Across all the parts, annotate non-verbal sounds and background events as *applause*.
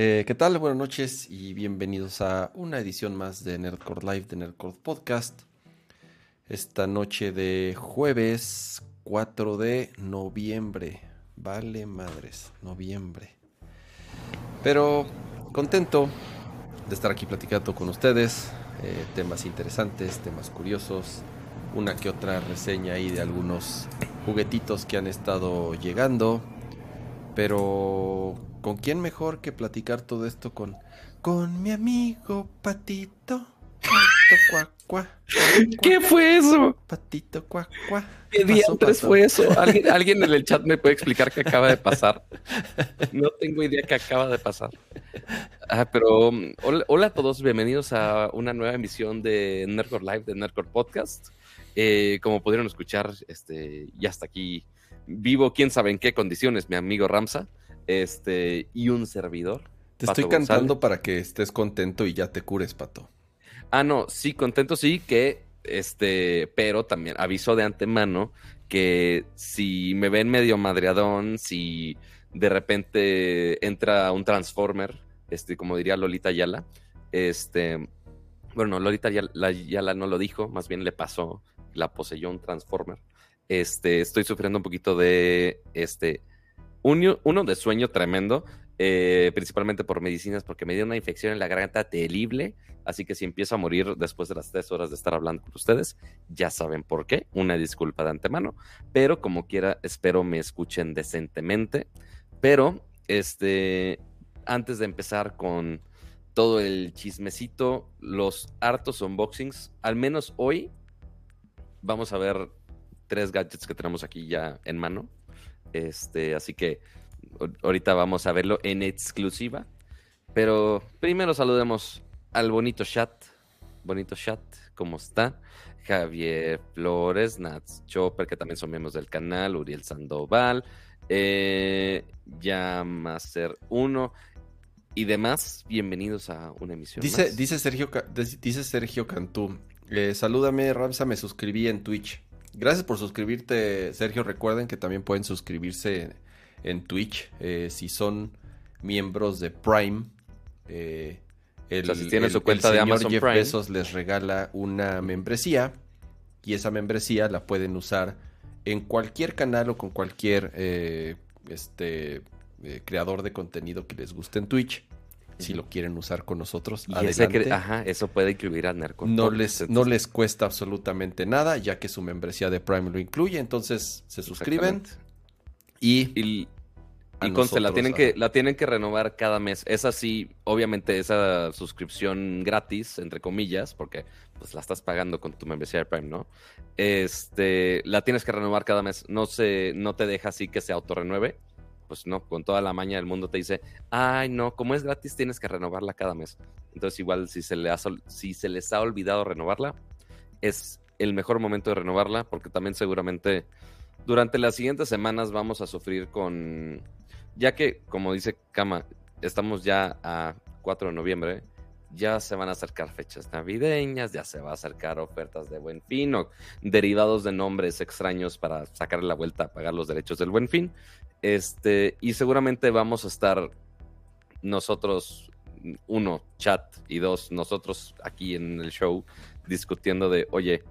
Eh, ¿qué tal? Buenas noches y bienvenidos a una edición más de Nerdcore Live, de Nerdcore Podcast. Esta noche de jueves 4 de noviembre. Vale madres, noviembre. Pero contento de estar aquí platicando con ustedes. eh, temas interesantes, temas curiosos. Una que otra reseña ahí de algunos juguetitos que han estado llegando. Pero, ¿con quién mejor que platicar todo esto con, con mi amigo Patito? Patito cuac, cuac, ¿Qué fue eso? Patito cuac, cuac. ¿Qué diantres fue eso? ¿Alguien, alguien en el chat me puede explicar qué acaba de pasar. No tengo idea qué acaba de pasar. Ah, pero um, hola, hola a todos, bienvenidos a una nueva emisión de Nerdcore Live, de Nerdcore Podcast. Eh, como pudieron escuchar, este, ya está aquí vivo, quién sabe en qué condiciones, mi amigo Ramsa, este, y un servidor. Te Pato estoy cantando para que estés contento y ya te cures, Pato. Ah, no, sí, contento sí, que este, pero también aviso de antemano que si me ven medio madreadón, si de repente entra un Transformer, este, como diría Lolita Yala, este, bueno, Lolita Yala, Yala no lo dijo, más bien le pasó, la poseyó un Transformer. Este, estoy sufriendo un poquito de este, uno, de sueño tremendo, eh, principalmente por medicinas, porque me dio una infección en la garganta terrible. Así que si empiezo a morir después de las tres horas de estar hablando con ustedes, ya saben por qué. Una disculpa de antemano. Pero como quiera, espero me escuchen decentemente. Pero, este, antes de empezar con todo el chismecito, los hartos unboxings, al menos hoy, vamos a ver tres gadgets que tenemos aquí ya en mano. Este, así que ahor- ahorita vamos a verlo en exclusiva. Pero primero saludemos al bonito chat. Bonito chat, ¿cómo está? Javier Flores, Nats Chopper, que también son miembros del canal, Uriel Sandoval, eh, Yamacer 1 y demás. Bienvenidos a una emisión. Dice, más. dice, Sergio, dice Sergio Cantú. eh, salúdame, Ramsa, me suscribí en Twitch. Gracias por suscribirte, Sergio. Recuerden que también pueden suscribirse en, Twitch eh, si son miembros de Prime. eh, el, O sea, si tienen su cuenta el de Amazon Jeff Prime. Bezos les regala una membresía y esa membresía la pueden usar en cualquier canal o con cualquier eh, este eh, creador de contenido que les guste en Twitch. Si lo quieren usar con nosotros, Y ese adelante. cre- ajá, eso puede incluir a Nerco. No les, no les cuesta absolutamente nada, ya que su membresía de Prime lo incluye. Entonces se suscriben y, Y, y conste, la tienen, que, la tienen que renovar cada mes. Es así, obviamente, esa suscripción gratis, entre comillas, porque pues la estás pagando con tu membresía de Prime, ¿no? Este, la tienes que renovar cada mes. No se, no te deja así que se autorrenueve. Pues no, con toda la maña del mundo te dice, ay, no, como es gratis, tienes que renovarla cada mes. Entonces, igual, si se, le ha les ha olvidado renovarla, es el mejor momento de renovarla, porque también seguramente durante las siguientes semanas vamos a sufrir con, ya que, como dice Kama, estamos ya a 4 de noviembre, ya se van a acercar fechas navideñas, ya se va a acercar ofertas de buen fin o derivados de nombres extraños para sacarle la vuelta a pagar los derechos del buen fin. Este, y seguramente vamos a estar nosotros, uno, chat, y dos, nosotros aquí en el show, discutiendo de, oye,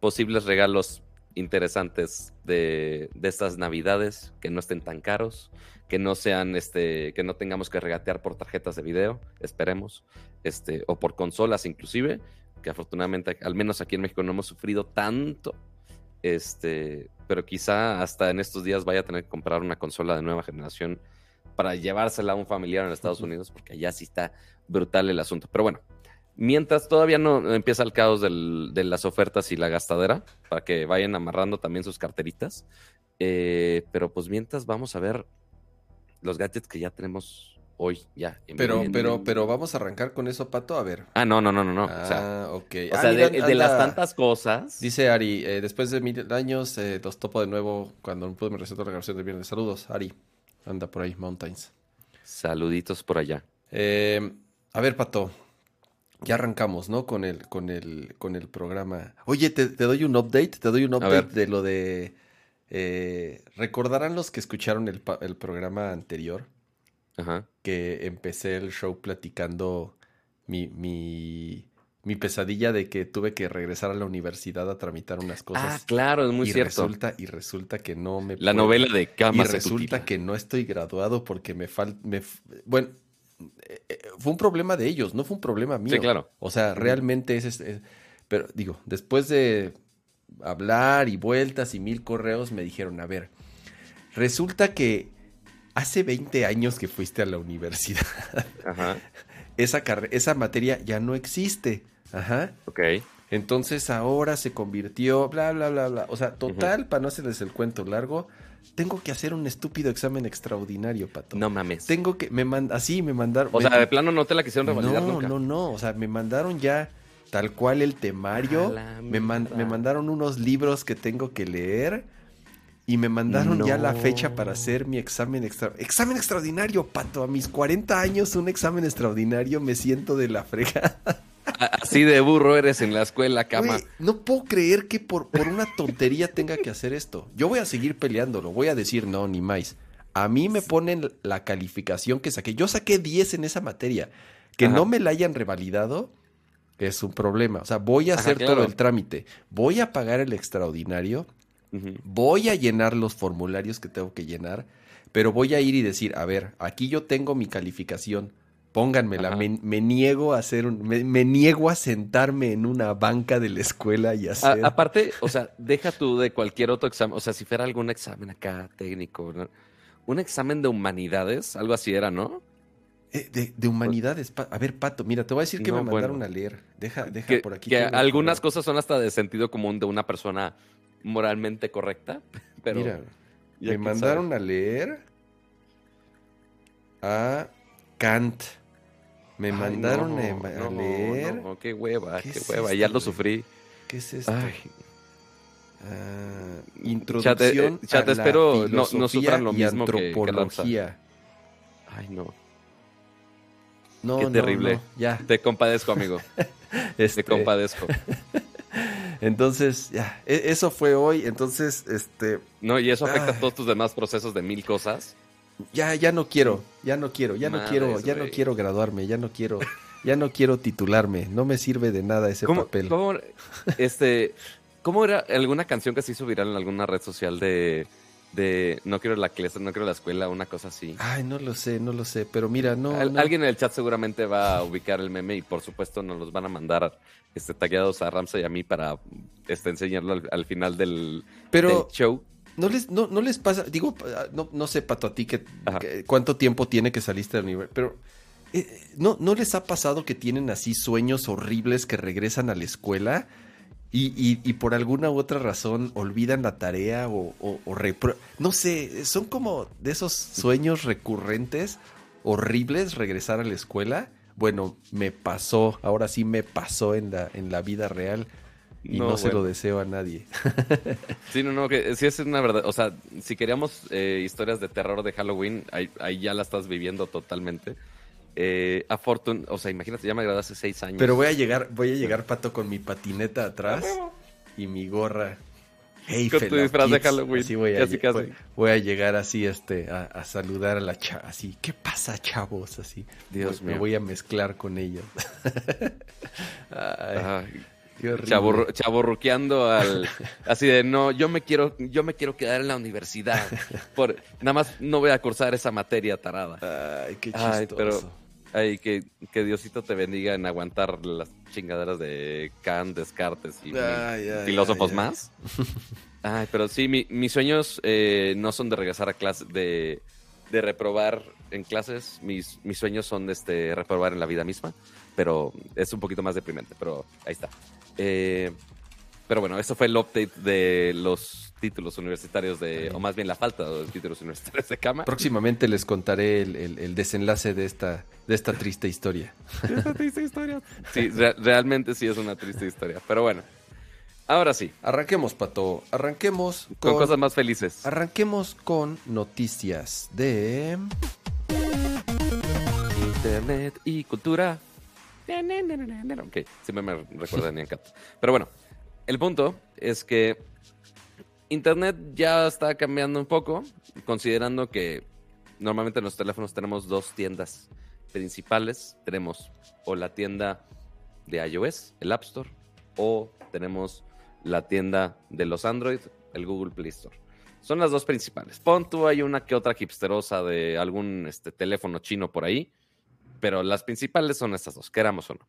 posibles regalos interesantes de, de estas navidades, que no estén tan caros, que no sean, este, que no tengamos que regatear por tarjetas de video, esperemos, este, o por consolas inclusive, que afortunadamente, al menos aquí en México, no hemos sufrido tanto. Este, pero quizá hasta en estos días vaya a tener que comprar una consola de nueva generación para llevársela a un familiar en Estados. Unidos, porque allá sí está brutal el asunto. Pero bueno, mientras todavía no empieza el caos del- de las ofertas y la gastadera, para que vayan amarrando también sus carteritas. eh, pero pues mientras vamos a ver los gadgets que ya tenemos hoy, ya. en- pero, en- pero, pero vamos a arrancar con eso, Pato. A ver. Ah, no, no, no, no, no. o sea, Ah, ok. o Ah, sea, mira, de, de las tantas cosas. Dice Ari, eh, después de mil años eh, los topo de nuevo cuando no pude me recetó la grabación de viernes. Saludos, Ari. Anda por ahí, Mountains. Saluditos por allá. Eh, a ver, Pato. Ya arrancamos, ¿no? Con el, con el, con el programa. Oye, te, te doy un update, te doy un update de lo de. eh, Recordarán los que escucharon el, el programa anterior Ajá. que empecé el show platicando mi, mi, mi pesadilla de que tuve que regresar a la universidad a tramitar unas Ah, cosas. claro, es muy y cierto. resulta, y resulta que no me La puedo- novela de Y Kama resulta que no estoy graduado porque me falta. Bueno, eh, eh, fue un problema de ellos, no fue un problema mío. Sí, claro. O sea, realmente es, es- Pero digo, después de hablar y vueltas y mil correos, me dijeron: A ver, resulta que hace 20 años que fuiste a la universidad, *laughs* Ajá. esa, esa materia ya no existe. Ajá. Ok. Entonces ahora se convirtió, bla, bla, bla, bla. O sea, total, para no hacerles el cuento largo, tengo que hacer un estúpido examen extraordinario, Pato. No mames. Tengo que, me man, así me mandaron. O me- sea, de plano no te la quisieron revalidar no, nunca. no, no. O sea, me mandaron ya tal cual el temario. Me, man- me mandaron unos libros que tengo que leer. Y me mandaron ya la fecha para hacer mi examen extra examen extraordinario, Pato. A mis 40 años, un examen extraordinario, me siento de la fregada. Así de burro eres en la escuela. Güey, no puedo creer que por, por una tontería tenga que hacer esto. Yo voy a seguir peleándolo, voy a decir no, ni más. A mí me ponen la calificación que saqué. Yo saqué 10 en esa materia. Que Ajá. no me la hayan revalidado es un problema. O sea, voy a Ajá, hacer claro. todo el trámite. Voy a pagar el extraordinario. Voy a llenar los formularios que tengo que llenar. Pero voy a ir y decir, a ver, aquí yo tengo mi calificación. Pónganmela. Me, me niego a hacer un, me, me niego a sentarme en una banca de la escuela y A- hacer. aparte, o sea, deja tú de cualquier otro examen. O sea, si fuera algún examen acá técnico, ¿no? Un examen de humanidades, algo así era, ¿no? Eh, de, de humanidades. a ver, Pato, mira, te voy a decir que No, me mandaron bueno. a leer. Deja, deja Que, por aquí. que algunas cosas son hasta de sentido común de una persona moralmente correcta, *laughs* pero Mira, me mandaron a leer a Kant. Me Ay, mandaron no, a- no, leer. no, qué hueva, ¿Qué qué, es hueva. esto, ya lo sufrí. ¿Qué es esto? Ay, Ah, Chat, introducción eh, chat, a espero la no- no filosofía sufran lo y mismo que- que antropología. ay, no. no, Qué no, terrible. no, ya. Te compadezco, amigo. *laughs* este, Te compadezco. *laughs* entonces, ya. e- Eso fue hoy. Entonces, este, No, y eso afecta Ay. a todos tus demás procesos de mil cosas. ya, ya no quiero, ya no quiero, ya no quiero, ya no quiero graduarme, ya no quiero, ya no quiero titularme. No me sirve de nada ese ¿Cómo, papel. cómo- este, ¿Cómo era alguna canción que se hizo viral en alguna red social de, de no quiero la clase, no quiero la escuela, una cosa así? Ay, no lo sé, no lo sé, pero mira, no, Al- no. Alguien en el chat seguramente va a ubicar el meme y por supuesto nos los van a mandar este, tagueados a Ramsa y a mí para este, enseñarlo al, al final del, pero del show. no les, no, no les pasa, digo, no, no sé, Pato, a ti que, cuánto tiempo tiene que saliste del nivel, pero eh, no, no les ha pasado que tienen así sueños horribles que regresan a la escuela y, y- y por alguna u otra razón olvidan la tarea o, o- o repro- no sé, son como de esos sueños recurrentes horribles regresar a la escuela. Bueno, me pasó, ahora sí me pasó en la, en la vida real y no, No, se lo deseo a nadie. *laughs* Sí, no, no, que sí es una verdad. O sea, si queríamos eh, historias de terror de Halloween, ahí, ahí ya la estás viviendo totalmente. Eh, a Fortune, o sea, imagínate, ya me gradué hace seis años. Pero voy a llegar, voy a llegar, Pato, con mi patineta atrás y mi gorra. Hey, Con tu disfraz de. Halloween, Así voy a, casi, lle- casi. Voy, voy a llegar así, este, a, a saludar a la chava, así. ¿Qué pasa, chavos? Así. Dios Me- voy a mezclar con ellos. *laughs* Ay, Ay, qué horrible. chaborru- chaborruqueando al así de no yo me quiero yo me quiero quedar en la universidad por nada más no voy a cursar esa materia tarada Ay, qué chistoso. Ay, pero- ay que, que Diosito te bendiga en aguantar las chingaderas de Kant Descartes y filósofos más. *laughs* Ay pero sí mi- mis sueños eh, no son de regresar a clase de, de reprobar en clases. Mis, mis sueños son este reprobar en la vida misma pero es un poquito más deprimente pero ahí está. Eh, pero bueno, eso fue el update de los títulos universitarios de, o más bien la falta de títulos universitarios de cama. Próximamente les contaré el, el- el desenlace de esta, de esta triste historia. *laughs* Esa triste historia. Sí, re- realmente sí es una triste historia. Pero bueno, ahora sí, Arranquemos, Pato. Arranquemos con con, cosas más felices. arranquemos con noticias de... Internet y cultura. Ok, siempre me recuerda a. Pero bueno, el punto es que Internet ya está cambiando un poco, considerando que normalmente en los teléfonos tenemos dos tiendas principales. Tenemos o la tienda de iOS, el App Store, o tenemos la tienda de los Android, el Google Play Store. Son las dos principales. Pon tú hay una que otra hipsterosa de algún este, teléfono chino por ahí, pero las principales son estas dos, queramos o no.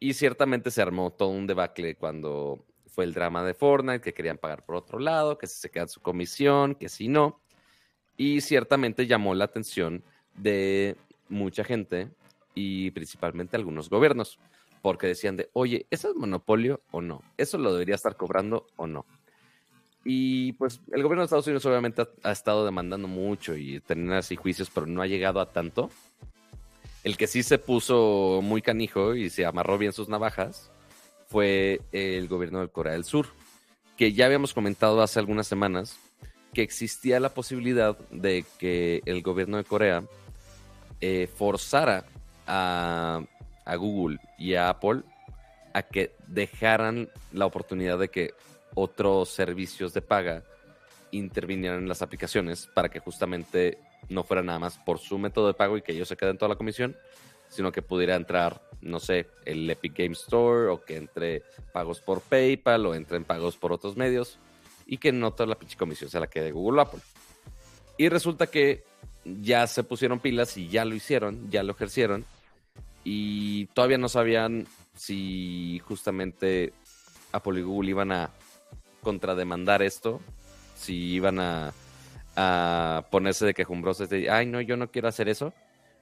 Y ciertamente se armó todo un debacle cuando fue el drama de Fortnite, que querían pagar por otro lado, que si se quedan su comisión, que si no. Y ciertamente llamó la atención de mucha gente y principalmente algunos gobiernos, porque decían de, oye, ¿eso es monopolio o no? ¿Eso lo debería estar cobrando o no? Y pues el gobierno de Estados Unidos obviamente ha, estado demandando mucho y teniendo así juicios, pero no ha llegado a tanto. El que sí se puso muy canijo y se amarró bien sus navajas fue el gobierno de Corea del Sur, que ya habíamos comentado hace algunas semanas que existía la posibilidad de que el gobierno de Corea eh, forzara a, a Google y a Apple a que dejaran la oportunidad de que otros servicios de paga intervinieran en las aplicaciones para que justamente no fuera nada más por su método de pago y que ellos se queden toda la comisión, sino que pudiera entrar, no sé, el Epic Game Store o que entre pagos por PayPal o entren pagos por otros medios y que no toda la pinche comisión sea la que de Google Apple. Y resulta que ya se pusieron pilas y ya lo hicieron, ya lo ejercieron y todavía no sabían si justamente Apple y Google iban a contrademandar esto, si iban a, a ponerse de quejumbrosos de, ay, no, yo no quiero hacer eso,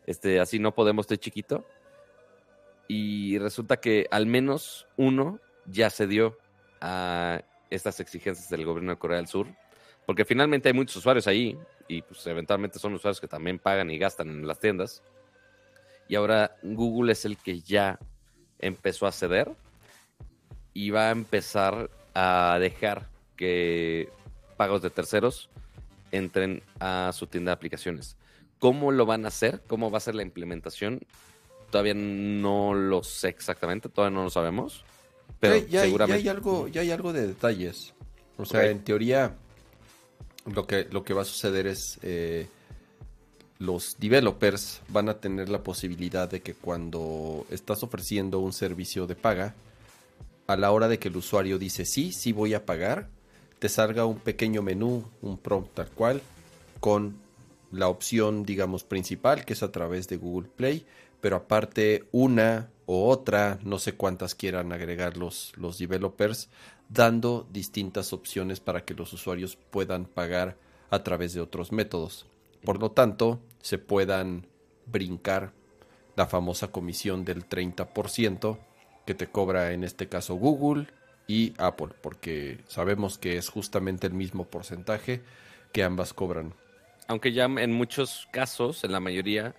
este, así no podemos, estoy chiquito. Y resulta que al menos uno ya se dio a estas exigencias del gobierno de Corea del Sur, porque finalmente hay muchos usuarios ahí y pues eventualmente son usuarios que también pagan y gastan en las tiendas. Y ahora Google es el que ya empezó a ceder y va a empezar a dejar que pagos de terceros entren a su tienda de aplicaciones. ¿Cómo lo van a hacer? ¿Cómo va a ser la implementación? Todavía no lo sé exactamente, todavía no lo sabemos. Pero ya, seguramente... hay algo, ya hay algo de detalles. O sea, en teoría, lo que, lo que va a suceder es eh, los developers van a tener la posibilidad de que cuando estás ofreciendo un servicio de paga, a la hora de que el usuario dice sí, sí voy a pagar, te salga un pequeño menú, un prompt tal cual, con la opción, digamos, principal, que es a través de Google Play, pero aparte una o otra, no sé cuántas quieran agregar los, los developers, dando distintas opciones para que los usuarios puedan pagar a través de otros métodos. Por lo tanto, se puedan brincar la famosa comisión del 30% que te cobra en este caso Google y Apple, porque sabemos que es justamente el mismo porcentaje que ambas cobran. Aunque ya en muchos casos, en la mayoría,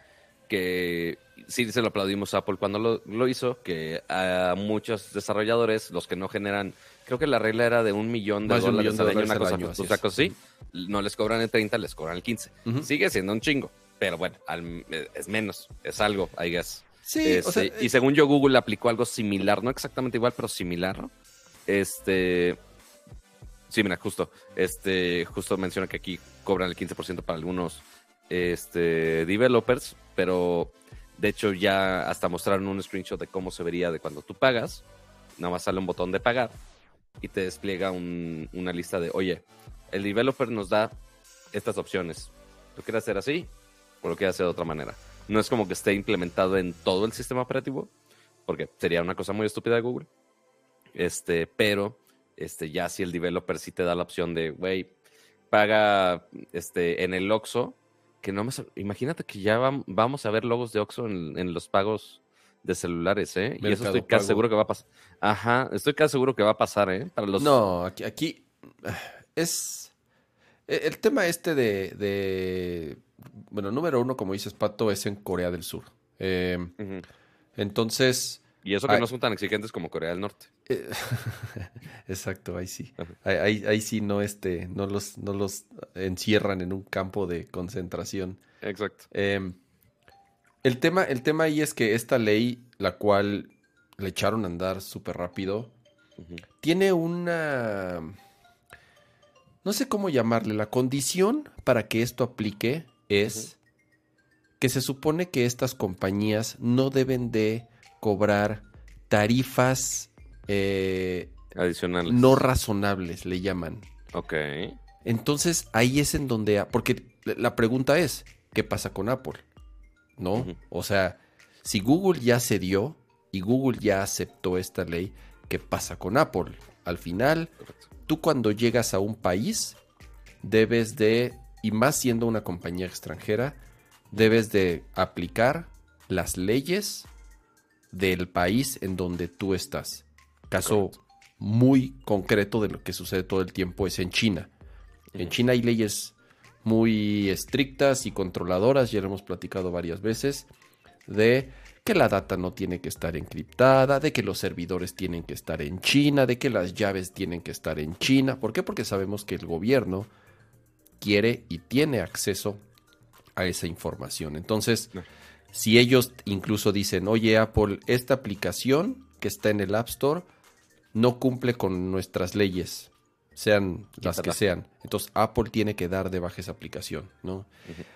que sí se lo aplaudimos a Apple cuando lo, hizo, que a muchos desarrolladores, los que no generan, creo que la regla era de un millón de dólares al año, una cosa, año, así, así, no les cobran el 30, les cobran el 15. Sigue siendo un chingo, pero bueno, es menos, es algo, I guess. Sí, o sea, y según yo, Google aplicó algo similar, no exactamente igual, pero similar. Este. Sí, mira, justo. Este, justo menciona que aquí cobran el 15% para algunos este, developers, pero de hecho ya hasta mostraron un screenshot de cómo se vería de cuando tú pagas. Nada más sale un botón de pagar y te despliega una lista de, oye, el developer nos da estas opciones. ¿Lo quieres hacer así o lo quieres hacer de otra manera? No es como que esté implementado en todo el sistema operativo, porque sería una cosa muy estúpida de Google. Este, pero este, ya si el developer sí te da la opción de, güey, paga este, en el Oxxo, que no me... Imagínate que ya vamos a ver logos de Oxxo en, los pagos de celulares, ¿eh? y eso estoy casi seguro que va a pasar. Ajá, estoy casi seguro que va a pasar, ¿eh? Para los... No, aquí, aquí *sighs* es... E, el tema este de bueno, número uno, como dices, Pato, es en Corea del Sur. Eh, entonces... Y eso que no son tan exigentes como Corea del Norte. Eh, *laughs* exacto, ahí sí. Ahí, ahí, sí no, este, no, los, no los encierran en un campo de concentración. Exacto. Em, el, tema, el tema ahí es que esta ley, la cual le echaron a andar súper rápido, tiene una... No sé cómo llamarle. La condición para que esto aplique es que se supone que estas compañías no deben de cobrar tarifas eh, Adicionales. no razonables, le llaman. Ok. Entonces ahí es en donde, porque la pregunta es, ¿qué pasa con Apple? ¿No? O sea, si Google ya cedió y Google ya aceptó esta ley, ¿qué pasa con Apple? Al final, Correcto. tú cuando llegas a un país, debes de, y más siendo una compañía extranjera, debes de aplicar las leyes del país en donde tú estás. Caso Correcto. muy concreto de lo que sucede todo el tiempo es en China. En. China hay leyes muy estrictas y controladoras, ya lo hemos platicado varias veces, de que la data no tiene que estar encriptada, de que los servidores tienen que estar en China, de que las llaves tienen que estar en China. ¿Por qué? Porque sabemos que el gobierno quiere y tiene acceso a esa información. Entonces. Si ellos incluso dicen, oye Apple, esta aplicación que está en el App Store no cumple con nuestras leyes, sean las que sean. Entonces Apple tiene que dar de baja esa aplicación, ¿no?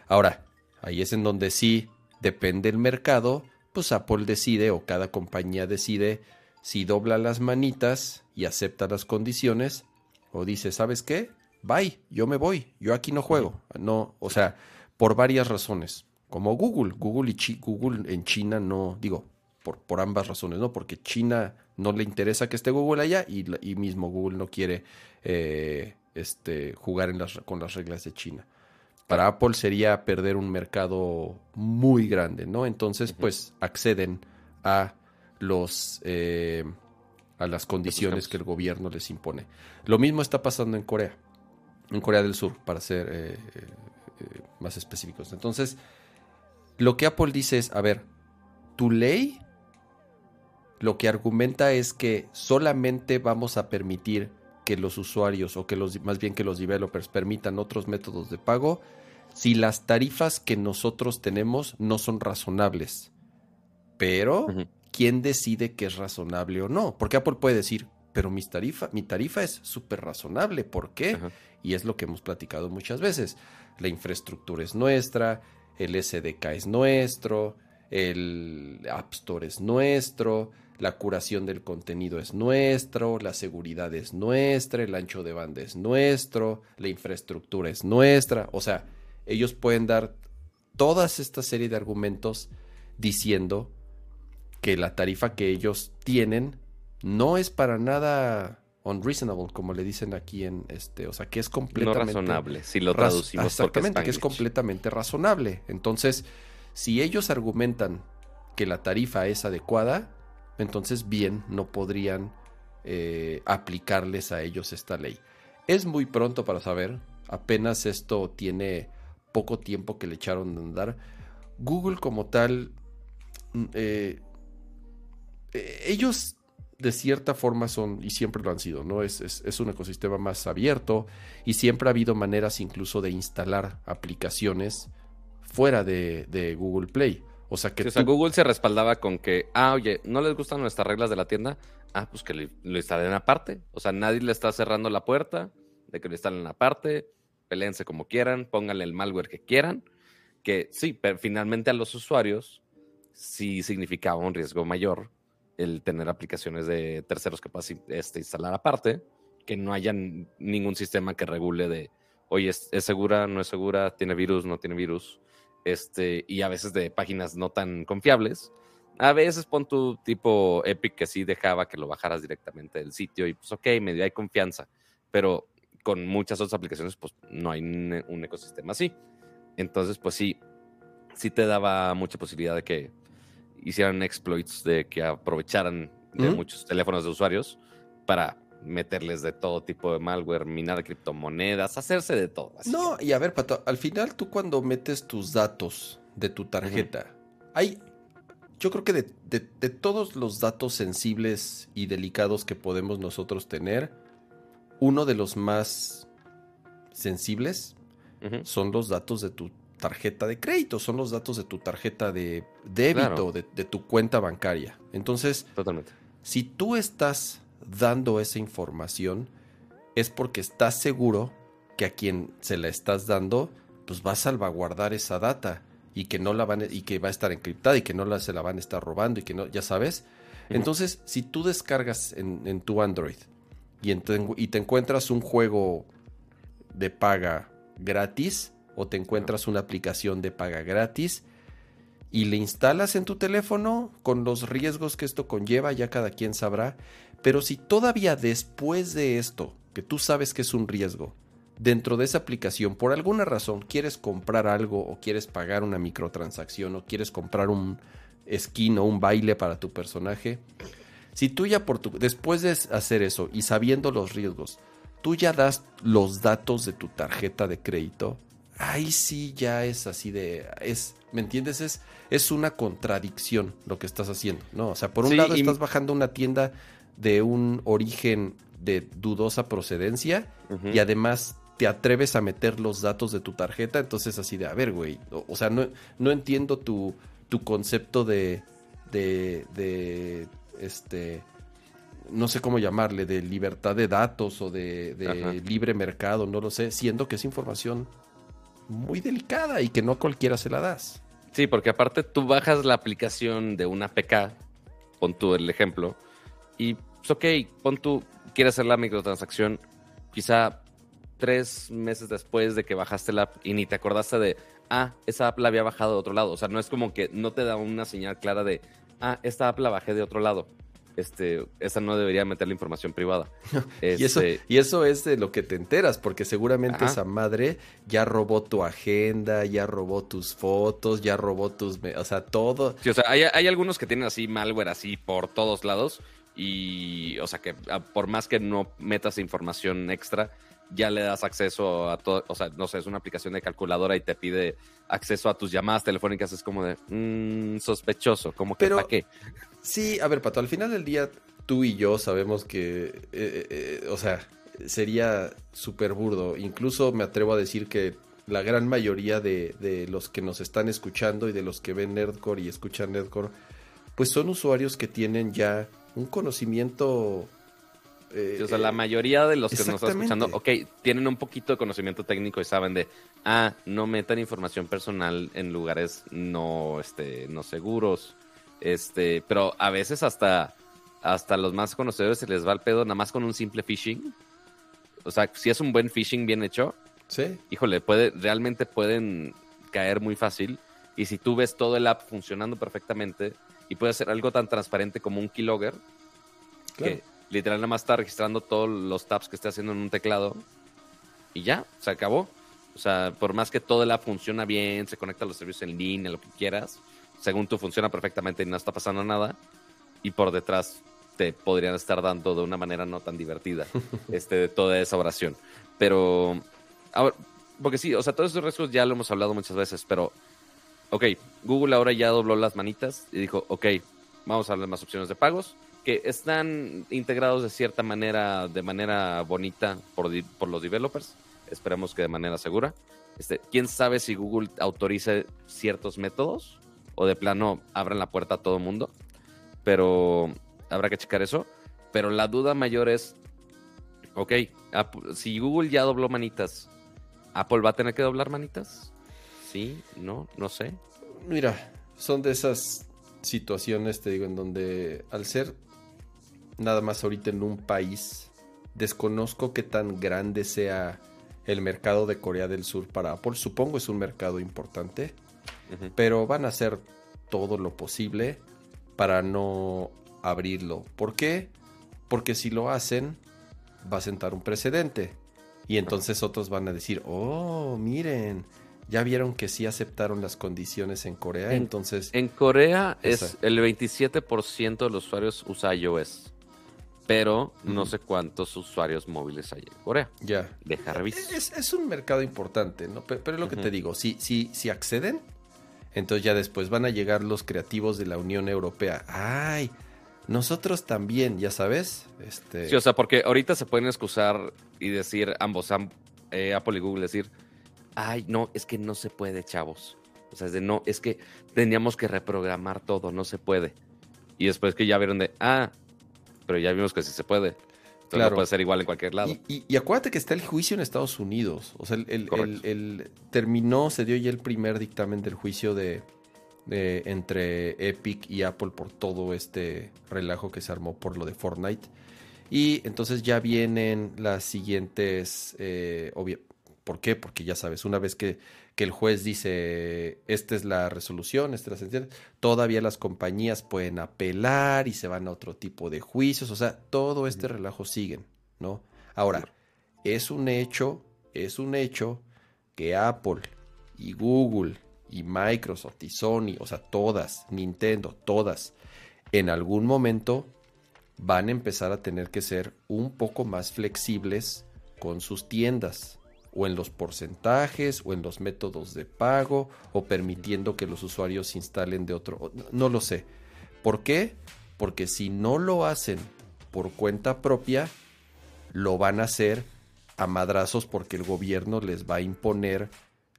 Ahora, ahí es en donde sí depende el mercado, pues Apple decide o cada compañía decide si dobla las manitas y acepta las condiciones o dice, ¿sabes qué? Bye, yo me voy, yo aquí no juego. No, o sea, por varias razones. Como Google, Google y Chi- Google en China no, digo, por, por ambas razones, ¿no? Porque China no le interesa que esté Google allá y, y mismo Google no quiere eh, este, jugar en las, con las reglas de China. Para Apple sería perder un mercado muy grande, ¿no? Entonces, pues acceden a los eh, a las condiciones que el gobierno les impone. Lo mismo está pasando en Corea, en Corea del Sur, para ser eh, eh, más específicos. Entonces, lo que Apple dice es, a ver, tu ley lo que argumenta es que solamente vamos a permitir que los usuarios o que los más bien que los developers permitan otros métodos de pago si las tarifas que nosotros tenemos no son razonables. Pero. ¿quién decide que es razonable o no? Porque Apple puede decir, pero mis tarifa, mi tarifa es súper razonable. ¿Por qué? Y es lo que hemos platicado muchas veces. La infraestructura es nuestra, el SDK es nuestro, el App Store es nuestro, la curación del contenido es nuestro, la seguridad es nuestra, el ancho de banda es nuestro, la infraestructura es nuestra. O sea, ellos pueden dar todas esta serie de argumentos diciendo que la tarifa que ellos tienen no es para nada unreasonable, como le dicen aquí en este, o sea, que es No completamente razonable, si lo traducimos exactamente, que es completamente razonable. Entonces, si ellos argumentan que la tarifa es adecuada, entonces bien, no podrían eh, aplicarles a ellos esta ley. Es muy pronto para saber, apenas esto tiene poco tiempo que le echaron a andar. Google como tal, mm, eh, eh, ellos de cierta forma son, y siempre lo han sido, ¿no? Es, es, es un ecosistema más abierto y siempre ha habido maneras incluso de instalar aplicaciones fuera de, de Google Play. O sea que Sí, o sea, tú- Google se respaldaba con que, ah, oye, ¿no les gustan nuestras reglas de la tienda? Ah, pues que le- lo instalen aparte. O sea, nadie le está cerrando la puerta de que lo instalen aparte. Peleense como quieran, pónganle el malware que quieran. Que sí, pero finalmente a los usuarios sí significaba un riesgo mayor el tener aplicaciones de terceros que puedas este, instalar aparte, que no haya ningún sistema que regule de, oye, ¿es, segura, no es segura, tiene virus, no tiene virus, este, y a veces de páginas no tan confiables. A veces pon tu tipo Epic que sí dejaba que lo bajaras directamente del sitio y pues ok, medio hay confianza, pero con muchas otras aplicaciones pues no hay un ecosistema así. Entonces pues sí, sí te daba mucha posibilidad de que hicieran exploits, de que aprovecharan de muchos teléfonos de usuarios para meterles de todo tipo de malware, minar criptomonedas, hacerse de todo. así No, y a ver, Pato, al final tú cuando metes tus datos de tu tarjeta, hay, yo creo que de, de- de todos los datos sensibles y delicados que podemos nosotros tener, uno de los más sensibles son los datos de tu tarjeta de crédito, son los datos de tu tarjeta de débito, Claro. de, de tu cuenta bancaria. Entonces, Totalmente. si tú estás dando esa información, es porque estás seguro que a quien se la estás dando pues va a salvaguardar esa data y que no la van y que va a estar encriptada y que no la, se la van a estar robando y que no, ya sabes. Entonces, si tú descargas en, tu Android y, y te encuentras un juego de paga gratis o te encuentras una aplicación de paga gratis y le instalas en tu teléfono con los riesgos que esto conlleva, ya cada quien sabrá. Pero si todavía después de esto, que tú sabes que es un riesgo, dentro de esa aplicación, por alguna razón, quieres comprar algo o quieres pagar una microtransacción o quieres comprar un skin o un baile para tu personaje, si tú ya por tu, después de hacer eso y sabiendo los riesgos, tú ya das los datos de tu tarjeta de crédito, ahí sí ya es así de, es, ¿me entiendes? Es, es una contradicción lo que estás haciendo, ¿no? O sea, por un lado estás bajando una tienda de un origen de dudosa procedencia y además te atreves a meter los datos de tu tarjeta, entonces así de, a ver, güey, o, sea, no, no entiendo tu, tu concepto de, de, de, este, no sé cómo llamarle, de libertad de datos o de, de libre mercado, no lo sé, siendo que es información muy delicada y que no cualquiera se la das. Sí, porque aparte tú bajas la aplicación de una PK, pon tú el ejemplo, y pues ok, pon tú, quieres hacer la microtransacción, quizá tres meses después de que bajaste la app y ni te acordaste de, ah, esa app la había bajado de otro lado. O sea, no es como que no te da una señal clara de, ah, esta app la bajé de otro lado. Este, esa no debería meter la información privada. *laughs* y, eso, este y eso es de lo que te enteras, porque seguramente esa madre ya robó tu agenda, ya robó tus fotos, ya robó tus, o sea, todo. Sí, o sea, hay, hay algunos que tienen así malware así por todos lados y, o sea, que por más que no metas información extra, ya le das acceso a todo, o sea, no sé, es una aplicación de calculadora y te pide acceso a tus llamadas telefónicas, es como de mmm, sospechoso, como que ¿para qué? Sí, a ver, Pato, al final del día tú y yo sabemos que, eh, eh, eh, o sea, sería súper burdo, incluso me atrevo a decir que la gran mayoría de, de, los que nos están escuchando y de los que ven Nerdcore y escuchan Nerdcore, pues son usuarios que tienen ya un conocimiento eh, o sea, la mayoría de los que nos están escuchando, ok, tienen un poquito de conocimiento técnico y saben de, ah, no metan información personal en lugares no, este, no seguros. Este, pero a veces hasta, hasta los más conocedores se les va el pedo nada más con un simple phishing. O sea, si es un buen phishing bien hecho, sí. híjole, puede, realmente pueden caer muy fácil. Y si tú ves todo el app funcionando perfectamente y puede ser algo tan transparente como un keylogger, que literal nada más está registrando todos los taps que esté haciendo en un teclado y ya, se acabó. O sea, por más que todo el app funciona bien, se conecta a los servicios en línea, lo que quieras, según tú funciona perfectamente y no está pasando nada, y por detrás te podrían estar dando de una manera no tan divertida *laughs* este, toda esa oración. Pero, ahora, porque sí, o sea, todos esos riesgos ya lo hemos hablado muchas veces, pero, ok, Google ahora ya dobló las manitas y dijo, ok, vamos a darle más opciones de pagos, que están integrados de cierta manera, de manera bonita por, por los developers. Esperemos que de manera segura. Este, ¿Quién sabe si Google autorice ciertos métodos o de plano abran la puerta a todo mundo? Pero habrá que checar eso. Pero la duda mayor es, ok, si Google ya dobló manitas, ¿Apple va a tener que doblar manitas? Sí, no, no sé. Mira, son de esas situaciones, te digo, en donde al ser nada más ahorita en un país. Desconozco qué tan grande sea el mercado de Corea del Sur para Apple. Supongo es un mercado importante, pero van a hacer todo lo posible para no abrirlo. ¿Por qué? Porque si lo hacen, va a sentar un precedente. Y entonces otros van a decir, oh, miren, ya vieron que sí aceptaron las condiciones en Corea. entonces... En Corea es el 27% de los usuarios usa iOS pero no sé cuántos usuarios móviles hay en Corea. Ya. Deja revisar. Es, un mercado importante, ¿no? Pero, es lo que te digo, si, si, si acceden, entonces ya después van a llegar los creativos de la Unión Europea. ¡Ay! Nosotros también, ya sabes. Este... Sí, o sea, porque ahorita se pueden excusar y decir ambos, eh, Apple y Google, decir, ay, no, es que no se puede, chavos. O sea, es de no, es que teníamos que reprogramar todo, no se puede. Y después que ya vieron de, ah, pero ya vimos que sí se puede. Claro. No puede ser igual en cualquier lado. Y, acuérdate que está el juicio en Estados Unidos. O sea, el, terminó, se dio ya el primer dictamen del juicio de, entre Epic y Apple por todo este relajo que se armó por lo de Fortnite. Y entonces ya vienen las siguientes, eh, ¿por qué? Porque ya sabes, una vez que, que, el juez dice, esta es la resolución, esta es la sentencia, todavía las compañías pueden apelar y se van a otro tipo de juicios, o sea, todo este relajo siguen, ¿no? Ahora, es un hecho, es un hecho que Apple y Google y Microsoft y Sony, o sea, todas, Nintendo, todas, en algún momento van a empezar a tener que ser un poco más flexibles con sus tiendas o en los porcentajes o en los métodos de pago o permitiendo que los usuarios instalen de otro. No lo sé. ¿Por qué? Porque si no lo hacen por cuenta propia, lo van a hacer a madrazos porque el gobierno les va a imponer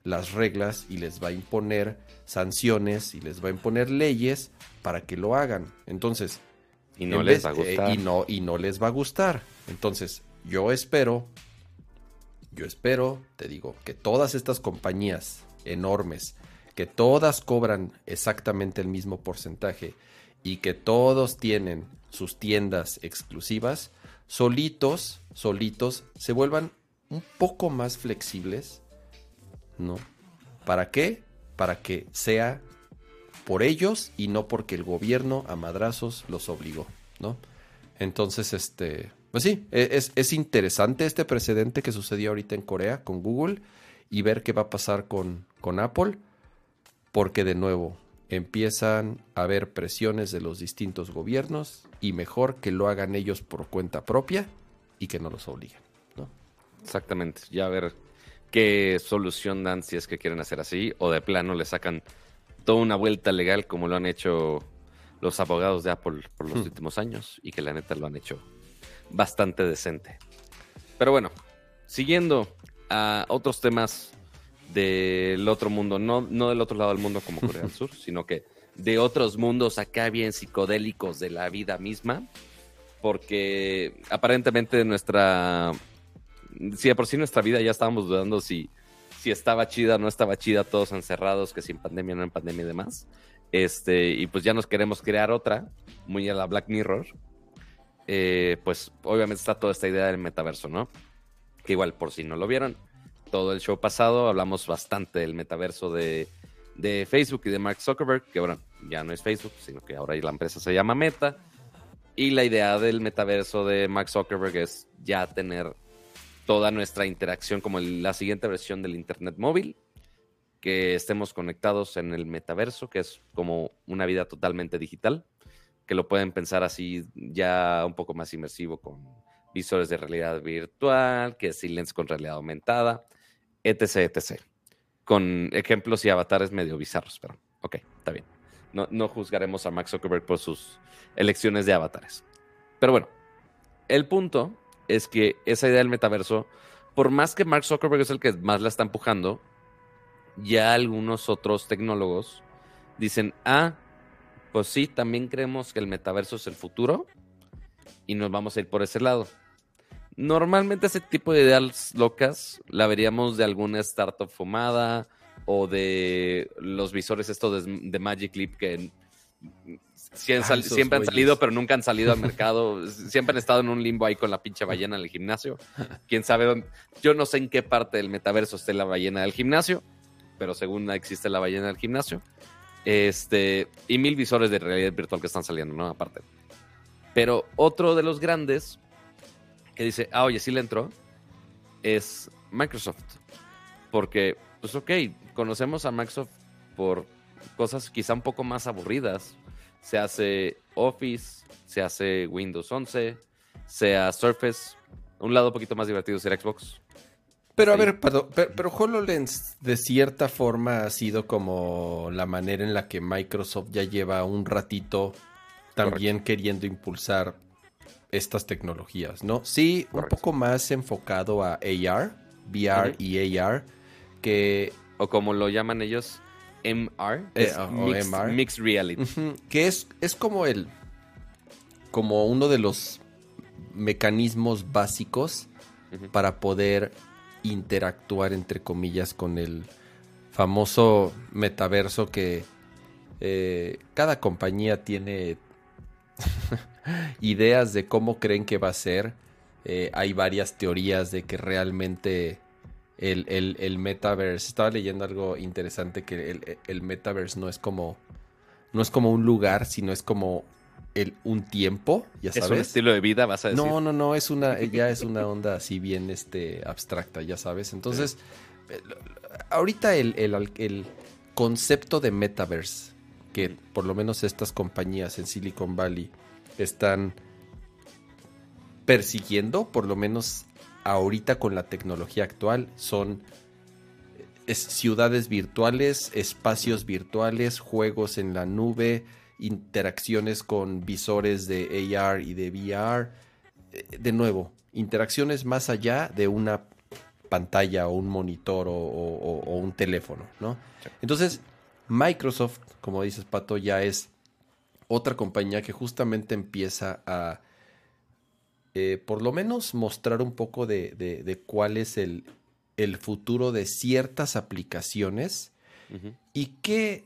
las reglas y les va a imponer sanciones y les va a imponer leyes para que lo hagan. Entonces, y no les va a eh, gustar. y, no, y no les va a gustar. Entonces, yo espero, yo espero, te digo, que todas estas compañías enormes, que todas cobran exactamente el mismo porcentaje y que todos tienen sus tiendas exclusivas, solitos, solitos, se vuelvan un poco más flexibles, ¿no? ¿Para qué? Para que sea por ellos y no porque el gobierno a madrazos los obligó, ¿no? Entonces, este, pues sí, e, es, interesante este precedente que sucedió ahorita en Corea con Google y ver qué va a pasar con, con Apple, porque de nuevo empiezan a haber presiones de los distintos gobiernos y mejor que lo hagan ellos por cuenta propia y que no los obliguen, ¿no? Exactamente, ya a ver qué solución dan si es que quieren hacer así o de plano le sacan toda una vuelta legal como lo han hecho los abogados de Apple por los hmm. últimos años y que la neta lo han hecho bastante decente. Pero bueno, siguiendo a otros temas del otro mundo, no, no del otro lado del mundo como Corea del *laughs* Sur, sino que de otros mundos acá bien psicodélicos de la vida misma, porque aparentemente nuestra, si de por sí nuestra vida ya estábamos dudando si si estaba chida o no estaba chida, todos encerrados, que sin pandemia, no en pandemia y demás. Este, y pues ya nos queremos crear otra, muy a la Black Mirror. Eh, pues obviamente está toda esta idea del metaverso, ¿no? Que igual, por si no lo vieron, todo el show pasado hablamos bastante del metaverso de, de Facebook y de Mark Zuckerberg, que bueno, ya no es Facebook, sino que ahora la empresa se llama Meta. Y la idea del metaverso de Mark Zuckerberg es ya tener toda nuestra interacción como la siguiente versión del Internet móvil, que estemos conectados en el metaverso, que es como una vida totalmente digital, que lo pueden pensar así ya un poco más inmersivo con visores de realidad virtual, que es Silence con realidad aumentada, etc, etc. Con ejemplos y avatares medio bizarros, pero ok, está bien. No, no juzgaremos a Max Zuckerberg por sus elecciones de avatares. Pero bueno, el punto es que esa idea del metaverso, por más que Mark Zuckerberg es el que más la está empujando, ya algunos otros tecnólogos dicen, ah, pues sí, también creemos que el metaverso es el futuro y nos vamos a ir por ese lado. Normalmente ese tipo de ideas locas la veríamos de alguna startup fumada o de los visores estos de, de Magic Leap que Ah, siempre han salido, pero nunca han salido al *laughs* mercado. siempre han estado en un limbo ahí con la pinche ballena en el gimnasio. Quién sabe dónde. Yo no sé en qué parte del metaverso esté la ballena del gimnasio, pero según existe la ballena del gimnasio. Este, y mil visores de realidad virtual que están saliendo, ¿no? Aparte. Pero otro de los grandes que dice, ah, oye, sí le entró, es Microsoft. Porque, pues ok, conocemos a Microsoft por cosas quizá un poco más aburridas, se hace Office, se hace Windows 11, sea Surface. Un lado un poquito más divertido será Xbox. Pero a ver, pero, pero, HoloLens de cierta forma ha sido como la manera en la que Microsoft ya lleva un ratito también queriendo impulsar estas tecnologías, ¿no? Sí, un poco más enfocado a AR, VR y AR, que... O como lo llaman ellos, MR, eh, mixed, Reality. Que es, es como el. Como uno de los mecanismos básicos para poder interactuar, entre comillas, con el famoso metaverso que eh, cada compañía tiene *laughs* ideas de cómo creen que va a ser. Eh, hay varias teorías de que realmente el, el, metaverse. Estaba leyendo algo interesante que el, el, no es como. No es como un lugar, sino es como el, un tiempo, ya sabes. Es un estilo de vida, vas a decir. No, no, no, es una, ya es una onda así bien este, abstracta, ya sabes. Entonces, eh, ahorita el, el, concepto de metaverse, que por lo menos estas compañías en Silicon Valley están persiguiendo, por lo menos ahorita con la tecnología actual, son ciudades virtuales, espacios virtuales, juegos en la nube, interacciones con visores de AR y de VR. Eh, de nuevo, interacciones más allá de una pantalla o un monitor o, un teléfono, ¿no? Entonces, Microsoft, como dices, Pato, ya es otra compañía que justamente empieza a, eh, por lo menos, mostrar un poco de, cuál es el, futuro de ciertas aplicaciones y qué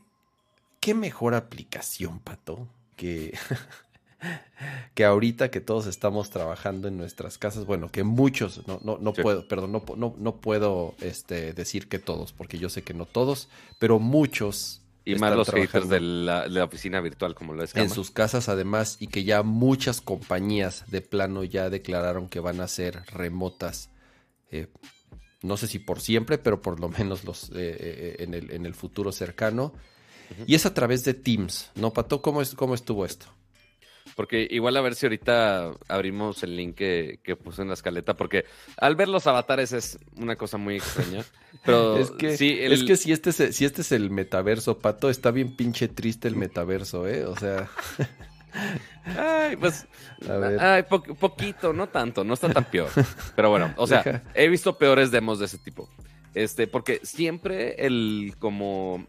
qué mejor aplicación, Pato, que, *laughs* que ahorita que todos estamos trabajando en nuestras casas, bueno, que muchos, no, no, no puedo, perdón, no, no, no puedo este, decir que todos, porque yo sé que no todos, pero muchos y más los haters de la, de la, oficina virtual, como lo es. En sus casas, además, y que ya muchas compañías de plano ya declararon que van a ser remotas. Eh, no sé si por siempre, pero por lo menos los eh, eh, en, el, en el futuro cercano. Y es a través de Teams, ¿no, Pato? ¿Cómo, es, cómo estuvo esto? Porque igual a ver si ahorita abrimos el link que, puse en la escaleta, porque al ver los avatares es una cosa muy extraña. *laughs* Pero es que, es que si, este es, si este es el metaverso, Pato, está bien pinche triste el metaverso, ¿eh? O sea... *laughs* Ay, pues. *laughs* Ay, poquito, no tanto, no está tan peor. Pero bueno, o sea, he visto peores demos de ese tipo. Este, porque siempre el como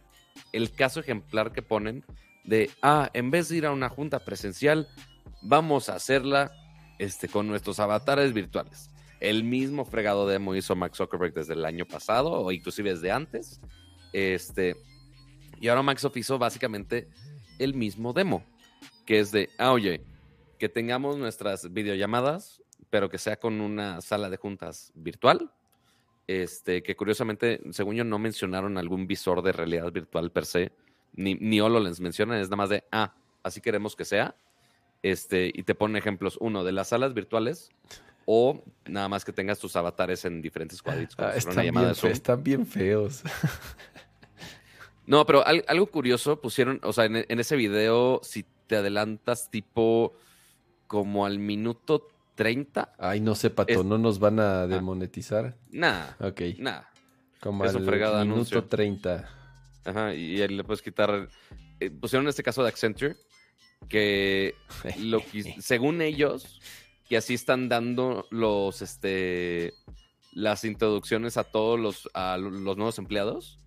el caso ejemplar que ponen de, ah, en vez de ir a una junta presencial, vamos a hacerla este, con nuestros avatares virtuales. El mismo fregado demo hizo Max Zuckerberg desde el año pasado o inclusive desde antes. Este, y ahora Microsoft hizo básicamente el mismo demo, que es de, ah, oye, que tengamos nuestras videollamadas, pero que sea con una sala de juntas virtual este, que curiosamente, según yo, no mencionaron algún visor de realidad virtual per se, ni, ni HoloLens mencionan, es nada más de, ah, así queremos que sea. Este, y te ponen ejemplos, uno, de las salas virtuales, o nada más que tengas tus avatares en diferentes cuadritos. Ah, están, bien están, bien feos. No, pero algo curioso pusieron, o sea, en, en, ese video, si te adelantas tipo como al minuto 30. Ay, no sé, Pato, ¿no nos van a ah. demonetizar? Nada. Ok. Nada. Como al minuto 30. Ajá, y ahí le puedes quitar. Eh, pusieron este caso de Accenture, que, *laughs* lo según ellos, que así están dando los, este, las introducciones a todos los, a los nuevos empleados,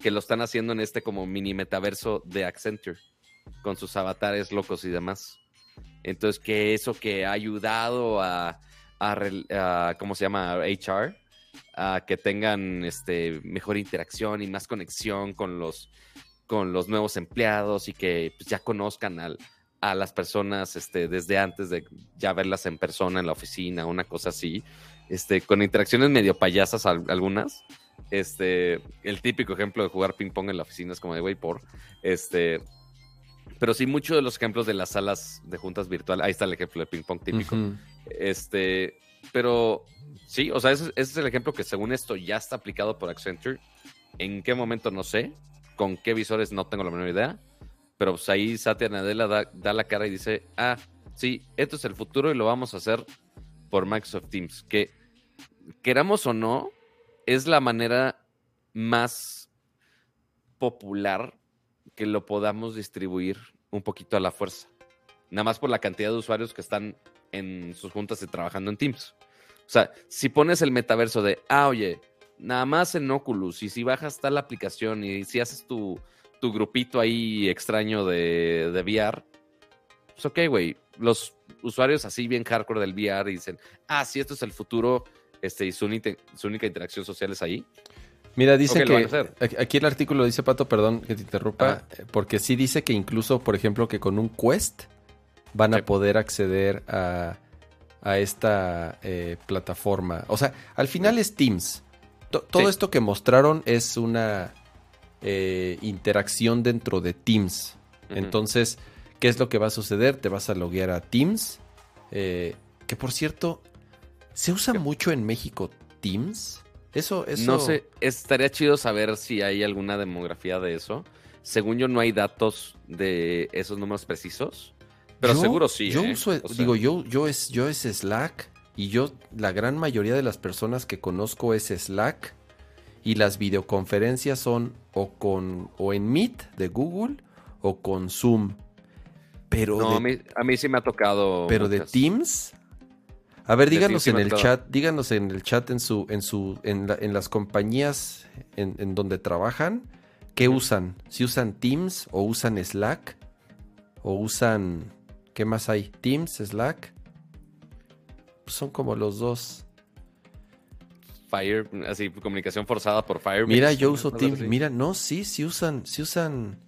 que lo están haciendo en este como mini metaverso de Accenture, con sus avatares locos y demás. Entonces, que eso que ha ayudado a, ¿cómo se llama? HR, a que tengan este, mejor interacción y más conexión con los, con los nuevos empleados y que pues, ya conozcan a las personas este, desde antes de ya verlas en persona en la oficina, una cosa así, este, con interacciones medio payasas algunas. Este, el típico ejemplo de jugar ping pong en la oficina es como de, güey, por, este, pero sí, muchos de los ejemplos de las salas de juntas virtuales, ahí está el ejemplo de ping pong típico. Este, pero sí, o sea, ese, es el ejemplo que según esto ya está aplicado por Accenture. ¿En qué momento? No sé. ¿Con qué visores? No tengo la menor idea. Pero pues ahí Satya Nadella da, da la cara y dice, ah, sí, esto es el futuro y lo vamos a hacer por Microsoft Teams. Que queramos o no, es la manera más popular que lo podamos distribuir un poquito a la fuerza. Nada más por la cantidad de usuarios que están en sus juntas y trabajando en Teams. O sea, si pones el metaverso de, ah, oye, nada más en Oculus y si bajas tal aplicación y si haces tu, tu grupito ahí extraño de, de VR, pues ok, güey, los usuarios así bien hardcore del VR dicen, ah, sí, esto es el futuro, este, y su, su única interacción social es ahí. Mira, dice que aquí- el artículo dice, Pato, perdón que te interrumpa, Ajá. eh, porque sí dice que incluso, por ejemplo, que con un Quest van Sí. a poder acceder a, a esta eh, plataforma. O sea, al final es Teams. To- todo Sí. esto que mostraron es una eh, interacción dentro de Teams. Entonces, ¿qué es lo que va a suceder? Te vas a loguear a Teams. eh, que por cierto, ¿se usa ¿Qué? mucho en México Teams? Eso, eso. No sé, estaría chido saber si hay alguna demografía de eso. Según yo, no hay datos de esos números precisos, pero Yo- seguro sí. Yo ¿eh? uso, O sea, digo, yo, yo es, yo es Slack y yo, la gran mayoría de las personas que conozco es Slack y las videoconferencias son o con, o en Meet de Google o con Zoom. Pero no, de, a, mí, a mí sí me ha tocado. pero de. Teams. A ver, díganos en el chat, díganos en el chat en su, en su, en, la- en las compañías en, en donde trabajan, ¿qué usan? Si usan Teams o usan Slack o usan, ¿qué más hay? Teams, Slack. Pues son como los dos. Fire, así, comunicación forzada por Fire. Mira, yo uso Teams. Mira, no, sí, sí usan, sí usan.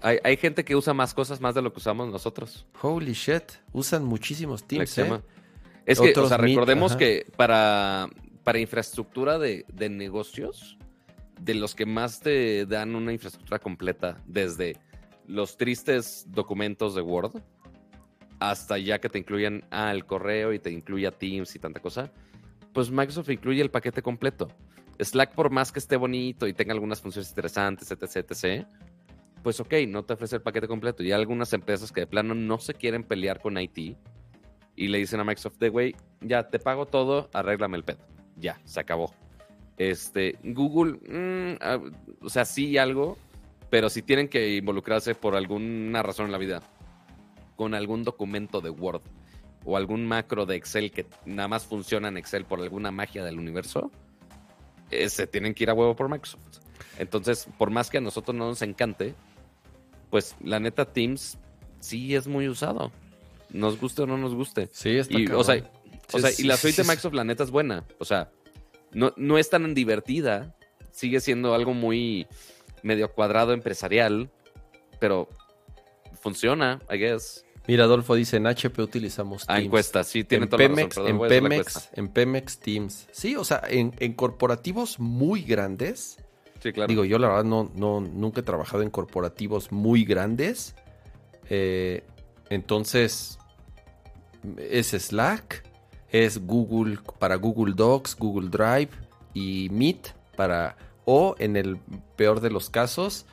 Hay, hay gente que usa más cosas más de lo que usamos nosotros. Holy shit, usan muchísimos Teams, ¿eh? Es que, o sea, recordemos ajá. que para, para infraestructura de, de negocios, de los que más te dan una infraestructura completa, desde los tristes documentos de Word hasta ya que te incluyan al correo y te incluya Teams y tanta cosa, pues Microsoft incluye el paquete completo. Slack, por más que esté bonito y tenga algunas funciones interesantes, etc., etc., pues ok, no te ofrece el paquete completo. Y hay algunas empresas que de plano no se quieren pelear con IT y le dicen a Microsoft de, güey, ya te pago todo, arréglame el pedo. Ya, se acabó. Este, Google, mm, ah, o sea, sí algo, pero si tienen que involucrarse por alguna razón en la vida, con algún documento de Word o algún macro de Excel que nada más funciona en Excel por alguna magia del universo, eh, se tienen que ir a huevo por Microsoft. Entonces, por más que a nosotros no nos encante, pues la neta Teams sí es muy usado. Nos guste o no nos guste. Sí, está Y, o sea, o sea, sí, y la suite de. Microsoft, la neta, es buena. O sea, no, no es tan divertida. Sigue siendo algo muy medio cuadrado empresarial, pero funciona, I guess. Mira, Adolfo dice, en HP utilizamos Ah, Teams. encuesta, sí, tiene en toda la Pemex, razón. perdón, en, la Pemex en Pemex Teams. Sí, o sea, en, en corporativos muy grandes. Sí, claro. Digo, yo la verdad no, no, nunca he trabajado en corporativos muy grandes. Eh, entonces, es Slack, es Google para Google Docs, Google Drive y Meet para, o en el peor de los casos,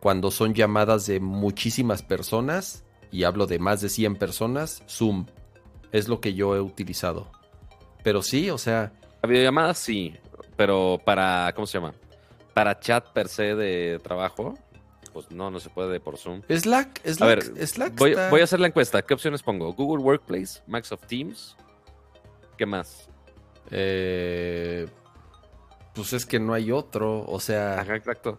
cuando son llamadas de muchísimas personas, y hablo de más de 100 personas, Zoom. Es lo que yo he utilizado. Pero sí, o sea, La videollamada sí, pero para, ¿cómo se llama? Para chat per se de trabajo, pues no, no se puede por Zoom. Slack, Slack, A ver, Slack Voy, está- voy a hacer la encuesta. ¿Qué opciones pongo? Google Workplace, Microsoft Teams. ¿Qué más? Eh, pues es que no hay otro. O sea, Ajá, exacto.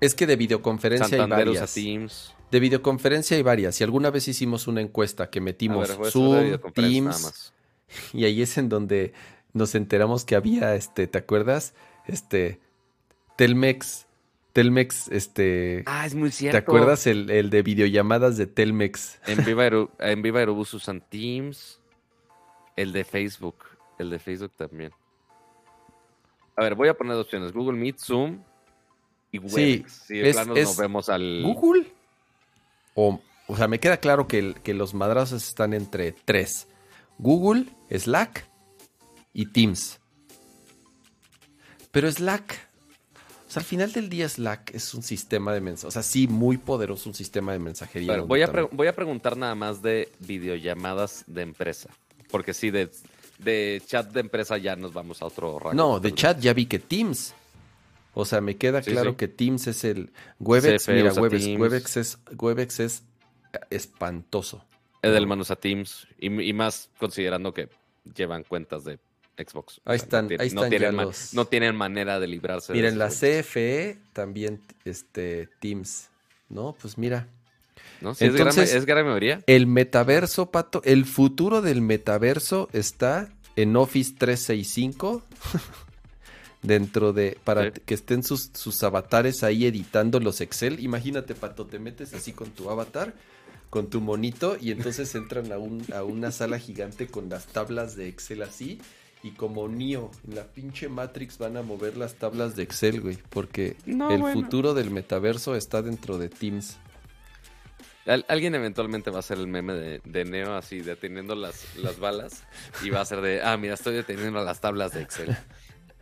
es que de videoconferencia Santander hay usa varias. Teams. De videoconferencia hay varias. Y alguna vez hicimos una encuesta que metimos ver, Zoom, Teams. *laughs* Y ahí es en donde nos enteramos que había, este, ¿te acuerdas? Este, Telmex. Telmex, este. Ah, es muy ¿Te cierto. acuerdas el, el de videollamadas de Telmex? En Viva, Aero- en Viva Aerobús usan Teams. El de Facebook. El de Facebook también. A ver, voy a poner dos opciones. Google Meet, Zoom y Webex. Sí, Sí, de es- plano es nos vemos al... ¿Google? O, o sea, me queda claro que, el- que los madrazos están entre tres. Google, Slack y Teams. Pero Slack, o sea, al final del día Slack es un sistema de mensajería. O sea, sí, muy poderoso un sistema de mensajería. Voy, a también- voy a preguntar nada más de videollamadas de empresa. Porque sí, de, de chat de empresa ya nos vamos a otro rango. No, de chat ya vi que Teams. O sea, me queda Sí, claro sí. que Teams es el Webex. CFE mira, Webex. Webex es Webex es espantoso. Edelman usa Teams. Y, y más considerando que llevan cuentas de Xbox. Ahí no están- tienen- ahí no están ya tienen ma- los- No tienen manera de librarse Mira, de en la. CFE también este Teams, ¿no? Pues mira. ¿No? ¿Sí Entonces, ¿Es gran mayoría? El metaverso, Pato, el futuro del metaverso está en Office 365. *laughs* dentro de para que estén sus, sus avatares ahí editando los Excel. Imagínate, Pato, te metes así con tu avatar, con tu monito, y entonces entran a, un, a una sala gigante con las tablas de Excel así. Y como Neo, en la pinche Matrix van a mover las tablas de Excel, güey. Porque el futuro del metaverso está dentro de Teams. alguien eventualmente va a hacer el meme de, de, Neo así, deteniendo las, las balas. Y va a ser de, ah, mira, estoy deteniendo las tablas de Excel.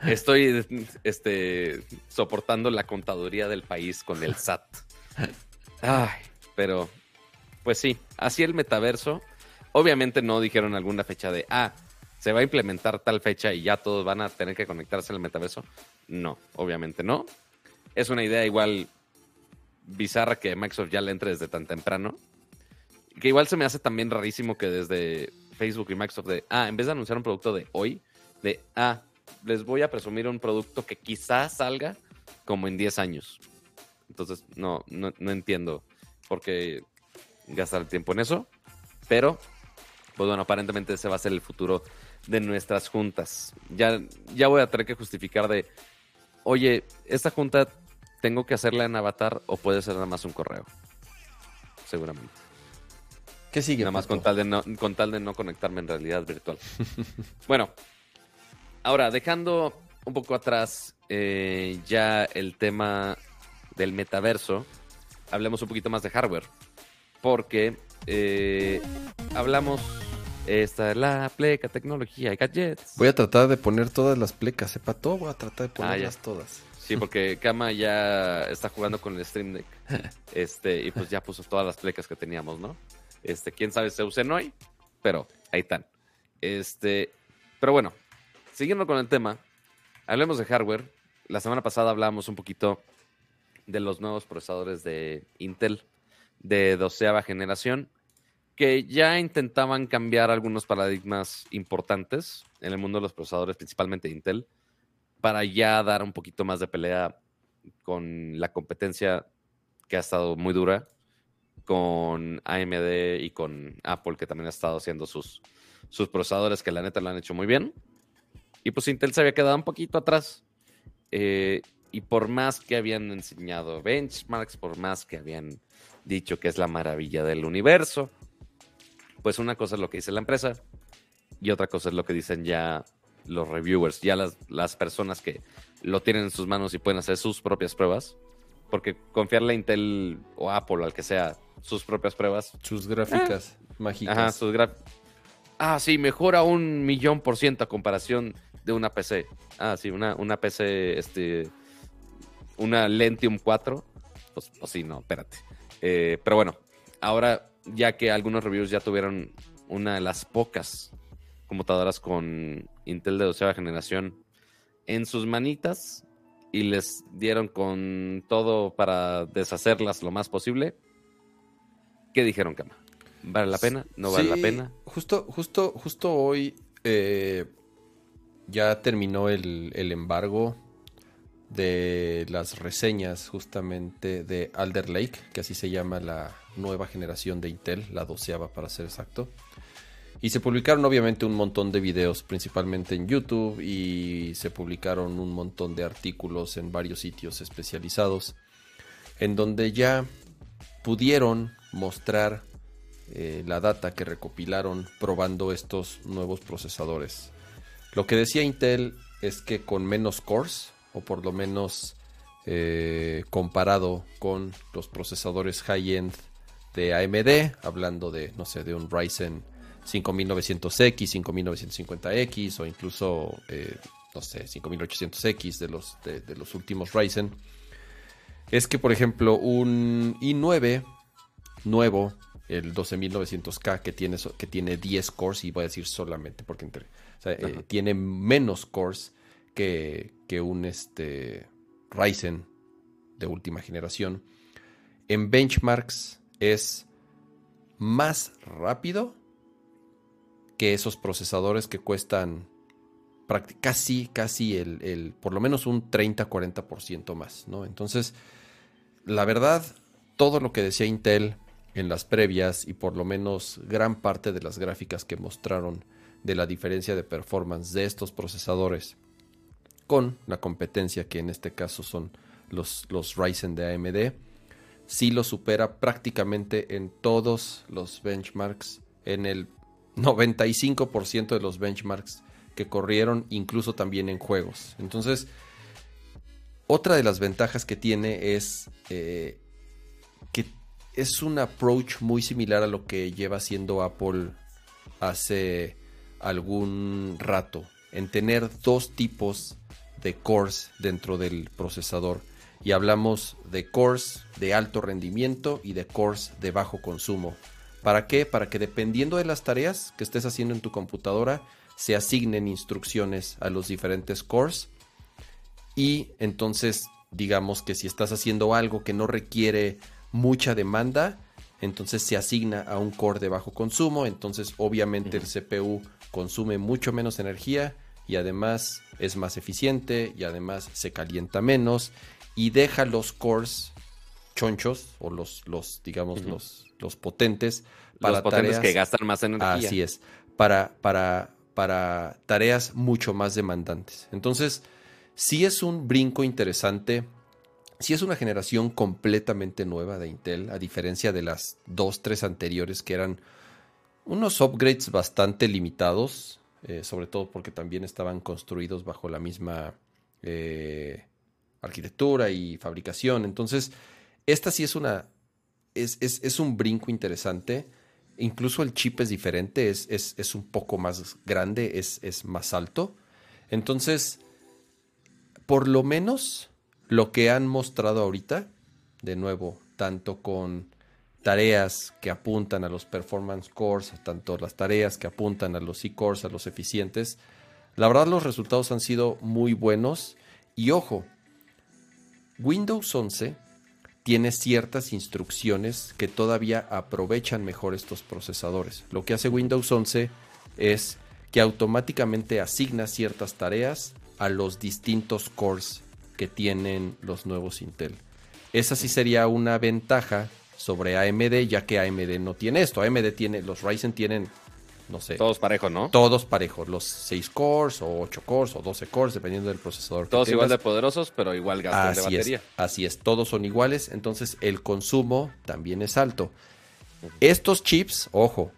Estoy este, soportando la contaduría del país con el SAT. Ay, pero, pues sí, así el metaverso. Obviamente no dijeron alguna fecha de, ah, se va a implementar tal fecha y ya todos van a tener que conectarse al metaverso. No, obviamente no. Es una idea igual bizarra que Microsoft ya le entre desde tan temprano. Que igual se me hace también rarísimo que desde Facebook y Microsoft de, ah, en vez de anunciar un producto de hoy, de, ah, les voy a presumir un producto que quizás salga como en 10 años. Entonces, no, no, entiendo por qué gastar el tiempo en eso. Pero, pues bueno, aparentemente ese va a ser el futuro de nuestras juntas. Ya, ya voy a tener que justificar de, oye, esta junta tengo que hacerla en avatar o puede ser nada más un correo. Seguramente. ¿Qué sigue? Nada más con tal, de no, con tal de no conectarme en realidad virtual. *laughs* bueno, Ahora, dejando un poco atrás eh, ya el tema del metaverso, hablemos un poquito más de hardware. Porque eh, hablamos esta es la pleca, tecnología y gadgets. Voy a tratar de poner todas las plecas, sepa todo, voy a tratar de ah, ponerlas todas. Sí, porque Kama ya está jugando con el Stream Deck. *laughs* Este, y pues ya puso todas las plecas que teníamos, ¿no? Este, quién sabe si se usen hoy, pero ahí están. Este, pero bueno, siguiendo con el tema, hablemos de hardware. La semana pasada hablábamos un poquito de los nuevos procesadores de Intel de doceava generación que ya intentaban cambiar algunos paradigmas importantes en el mundo de los procesadores, principalmente Intel, para ya dar un poquito más de pelea con la competencia que ha estado muy dura, con AMD y con Apple, que también ha estado haciendo sus, sus procesadores, que la neta lo han hecho muy bien. Y pues Intel se había quedado un poquito atrás. Eh, y por más que habían enseñado benchmarks, por más que habían dicho que es la maravilla del universo, pues una cosa es lo que dice la empresa y otra cosa es lo que dicen ya los reviewers, ya las, las personas que lo tienen en sus manos y pueden hacer sus propias pruebas. Porque confiarle a Intel o Apple, al que sea, sus propias pruebas. Sus gráficas eh, mágicas. Ajá, sus gráficas. Ah, sí, mejora un millón por ciento a comparación de una PC. Ah, sí, una, una PC, este, una Lentium 4. Pues, pues sí, no, espérate. Eh, pero bueno, ahora ya que algunos reviews ya tuvieron una de las pocas computadoras con Intel de doceava generación en sus manitas y les dieron con todo para deshacerlas lo más posible. ¿Qué dijeron, Cama? ¿Vale la pena? ¿No vale la pena? Justo, justo, justo hoy eh, ya terminó el, embargo de las reseñas justamente de Alder Lake, que así se llama la nueva generación de Intel, la doceava para ser exacto. Y se publicaron obviamente un montón de videos, principalmente en YouTube, y se publicaron un montón de artículos en varios sitios especializados, en donde ya pudieron mostrar eh, la data que recopilaron probando estos nuevos procesadores. Lo que decía Intel es que con menos cores, o por lo menos eh, comparado con los procesadores high-end de AMD, hablando de, no sé, de un Ryzen 5900X, 5950X o incluso, eh, no sé, 5800X de los, de los últimos Ryzen, es que, por ejemplo, un i9 nuevo, el 12900K, que tiene, que tiene 10 cores, y voy a decir solamente porque entre eh, tiene menos cores que, un este, Ryzen de última generación. En benchmarks es más rápido que esos procesadores que cuestan casi, casi el, por lo menos un 30-40% más, ¿no? Entonces, la verdad, todo lo que decía Intel en las previas y por lo menos gran parte de las gráficas que mostraron de la diferencia de performance de estos procesadores con la competencia que en este caso son los, los Ryzen de AMD, sí lo supera prácticamente en todos los benchmarks, en el 95% de los benchmarks que corrieron, incluso también en juegos. Entonces, otra de las ventajas que tiene es eh, que es un approach muy similar a lo que lleva haciendo Apple hace algún rato, en tener dos tipos de cores dentro del procesador. Y hablamos de cores de alto rendimiento y de cores de bajo consumo. ¿Para qué? Para que dependiendo de las tareas que estés haciendo en tu computadora, se asignen instrucciones a los diferentes cores. Y entonces, digamos que si estás haciendo algo que no requiere mucha demanda, entonces se asigna a un core de bajo consumo. Entonces, obviamente, el CPU consume mucho menos energía y además es más eficiente y además se calienta menos y deja los cores chonchos o los, los digamos, los, los potentes para los potentes tareas, que gastan más energía. Así es, para, para, para tareas mucho más demandantes. Entonces, sí es un brinco interesante. Sí es una generación completamente nueva de Intel, a diferencia de las dos, tres anteriores que eran unos upgrades bastante limitados. Eh, sobre todo porque también estaban construidos bajo la misma eh, arquitectura y fabricación. Entonces, esta sí es una. Es, es, un brinco interesante. Incluso el chip es diferente, es, es un poco más grande, es, más alto. Entonces, por lo menos lo que han mostrado ahorita, de nuevo, tanto con tareas que apuntan a los performance cores, tanto las tareas que apuntan a los e-cores, a los eficientes. La verdad los resultados han sido muy buenos y ojo, Windows 11 tiene ciertas instrucciones que todavía aprovechan mejor estos procesadores. Lo que hace Windows 11 es que automáticamente asigna ciertas tareas a los distintos cores que tienen los nuevos Intel. Esa sí sería una ventaja sobre AMD, ya que AMD no tiene esto. AMD tiene, los Ryzen tienen, no sé. Todos parejos, ¿no? Todos parejos, los 6 cores o 8 cores o 12 cores, dependiendo del procesador. Todos igual de poderosos, pero igual gastan de batería. así es, todos son iguales, entonces el consumo también es alto. Estos chips, ojo,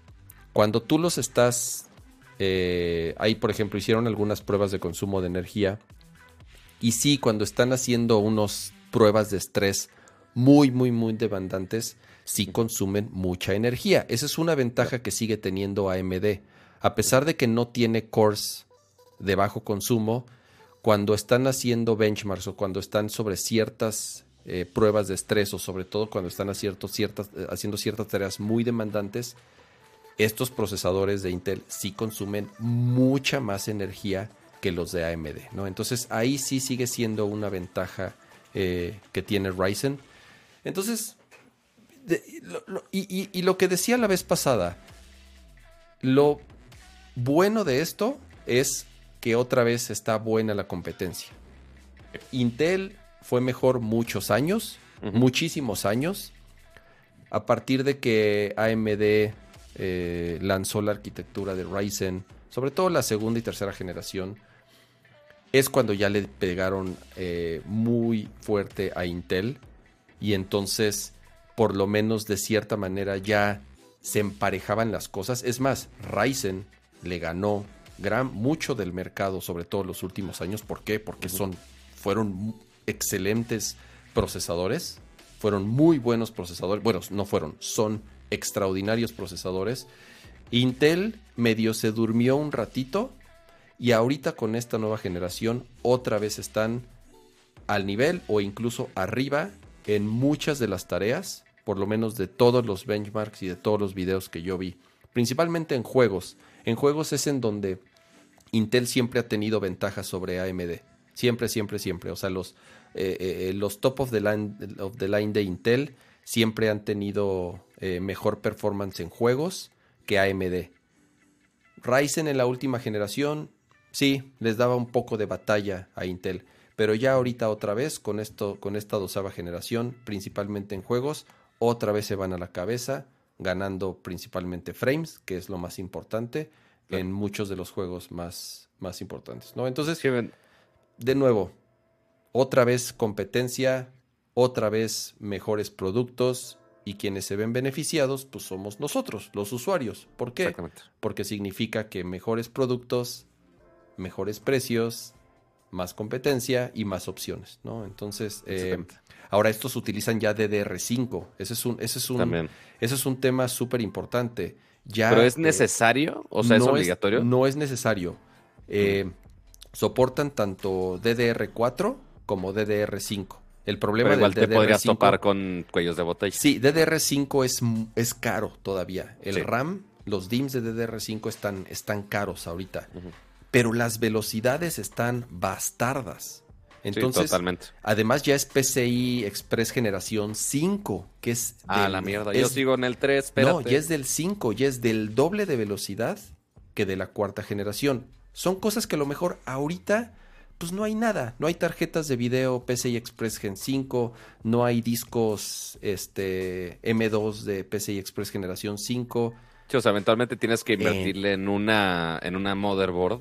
cuando tú los estás... Eh, ahí, por ejemplo, hicieron algunas pruebas de consumo de energía. Y sí, cuando están haciendo unas pruebas de estrés muy, muy, muy demandantes, sí consumen mucha energía. Esa es una ventaja que sigue teniendo AMD. A pesar de que no tiene cores de bajo consumo, cuando están haciendo benchmarks o cuando están sobre ciertas eh, pruebas de estrés o sobre todo cuando están haciendo ciertas, eh, haciendo ciertas tareas muy demandantes, estos procesadores de Intel sí consumen mucha más energía que los de AMD. ¿no? Entonces ahí sí sigue siendo una ventaja eh, que tiene Ryzen. Entonces, y, lo que decía la vez pasada, lo bueno de esto es que otra vez está buena la competencia. Intel fue mejor muchos años, muchísimos años, a partir de que AMD eh, lanzó la arquitectura de Ryzen, sobre todo la segunda y tercera generación, es cuando ya le pegaron eh, muy fuerte a Intel y entonces por lo menos de cierta manera ya se emparejaban las cosas. Es más, Ryzen le ganó gran, mucho del mercado, sobre todo en los últimos años. ¿Por qué? Porque son, fueron excelentes procesadores, fueron muy buenos procesadores. Bueno, no fueron, son extraordinarios procesadores. Intel medio se durmió un ratito y ahorita con esta nueva generación otra vez están al nivel o incluso arriba en muchas de las tareas, por lo menos de todos los benchmarks y de todos los videos que yo vi, principalmente en juegos. En juegos es en donde Intel siempre ha tenido ventajas sobre AMD. Siempre, siempre, siempre. O sea, los, eh, eh, eh, los top of the, line, of the line de Intel siempre han tenido mejor performance en juegos que AMD. Ryzen en la última generación, sí, les daba un poco de batalla a Intel pero ya ahorita otra vez con esto con esta dosava generación, principalmente en juegos, otra vez se van a la cabeza, ganando principalmente frames, que es lo más importante Claro. en muchos de los juegos más, más importantes, ¿no? Entonces, Sí, de nuevo, otra vez competencia, otra vez mejores productos y quienes se ven beneficiados, pues somos nosotros, los usuarios. ¿Por qué? Exactamente. Porque significa que mejores productos, mejores precios, más competencia y más opciones, ¿no? Entonces, eh, ahora estos utilizan ya DDR5. Ese es un, ese es un, También. ese es un tema súper importante. Ya, ¿Pero es eh, necesario? O sea, ¿es obligatorio? no es necesario. Eh, Soportan tanto DDR4 como DDR5. El problema Pero igual del te podrías DDR5 topar con cuellos de botella. Sí, DDR5 es, es caro todavía. El Sí. RAM, los DIMMs de DDR5 están, están caros ahorita. Ujú. Pero las velocidades están bastardas. Entonces, sí, totalmente. además ya es PCI Express generación 5, que es... Ah, del- la mierda. Yo sigo en el 3, espérate. no, ya es del 5, ya es del doble de velocidad que de la cuarta generación. Son cosas que a lo mejor ahorita, pues no hay nada. No hay tarjetas de video PCI Express Gen 5, no hay discos este, M2 de PCI Express generación 5. Sí, o sea, eventualmente tienes que invertirle en una en una motherboard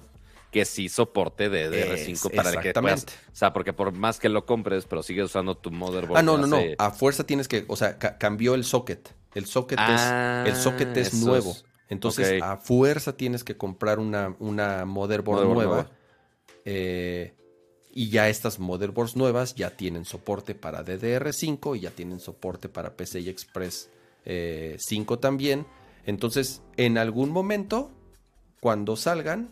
que sí soporte DDR5 Es- para el que puedas. O sea, porque por más que lo compres, pero sigues usando tu motherboard. Ah, no, de no, no. A fuerza tienes que, o sea, ca- cambió el socket. El socket Ah, es, el socket es esos. nuevo. Entonces, a fuerza tienes que comprar una, una motherboard, Motherboard nueva. nueva. Eh, y ya estas motherboards nuevas ya tienen soporte para DDR5 y ya tienen soporte para PCI Express eh, 5 también. Entonces, en algún momento, cuando salgan,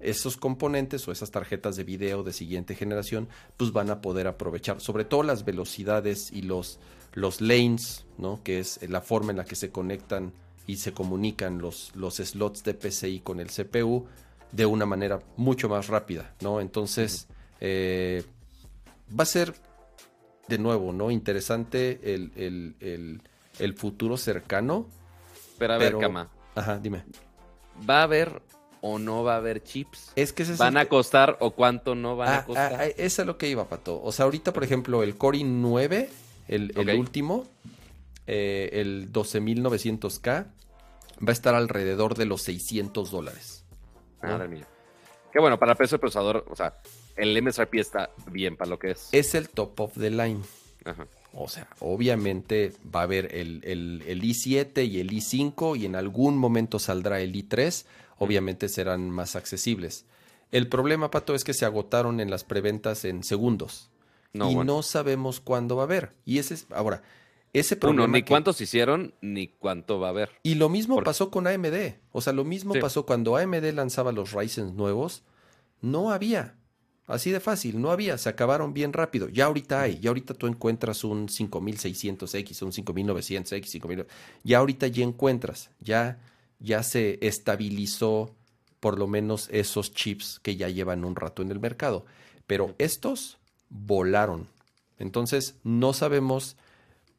esos componentes o esas tarjetas de video de siguiente generación, pues van a poder aprovechar, sobre todo las velocidades y los, los lanes, ¿no? Que es la forma en la que se conectan y se comunican los, los slots de PCI con el CPU de una manera mucho más rápida, ¿no? Entonces, eh, va a ser de nuevo, ¿no? Interesante el, el- el- el futuro cercano. Pero a ver, pero- Cama, Ajá, dime. ¿va a haber o no va a haber chips? Es que ese es ¿Van el a costar o cuánto no van Ah, a costar? ah, ah, eso es lo que iba, Pato. O sea, ahorita, por ejemplo, el Core i9, el, último, eh, el 12900K, va a estar alrededor de los 600 dólares. ¿no? Madre mía. Qué bueno, para el precio del procesador, o sea, el MSRP está bien para lo que es. Es el top of the line. Ajá. O sea, obviamente va a haber el, el- el i7 y el i5 y en algún momento saldrá el i3. Obviamente serán más accesibles. El problema, Pato, es que se agotaron en las preventas en segundos. No, y bueno. no sabemos cuándo va a haber. Y ese es, ahora, ese Uno, problema. ni que- cuántos hicieron, ni cuánto va a haber. Y lo mismo pasó con AMD. O sea, lo mismo Sí. pasó cuando AMD lanzaba los Ryzen nuevos. No había. Así de fácil, no había. Se acabaron bien rápido. Ya ahorita hay. Ya ahorita tú encuentras un 5600X, un 5900X, 5000. Ya ahorita ya encuentras. Ya, ya se estabilizó por lo menos esos chips que ya llevan un rato en el mercado. Pero estos volaron. Entonces, no sabemos.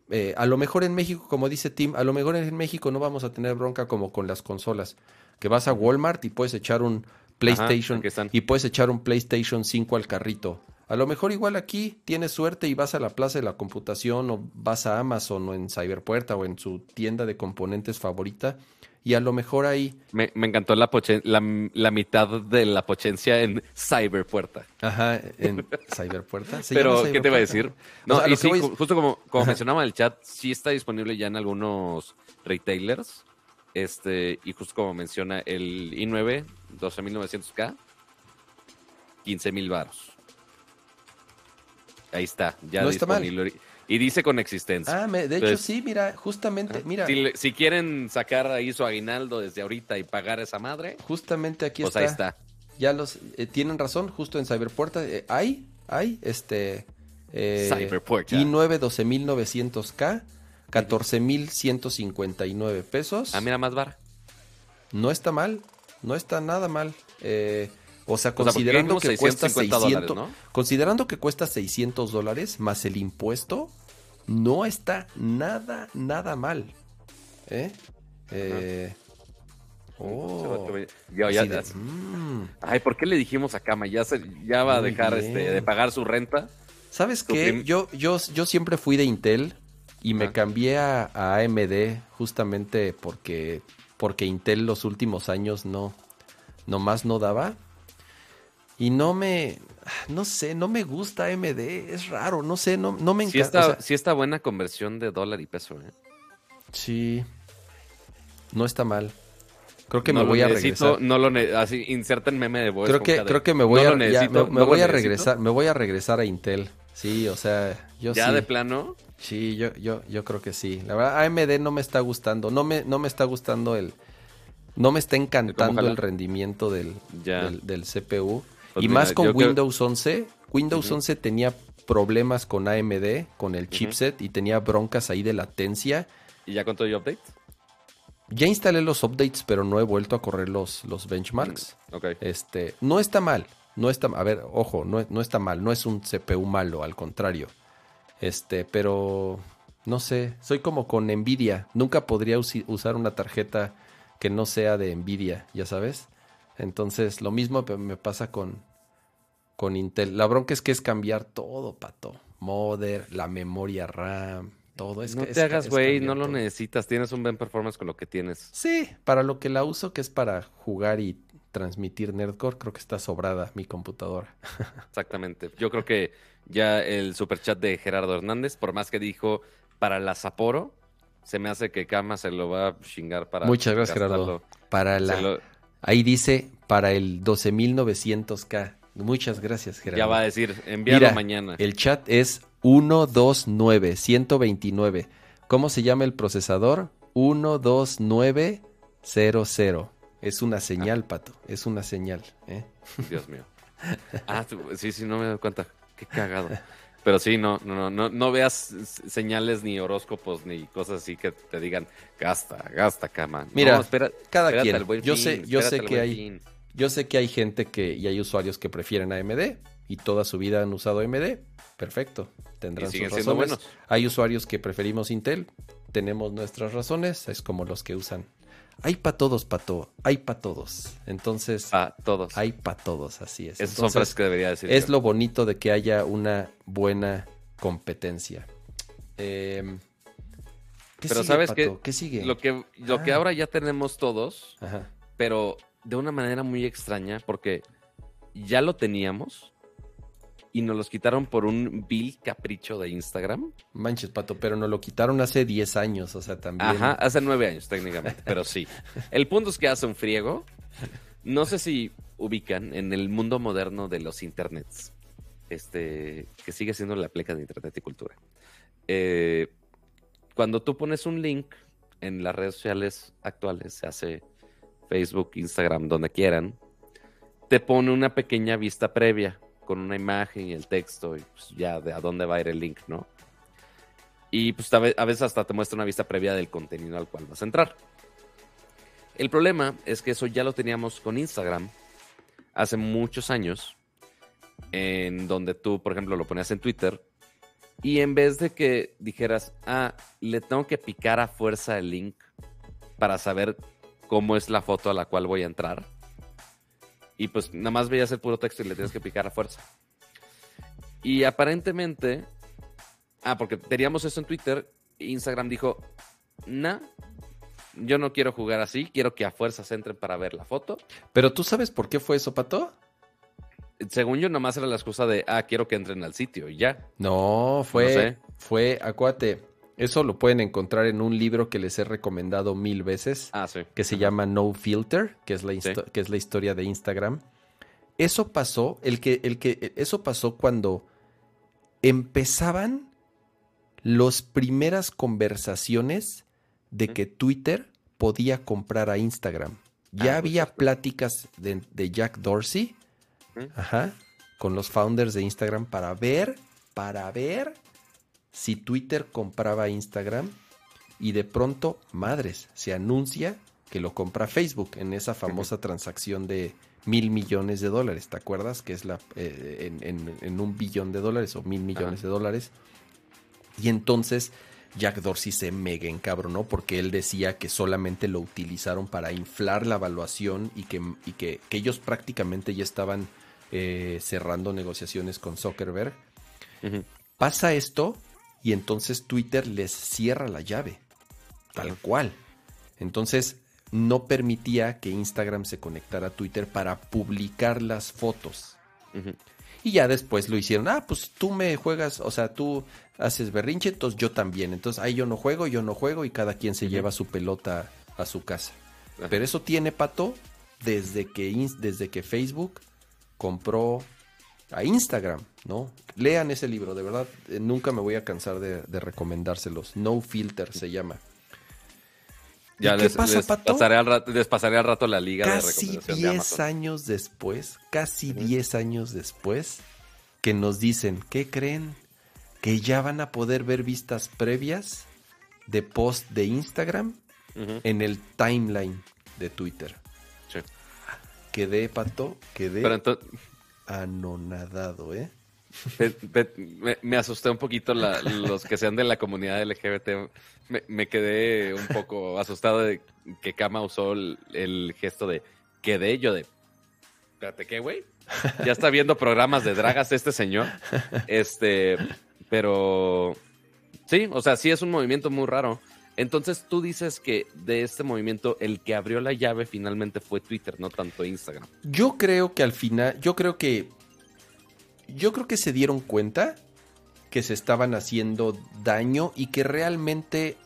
eh, a lo mejor en México, como dice Tim, a lo mejor en México no vamos a tener bronca como con las consolas. Que vas a Walmart y puedes echar un PlayStation y puedes echar un PlayStation 5 al carrito. A lo mejor igual aquí tienes suerte y vas a la plaza de la computación o vas a Amazon o en Cyberpuerta o en su tienda de componentes favorita y a lo mejor ahí, Me, me encantó la, pochen- la, la mitad de la potencia en Cyberpuerta. ajá, en Cyberpuerta. ¿Se Pero, ¿qué te iba a decir? O No, sea, a y sí, voy justo como, como mencionaba en el chat, sí está disponible ya en algunos retailers. Este, y justo como menciona el i9 12900K, 15000 varos. Ahí está, ya No está mal. Y dice con existencia. Ah, me- de hecho sí, mira, justamente, mira, Si, quieren sacar ahí su aguinaldo desde ahorita y pagar esa madre, justamente aquí pues está. ahí está. Ya los eh, tienen razón, justo en Cyberpuerta eh, hay, hay este eh, Cyberpuerta. i9 12900K, 14159 pesos. Ah, mira, más bar. No está mal, no está nada mal. Eh, o sea, O sea, porque considerando que cuesta 650 600, dólares, ¿no? considerando que cuesta 600 dólares más el impuesto, no está nada, nada mal. ¿Eh? Eh, oh, Ya, de, mm. Ay, ¿por qué le dijimos a Kama? Ya, se, ya va a dejar este, de pagar su renta. ¿Sabes qué? prim- Yo, yo, yo siempre fui de Intel y me Ah. cambié a, a AMD justamente porque, porque Intel los últimos años no, nomás no daba. Y no me, no sé, no me gusta AMD, es raro, no sé, no, no me Sí encanta. está, o sea, sí está buena conversión de dólar y peso, ¿eh? sí, no está mal. Creo que No me voy a regresar. No lo así, inserten meme de voz. Creo que, cada- creo que me voy no a ya, necesito, me, me no lo voy a regresar, me voy a regresar a Intel. Sí, o sea, yo Ya sí. de plano. Sí, yo, yo, yo creo que sí. La verdad, AMD no me está gustando. No me, no me está gustando el. No me está encantando el rendimiento del, Ya. del, del CPU. Pues y mira, más con yo creo- Windows 11. Windows Ujú. 11 tenía problemas con AMD, con el chipset, y tenía broncas ahí de latencia. ¿Y ya con todo y update? Ya instalé los updates, pero no he vuelto a correr los, los benchmarks. Ok. Este, no está mal. No está, a ver, ojo, no, no está mal. No es un CPU malo, al contrario. Este, pero no sé. Soy como con Nvidia. Nunca podría usar una tarjeta que no sea de Nvidia, ya sabes. Entonces, lo mismo me pasa con, con Intel. La bronca es que es cambiar todo, pato. Modder, la memoria RAM, todo. Es no que- te es hagas, güey, no lo necesitas. Tienes un buen performance con lo que tienes. Sí, para lo que la uso, que es para jugar y transmitir Nerdcore, creo que está sobrada mi computadora. *laughs* Exactamente. Yo creo que ya el superchat de Gerardo Hernández, por más que dijo para la Sapporo, se me hace que Kama se lo va a chingar para. Muchas gracias, Gerardo. Para la, ahí dice para el 12900K. Muchas gracias, Gerardo. ya va a decir, envíalo Mira, mañana. El chat es 129 129. ¿Cómo se llama el procesador? 12900. Es una señal, pato. Es una señal. ¿eh? Dios mío. *laughs* Ah, sí, sí, no me doy cuenta. Qué cagado. Pero sí, no, no, no, no, veas señales ni horóscopos ni cosas así que te digan gasta, gasta, cama. No, Mira, espera, cada quien. Yo fin, sé- yo sé que hay- fin. Yo sé que hay gente que y hay usuarios que prefieren AMD y toda su vida han usado AMD. Perfecto, tendrán sus razones. buenos. Hay usuarios que preferimos Intel, tenemos nuestras razones, es como los que usan. Hay para todos, pato, hay para todos. Entonces, A todos. hay para todos, así es. Esas son frases que debería decir. es yo. lo bonito de que haya una buena competencia. Em, ¿qué Pero sigue, ¿sabes? Pato? ¿Qué sigue? Lo que, lo que Ah. ahora ya tenemos todos, Ajá. pero de una manera muy extraña, porque ya lo teníamos y nos los quitaron por un vil capricho de Instagram. Manches, pato, pero nos lo quitaron hace 10 años, o sea, también. Ajá, hace nueve años técnicamente, pero sí. *laughs* El punto es que hace un friego. No sé si ubican en el mundo moderno de los internets, este, que sigue siendo la pleca de internet y cultura. Eh, cuando tú pones un link en las redes sociales actuales, se hace Facebook, Instagram, donde quieran, te pone una pequeña vista previa con una imagen y el texto y pues, ya de a dónde va a ir el link, ¿no? Y pues a ve- a veces hasta te muestra una vista previa del contenido al cual vas a entrar. El problema es que eso ya lo teníamos con Instagram hace muchos años, en donde tú, por ejemplo, lo ponías en Twitter y en vez de que dijeras, ah, le tengo que picar a fuerza el link para saber cómo es la foto a la cual voy a entrar, y pues nada más veías el puro texto y le tienes que picar a fuerza. Y aparentemente, ah, porque teníamos eso en Twitter, Instagram dijo, nah, yo no quiero jugar así, quiero que a fuerzas entren para ver la foto. Pero tú sabes por qué fue eso, pato? Según yo, nomás era la excusa de, ah, quiero que entren al sitio y ya. No, fue, No sé. fue, acuérdate, eso lo pueden encontrar en un libro que les he recomendado mil veces, Ah, sí. que se llama No Filter, que es la, que es la historia de Instagram. Eso pasó, el que, el que, eso pasó cuando empezaban las primeras conversaciones de que Twitter podía comprar a Instagram. Ya Ah, había pláticas de, de Jack Dorsey, ajá, con los founders de Instagram para ver, para ver si Twitter compraba Instagram y de pronto, madres, se anuncia que lo compra Facebook en esa famosa transacción de mil millones de dólares, ¿te acuerdas? Que es la eh, en, en- en un billón de dólares o mil millones de dólares. Y entonces Jack Dorsey se mega encabronó porque él decía que solamente lo utilizaron para inflar la evaluación y que, y que, que ellos prácticamente ya estaban eh, cerrando negociaciones con Zuckerberg. Pasa esto y entonces Twitter les cierra la llave, tal cual. Entonces no permitía que Instagram se conectara a Twitter para publicar las fotos. Y ya después lo hicieron, ah, pues tú me juegas, o sea, tú haces berrinche, entonces yo también. Entonces ahí yo no juego, yo no juego y cada quien se lleva su pelota a su casa. Pero eso tiene pato desde que, desde que Facebook compró a Instagram, ¿no? Lean ese libro, de verdad, eh, nunca me voy a cansar de, recomendárselos. No Filter se llama. Ya ¿Qué pasa, Pato? Pasaré al rato, les pasaré al rato la liga casi de 10 años después, casi 10 años después, que nos dicen, ¿qué creen? Que ya van a poder ver vistas previas de post de Instagram en el timeline de Twitter. Sí. Quedé, Pato, quedé anonadado, ¿eh? Me, asusté un poquito los que sean de la comunidad LGBT. Me, quedé un poco asustado de que Kama usó el, gesto de quedé yo de. Espérate, ¿qué, güey? Ya está viendo programas de dragas este señor. Este, pero sí, o sea, sí es un movimiento muy raro. Entonces tú dices que de este movimiento el que abrió la llave finalmente fue Twitter, no tanto Instagram. Yo creo que al final, yo creo que yo creo que se dieron cuenta que se estaban haciendo daño y que realmente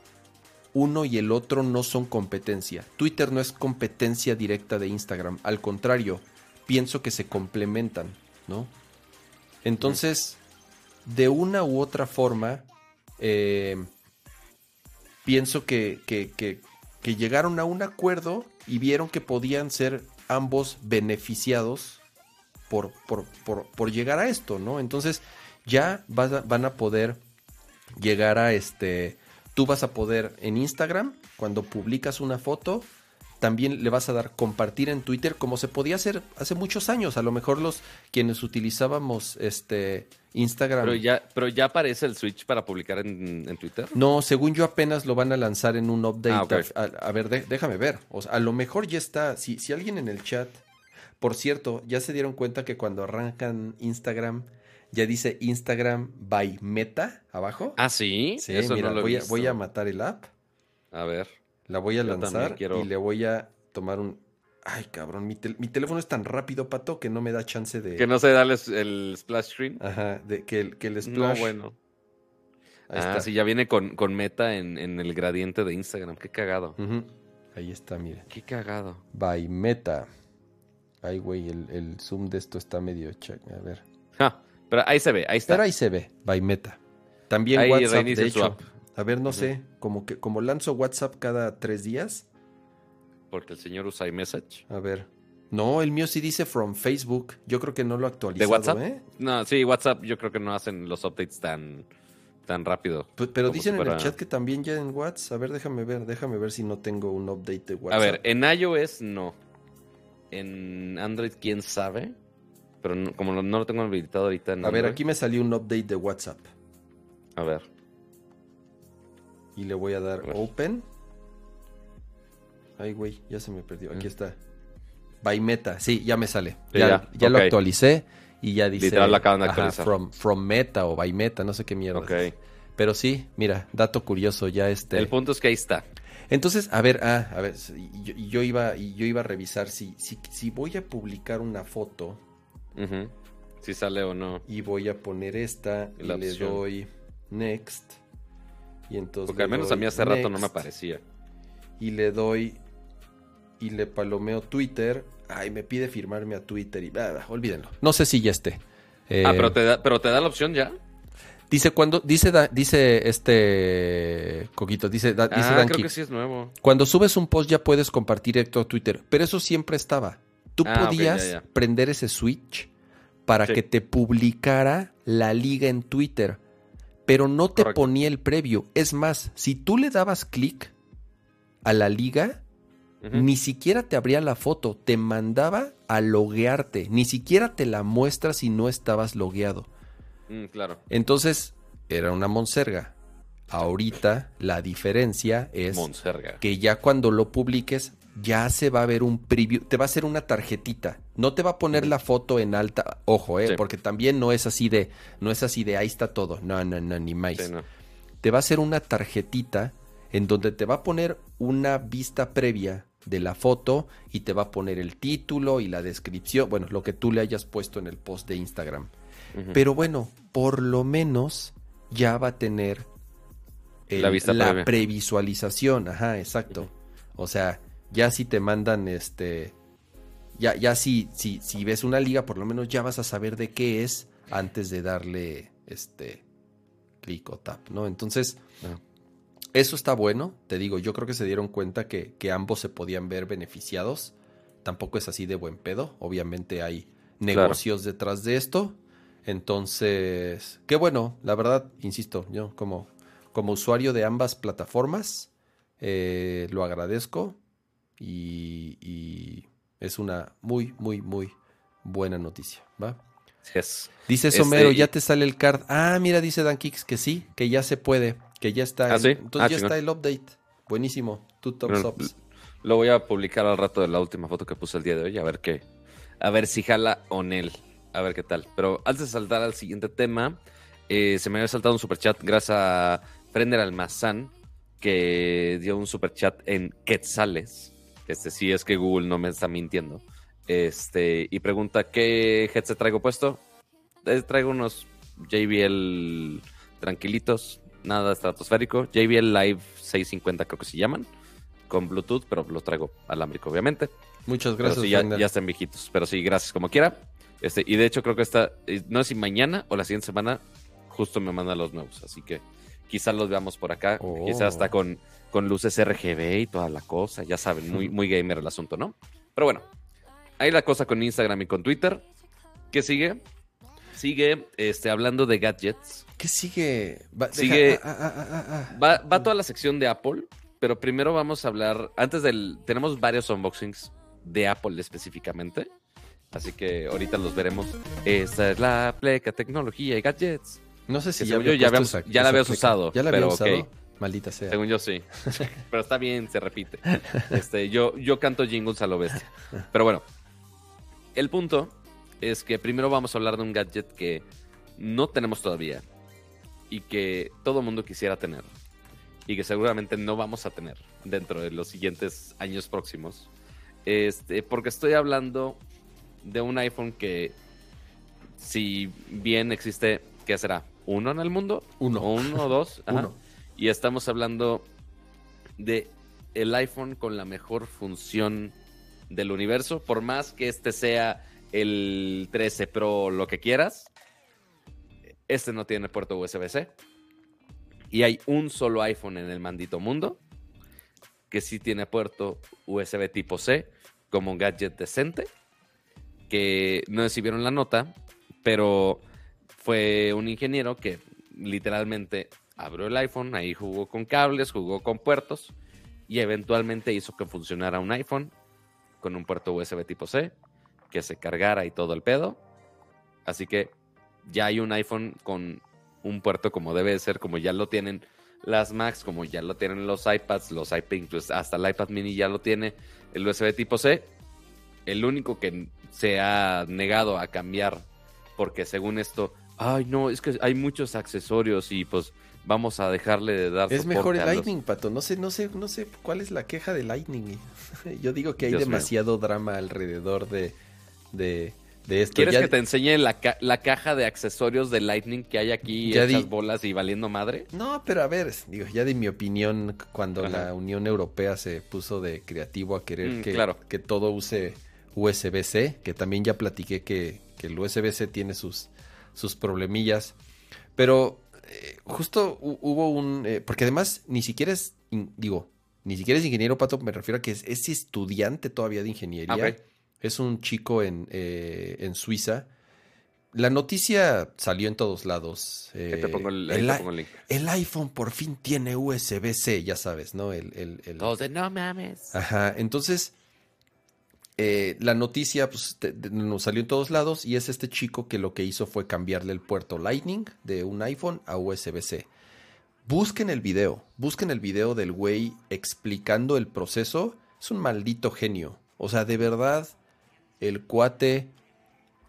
uno y el otro no son competencia. Twitter no es competencia directa de Instagram, al contrario, pienso que se complementan, ¿no? Entonces, de una u otra forma, eh, pienso que, llegaron a un acuerdo y vieron que podían ser ambos beneficiados por, por, llegar a esto, ¿no? Entonces ya van a poder llegar a este, tú vas a poder en Instagram, cuando publicas una foto, también le vas a dar compartir en Twitter como se podía hacer hace muchos años. A lo mejor los quienes utilizábamos este Instagram. Pero ya, pero ya aparece el switch para publicar en, Twitter. No, según yo apenas lo van a lanzar en un update. Ah, a, ver, déjame ver. O sea, a lo mejor ya está. Si, si alguien en el chat. Por cierto, ya se dieron cuenta que cuando arrancan Instagram, ya dice Instagram by Meta abajo. Ah, sí. Sí, mira, voy, a, voy a matar el app. A ver. La voy a lanzar y le voy a tomar un. Ay, cabrón, mi, teléfono es tan rápido, pato, que no me da chance de. Que no se da el, splash screen. Ajá, de, que, el, que el splash. No, bueno. Ahí ah, está. sí, ya viene con, meta en, el gradiente de Instagram. Qué cagado. Ahí está, mira. Qué cagado. By meta. Ay, güey, el, zoom de esto está medio check. A ver. pero ahí se ve, ahí está. Pero ahí se ve, by meta. También WhatsApp, de hecho. A ver, no sé, como que como lanzo WhatsApp cada tres días. Porque el señor usa iMessage. A ver. No, el mío sí dice from Facebook. Yo creo que no lo actualizado, ¿De WhatsApp? ¿eh? No, sí, WhatsApp yo creo que no hacen los updates tan, tan rápido. pero dicen en el chat que también ya en WhatsApp. A ver, déjame ver, déjame ver si no tengo un update de WhatsApp. A ver, en iOS no. En Android, quién sabe. Pero como no, lo tengo habilitado ahorita A ver, aquí me salió un update de WhatsApp. A ver y le voy a dar open. Ay, güey, ya se me perdió. Aquí mm. está. By Meta, sí, ya me sale. Ya, ya, lo actualicé y ya dice. Literal, acaban de actualizar. from, from, Meta o By Meta, no sé qué mierda. Ok. Pero sí, mira, dato curioso, ya este. El punto es que ahí está. Entonces, a ver, ah, a ver, yo, iba, yo iba a revisar si, si, si voy a publicar una foto. Si sale o no. Y voy a poner esta y le doy next. Porque al menos a mí hace rato no me aparecía. Y le doy y le palomeo Twitter. Ay, me pide firmarme a Twitter y olvídenlo. No sé si ya esté. ah, pero te, da, pero te da la opción ya. Dice cuando dice dice este coquito dice dice ah, creo que sí es nuevo. Cuando subes un post ya puedes compartir directo a Twitter, pero eso siempre estaba. Tú ah, podías prender ese switch para que te publicara la liga en Twitter pero no te ponía el previo. Es más, si tú le dabas clic a la liga, ni siquiera te abría la foto, te mandaba a loguearte, ni siquiera te la muestra si no estabas logueado. Mm, claro. Entonces, era una monserga. Ahorita la diferencia es que ya cuando lo publiques ya se va a ver un preview, te va a hacer una tarjetita, no te va a poner la foto en alta, ojo, eh, porque también no es así de, no es así de ahí está todo, no, no, no, ni más. te va a hacer una tarjetita en donde te va a poner una vista previa de la foto y te va a poner el título y la descripción, bueno, lo que tú le hayas puesto en el post de Instagram. Pero bueno, por lo menos ya va a tener la, vista la previsualización, ajá, exacto. O sea, ya si te mandan este ya ya si, si si ves una liga, por lo menos ya vas a saber de qué es antes de darle este clic o tap, ¿no? Entonces, eso está bueno, te digo, yo creo que se dieron cuenta que, que, ambos se podían ver beneficiados. Tampoco es así de buen pedo, obviamente hay negocios detrás de esto. Entonces, qué bueno, la verdad, insisto, yo como, como usuario de ambas plataformas, eh, lo agradezco y, y, es una muy, muy, muy buena noticia, ¿va? Dice Somero, este, ya te sale el card. Ah, mira, dice Dan Kicks que sí, que ya se puede, que ya está. ¿Ah, Entonces ah, ya está el update. Buenísimo. Tops Lo voy a publicar al rato de la última foto que puse el día de hoy, a ver qué. A ver si jala o Nel. A ver qué tal. Pero antes de saltar al siguiente tema, eh, se me había saltado un superchat gracias a Frender Almazán, que dio un superchat en Quetzales. Este sí es que Google no me está mintiendo. Este, y pregunta, ¿qué headset traigo puesto? Eh, traigo unos JBL tranquilitos, nada estratosférico. JBL Live 650 creo que se llaman, con Bluetooth, pero los traigo alámbrico, obviamente. Muchas gracias. ya, ya, están viejitos, pero sí, gracias como quiera. Este, y de hecho creo que esta, eh, no sé si mañana o la siguiente semana, justo me mandan los nuevos, así que quizás los veamos por acá, quizás hasta oh. con, con luces RGB y toda la cosa, ya saben, muy, muy gamer el asunto, ¿no? Pero bueno, Ahí la cosa con Instagram y con Twitter. ¿Qué sigue? Sigue este, hablando de gadgets. ¿Qué sigue? Va, sigue. Ah, ah, ah, va, va, toda la sección de Apple, pero primero vamos a hablar. Antes del. Tenemos varios unboxings de Apple específicamente. Así que ahorita los veremos. Esta es la pleca tecnología y gadgets. No sé si ya, yo, ya, ya, la habías usado. Ya la había usado. Maldita sea. Según yo sí. *laughs* pero está bien, se repite. Este, yo, yo canto jingles a lo bestia. Pero bueno, el punto es que primero vamos a hablar de un gadget que no tenemos todavía y que todo mundo quisiera tener y que seguramente no vamos a tener dentro de los siguientes años próximos. Este, porque estoy hablando de un iPhone que, si bien existe, ¿qué será? ¿Uno en el mundo? Uno. ¿Uno o dos? *laughs* Uno. Y estamos hablando de el iPhone con la mejor función del universo, por más que este sea el 13 Pro, lo que quieras, este no tiene puerto USB-C. Y hay un solo iPhone en el mandito mundo que sí tiene puerto USB tipo C como un gadget decente, que no recibieron la nota, pero fue un ingeniero que literalmente abrió el iPhone, ahí jugó con cables, jugó con puertos y eventualmente hizo que funcionara un iPhone con un puerto USB tipo C, que se cargara y todo el pedo. Así que ya hay un iPhone con un puerto como debe ser, como ya lo tienen las Macs, como ya lo tienen los iPads, los iPads, hasta el iPad mini ya lo tiene el USB tipo C. El único que se ha negado a cambiar, porque según esto, ay no, es que hay muchos accesorios y pues vamos a dejarle de dar Es mejor el Lightning, Pato. No sé, no sé, no sé cuál es la queja de Lightning. *laughs* Yo digo que hay demasiado drama alrededor de, de, esto. ¿Quieres que te enseñe la, caja de accesorios de Lightning que hay aquí ya hechas bolas y valiendo madre? No, pero a ver, digo, ya de mi opinión, cuando la Unión Europea se puso de creativo a querer mm, que, que todo use USB-C, que también ya platiqué que, que el USB-C tiene sus, sus problemillas. Pero eh, justo hubo un... Eh, porque además ni siquiera es, digo, ni siquiera es ingeniero, Pato, me refiero a que es, estudiante todavía de ingeniería. Es un chico en, eh, en, Suiza. La noticia salió en todos lados. te pongo el, link. el, iPhone por fin tiene USB-C, ya sabes, ¿no? El, el, Todos no mames. Ajá, entonces eh, la noticia pues, nos salió en todos lados y es este chico que lo que hizo fue cambiarle el puerto Lightning de un iPhone a USB-C. Busquen el video, busquen el video del güey explicando el proceso. Es un maldito genio. O sea, de verdad, el cuate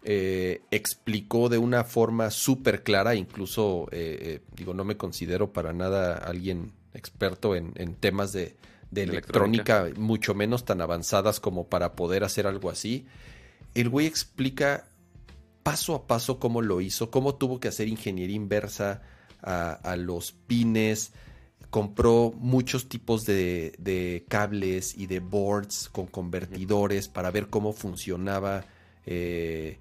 eh, explicó de una forma súper clara, incluso, eh, digo, no me considero para nada alguien experto en temas de, de electrónica, Electrónica. mucho menos tan avanzadas como para poder hacer algo así. El güey explica paso a paso cómo lo hizo, cómo tuvo que hacer ingeniería inversa a, a los pines, compró muchos tipos de, de cables y de boards con convertidores para ver cómo funcionaba eh,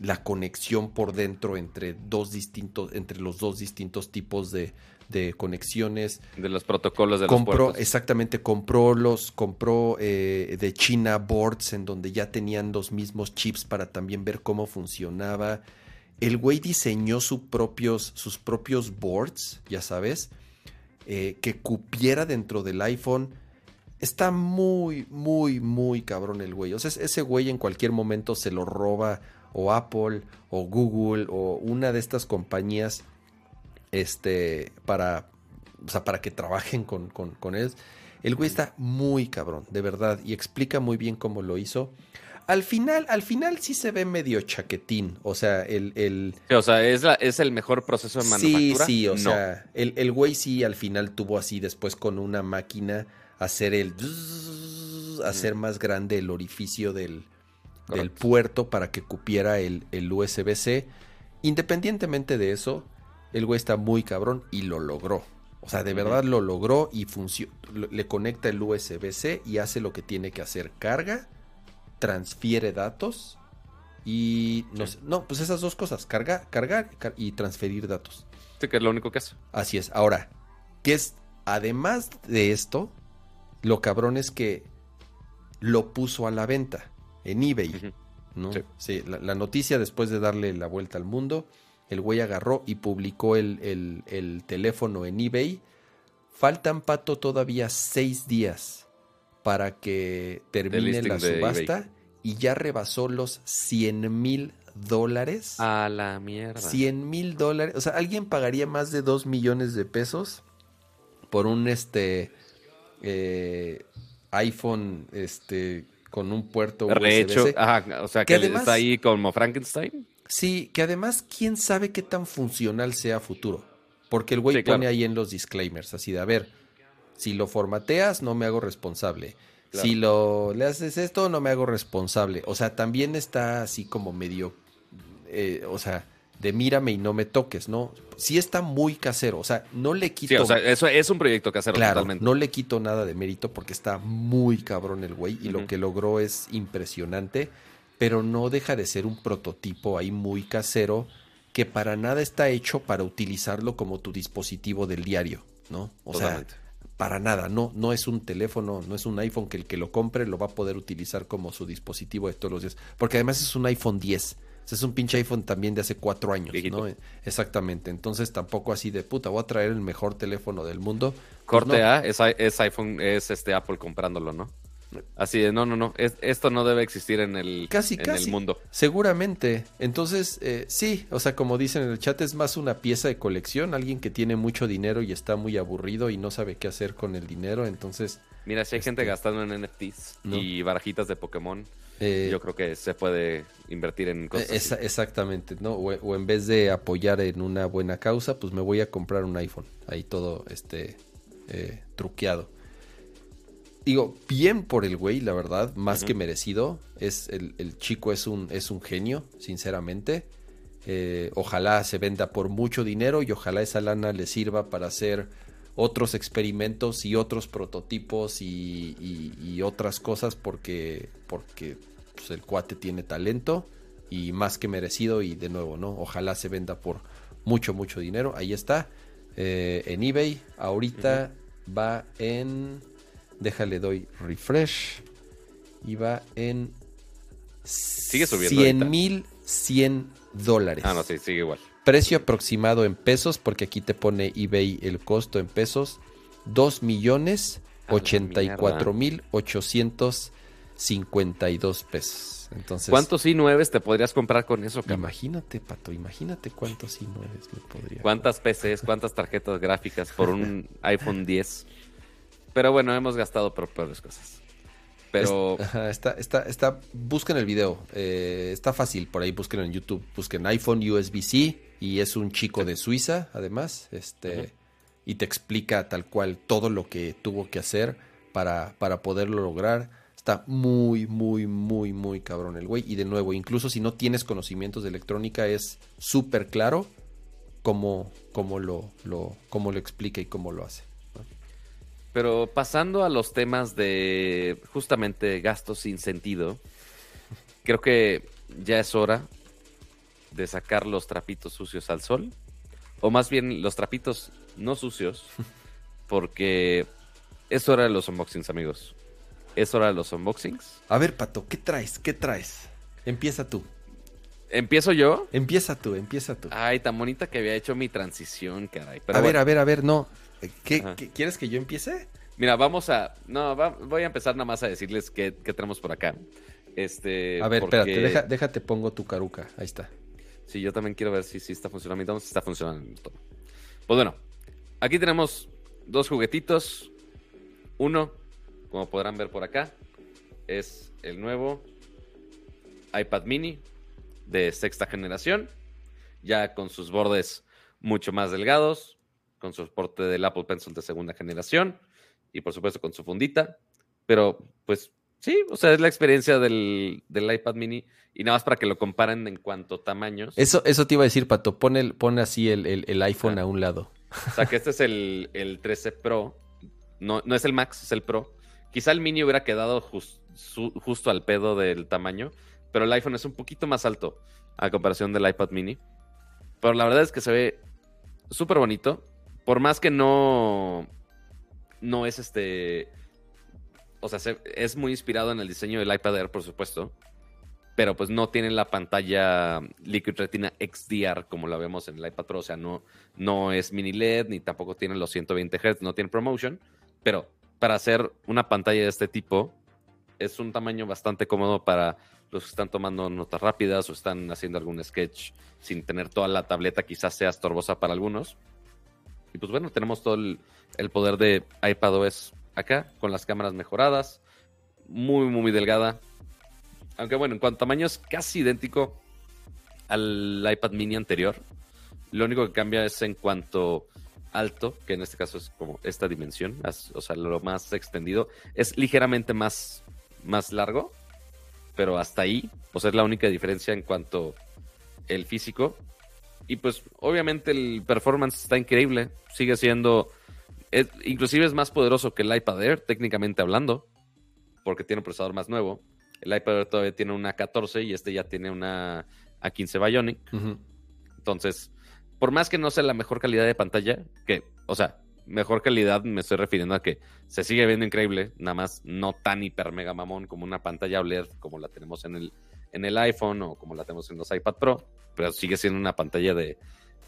la conexión por dentro entre dos distintos, entre los dos distintos tipos de, de conexiones. De los protocolos de los compró puertos. exactamente compró los compró eh, de China boards en donde ya tenían los mismos chips para también ver cómo funcionaba. El güey diseñó su propios, sus propios boards ya sabes eh, que cupiera dentro del iPhone. Está muy muy muy cabrón el güey. O sea es- ese güey en cualquier momento se lo roba o Apple o Google o una de estas compañías este, para, o sea, para que trabajen con, con, con él. El güey está muy cabrón, de verdad, y explica muy bien cómo lo hizo. Al final, al final sí se ve medio chaquetín, o sea, el... el Sí, o sea, ¿es, la- ¿es el mejor proceso de sí, manufactura? sí, o No. sea, el, el güey sí al final tuvo así después con una máquina hacer el... hacer más grande el orificio del, del puerto para que cupiera el, el USB-C. Independientemente de eso, el güey está muy cabrón y lo logró. O sea, de verdad lo logró y le conecta el USB-C y hace lo que tiene que hacer. Carga, transfiere datos y no, Sí. sé- no pues esas dos cosas, carga, cargar car- y transferir datos. Sí, que es lo único que hace. Así es. Ahora, que es además de esto, lo cabrón es que lo puso a la venta en eBay. ¿no? Sí. Sí, la, la noticia después de darle la vuelta al mundo, el güey agarró y publicó el, el- el teléfono en eBay. Faltan, Pato, todavía seis días para que termine la subasta y ya rebasó los 100 mil dólares. A la mierda. 100 mil dólares. O sea, alguien pagaría más de 2 millones de pesos por un este eh, iPhone este con un puerto. USB-C. Ajá, o sea, Que que, además- está ahí como Frankenstein. Sí, que además, quién sabe qué tan funcional sea a futuro. Porque el güey Sí, claro. pone ahí en los disclaimers, así de, a ver, si lo formateas, no me hago responsable. Claro. Si lo le haces esto, no me hago responsable. O sea, también está así como medio, eh, o sea, de mírame y no me toques, ¿no? Sí está muy casero, o sea, no le quito... Sí, o sea, eso es un proyecto casero Claro, totalmente. no le quito nada de mérito porque está muy cabrón el güey y lo que logró es impresionante, pero no deja de ser un prototipo ahí muy casero que para nada está hecho para utilizarlo como tu dispositivo del diario, ¿no? O Totalmente. sea, para nada, no, no es un teléfono, no es un iPhone que el que lo compre lo va a poder utilizar como su dispositivo de todos los días, porque además es un iPhone 10. O sea, es un pinche iPhone también de hace cuatro años, Viejito. ¿no? Exactamente. Entonces tampoco así de puta, voy a traer el mejor teléfono del mundo. Pues Corte no. A, es, es iPhone, es este Apple comprándolo, ¿no? Así de, no, no, no, es- esto no debe existir en el, Casi, en casi. el mundo. Seguramente. Entonces, eh, sí, o sea, como dicen en el chat, es más una pieza de colección, alguien que tiene mucho dinero y está muy aburrido y no sabe qué hacer con el dinero, entonces, Mira, si hay gente Este, gastando en NFTs ¿no? y barajitas de Pokémon, eh, yo creo que se puede invertir en cosas. esa- exactamente, ¿no? O, o en vez de apoyar en una buena causa, pues me voy a comprar un iPhone, ahí todo, este, eh, truqueado. Digo, bien por el güey, la verdad, más que merecido. Es el, el chico es un, es un genio, sinceramente. Eh, ojalá se venda por mucho dinero y ojalá esa lana le sirva para hacer otros experimentos y otros prototipos y, y- y otras cosas porque, porque pues, el cuate tiene talento y más que merecido y de nuevo, ¿no? Ojalá se venda por mucho, mucho dinero. Ahí está. eh, en eBay. Ahorita va en... Déjale, doy refresh. Y va en... Sigue subiendo 100 ahorita. mil 100 dólares. Ah, no, sí, sigue igual. Precio aproximado en pesos, porque aquí te pone eBay el costo en pesos. 2 millones A la 84 mil 852 pesos. Entonces, ¿Cuántos i9 te podrías comprar con eso, cabrón? Imagínate, Pato, imagínate cuántos i9 me podría. ¿Cuántas PCs, cuántas tarjetas gráficas por un *laughs* iPhone 10? Pero bueno, hemos gastado por peores cosas. pero... *laughs* está, está, está, busquen el video, eh, está fácil, por ahí busquen en YouTube, busquen iPhone USB-C y es un chico de Suiza, además, este, y te explica tal cual todo lo que tuvo que hacer para, para poderlo lograr. Está muy, muy, muy, muy cabrón el güey. Y de nuevo, incluso si no tienes conocimientos de electrónica, es súper claro cómo, cómo, lo, lo, cómo lo explica y cómo lo hace. Pero pasando a los temas de justamente gastos sin sentido, creo que ya es hora de sacar los trapitos sucios al sol. O más bien los trapitos no sucios, *laughs* porque es hora de los unboxings, amigos. Es hora de los unboxings. A ver, Pato, ¿qué traes? ¿Qué traes? Empieza tú. ¿Empiezo yo? Empieza tú, empieza tú. Ay, tan bonita que había hecho mi transición, caray. a ver, a ver, a ver, no. ¿Qué, quieres que yo empiece? Mira, vamos a. No, voy a empezar nada más a decirles qué, tenemos por acá. Este. A ver, espérate, déjate, pongo tu caruca. Ahí está. Sí, yo también quiero ver si, si está funcionando. Si está funcionando todo. Pues bueno, aquí tenemos dos juguetitos. Uno, como podrán ver por acá, es el nuevo iPad mini de sexta generación, ya con sus bordes mucho más delgados, con su soporte del Apple Pencil de segunda generación y por supuesto con su fundita. Pero pues sí, o sea, es la experiencia del, iPad mini y nada más para que lo comparen en cuanto a tamaños. Eso, eso te iba a decir, Pato, pone, pone así el, iPhone a un lado. O sea, que este es el, el 13 Pro, no, no es el Max, es el Pro. Quizá el mini hubiera quedado justo al pedo del tamaño, pero el iPhone es un poquito más alto a comparación del iPad mini. Pero la verdad es que se ve súper bonito. Por más que no, no es este... O sea, es muy inspirado en el diseño del iPad Air, por supuesto. Pero pues no tiene la pantalla Liquid Retina XDR como la vemos en el iPad Pro. O sea, no, no es mini LED ni tampoco tiene los 120 Hz, no tiene ProMotion. Pero para hacer una pantalla de este tipo, es un tamaño bastante cómodo para los que están tomando notas rápidas o están haciendo algún sketch sin tener toda la tableta, quizás sea estorbosa para algunos. Y pues bueno, tenemos todo el, poder de iPadOS acá, con las cámaras mejoradas, muy, muy delgada. Aunque bueno, en cuanto a tamaño es casi idéntico al iPad mini anterior. Lo único que cambia es en cuanto alto, que en este caso es como esta dimensión, o sea, lo más extendido, es ligeramente más, más largo pero hasta ahí, pues es la única diferencia en cuanto el físico. Y pues obviamente el performance está increíble, sigue siendo, inclusive es más poderoso que el iPad Air, técnicamente hablando, porque tiene un procesador más nuevo. El iPad Air todavía tiene una 14 y este ya tiene una A15 Bionic. Entonces, por más que no sea la mejor calidad de pantalla, que, o sea, mejor calidad me estoy refiriendo a que se sigue viendo increíble, nada más no tan hiper mega mamón como una pantalla OLED como la tenemos en el, en el iPhone o como la tenemos en los iPad Pro, pero sigue siendo una pantalla de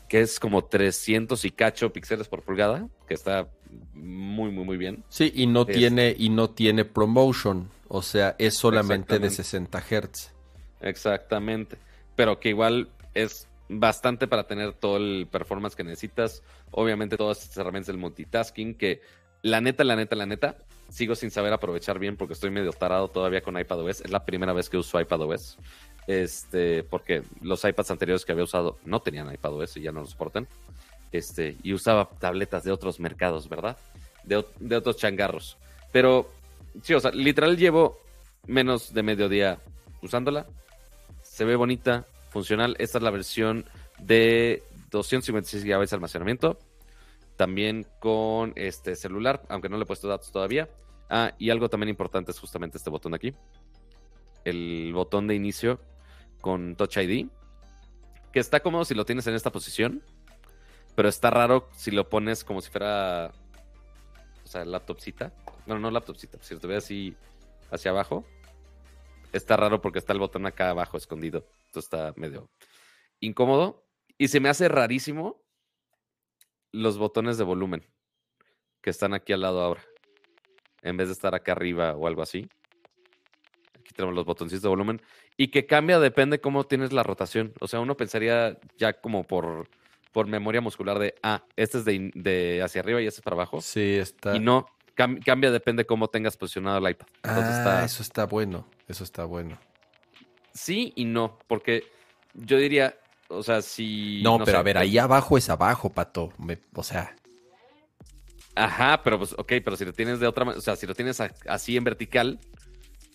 que es como 300 y cacho píxeles por pulgada, que está muy muy muy bien. Sí, y no tiene y no tiene promotion, o sea, es solamente de 60 Hz. Exactamente, pero que igual es bastante para tener todo el performance que necesitas. Obviamente todas estas herramientas del multitasking que la neta, la neta, la neta, sigo sin saber aprovechar bien porque estoy medio tarado todavía con iPadOS. Es la primera vez que uso iPadOS. Este, porque los iPads anteriores que había usado no tenían iPadOS y ya no lo soportan. Este, y usaba tabletas de otros mercados, ¿verdad? De, de otros changarros. Pero, sí, o sea, literal llevo menos de medio día usándola. Se ve bonita, funcional. Esta es la versión de 256 GB de almacenamiento. También con este celular, aunque no le he puesto datos todavía. Ah, y algo también importante es justamente este botón de aquí. El botón de inicio con Touch ID. Que está cómodo si lo tienes en esta posición. Pero está raro si lo pones como si fuera. O sea, laptopcita. Bueno, no laptopcita. Si lo ves así hacia abajo. Está raro porque está el botón acá abajo escondido está medio incómodo. Y se me hace rarísimo los botones de volumen que están aquí al lado ahora. En vez de estar acá arriba o algo así. Aquí tenemos los botoncitos de volumen. Y que cambia depende cómo tienes la rotación. O sea, uno pensaría ya como por, por memoria muscular de, ah, este es de, de hacia arriba y este es para abajo. Sí, está. Y no, cam- cambia, depende cómo tengas posicionado el iPad. Entonces Ah, está- eso está bueno. Eso está bueno. Sí y no, porque yo diría, o sea, si... no, pero sé, a ver, ahí abajo es abajo, pato. Me- o sea, Ajá, pero pues, ok, pero si lo tienes de otra manera, o sea, si lo tienes a- así en vertical,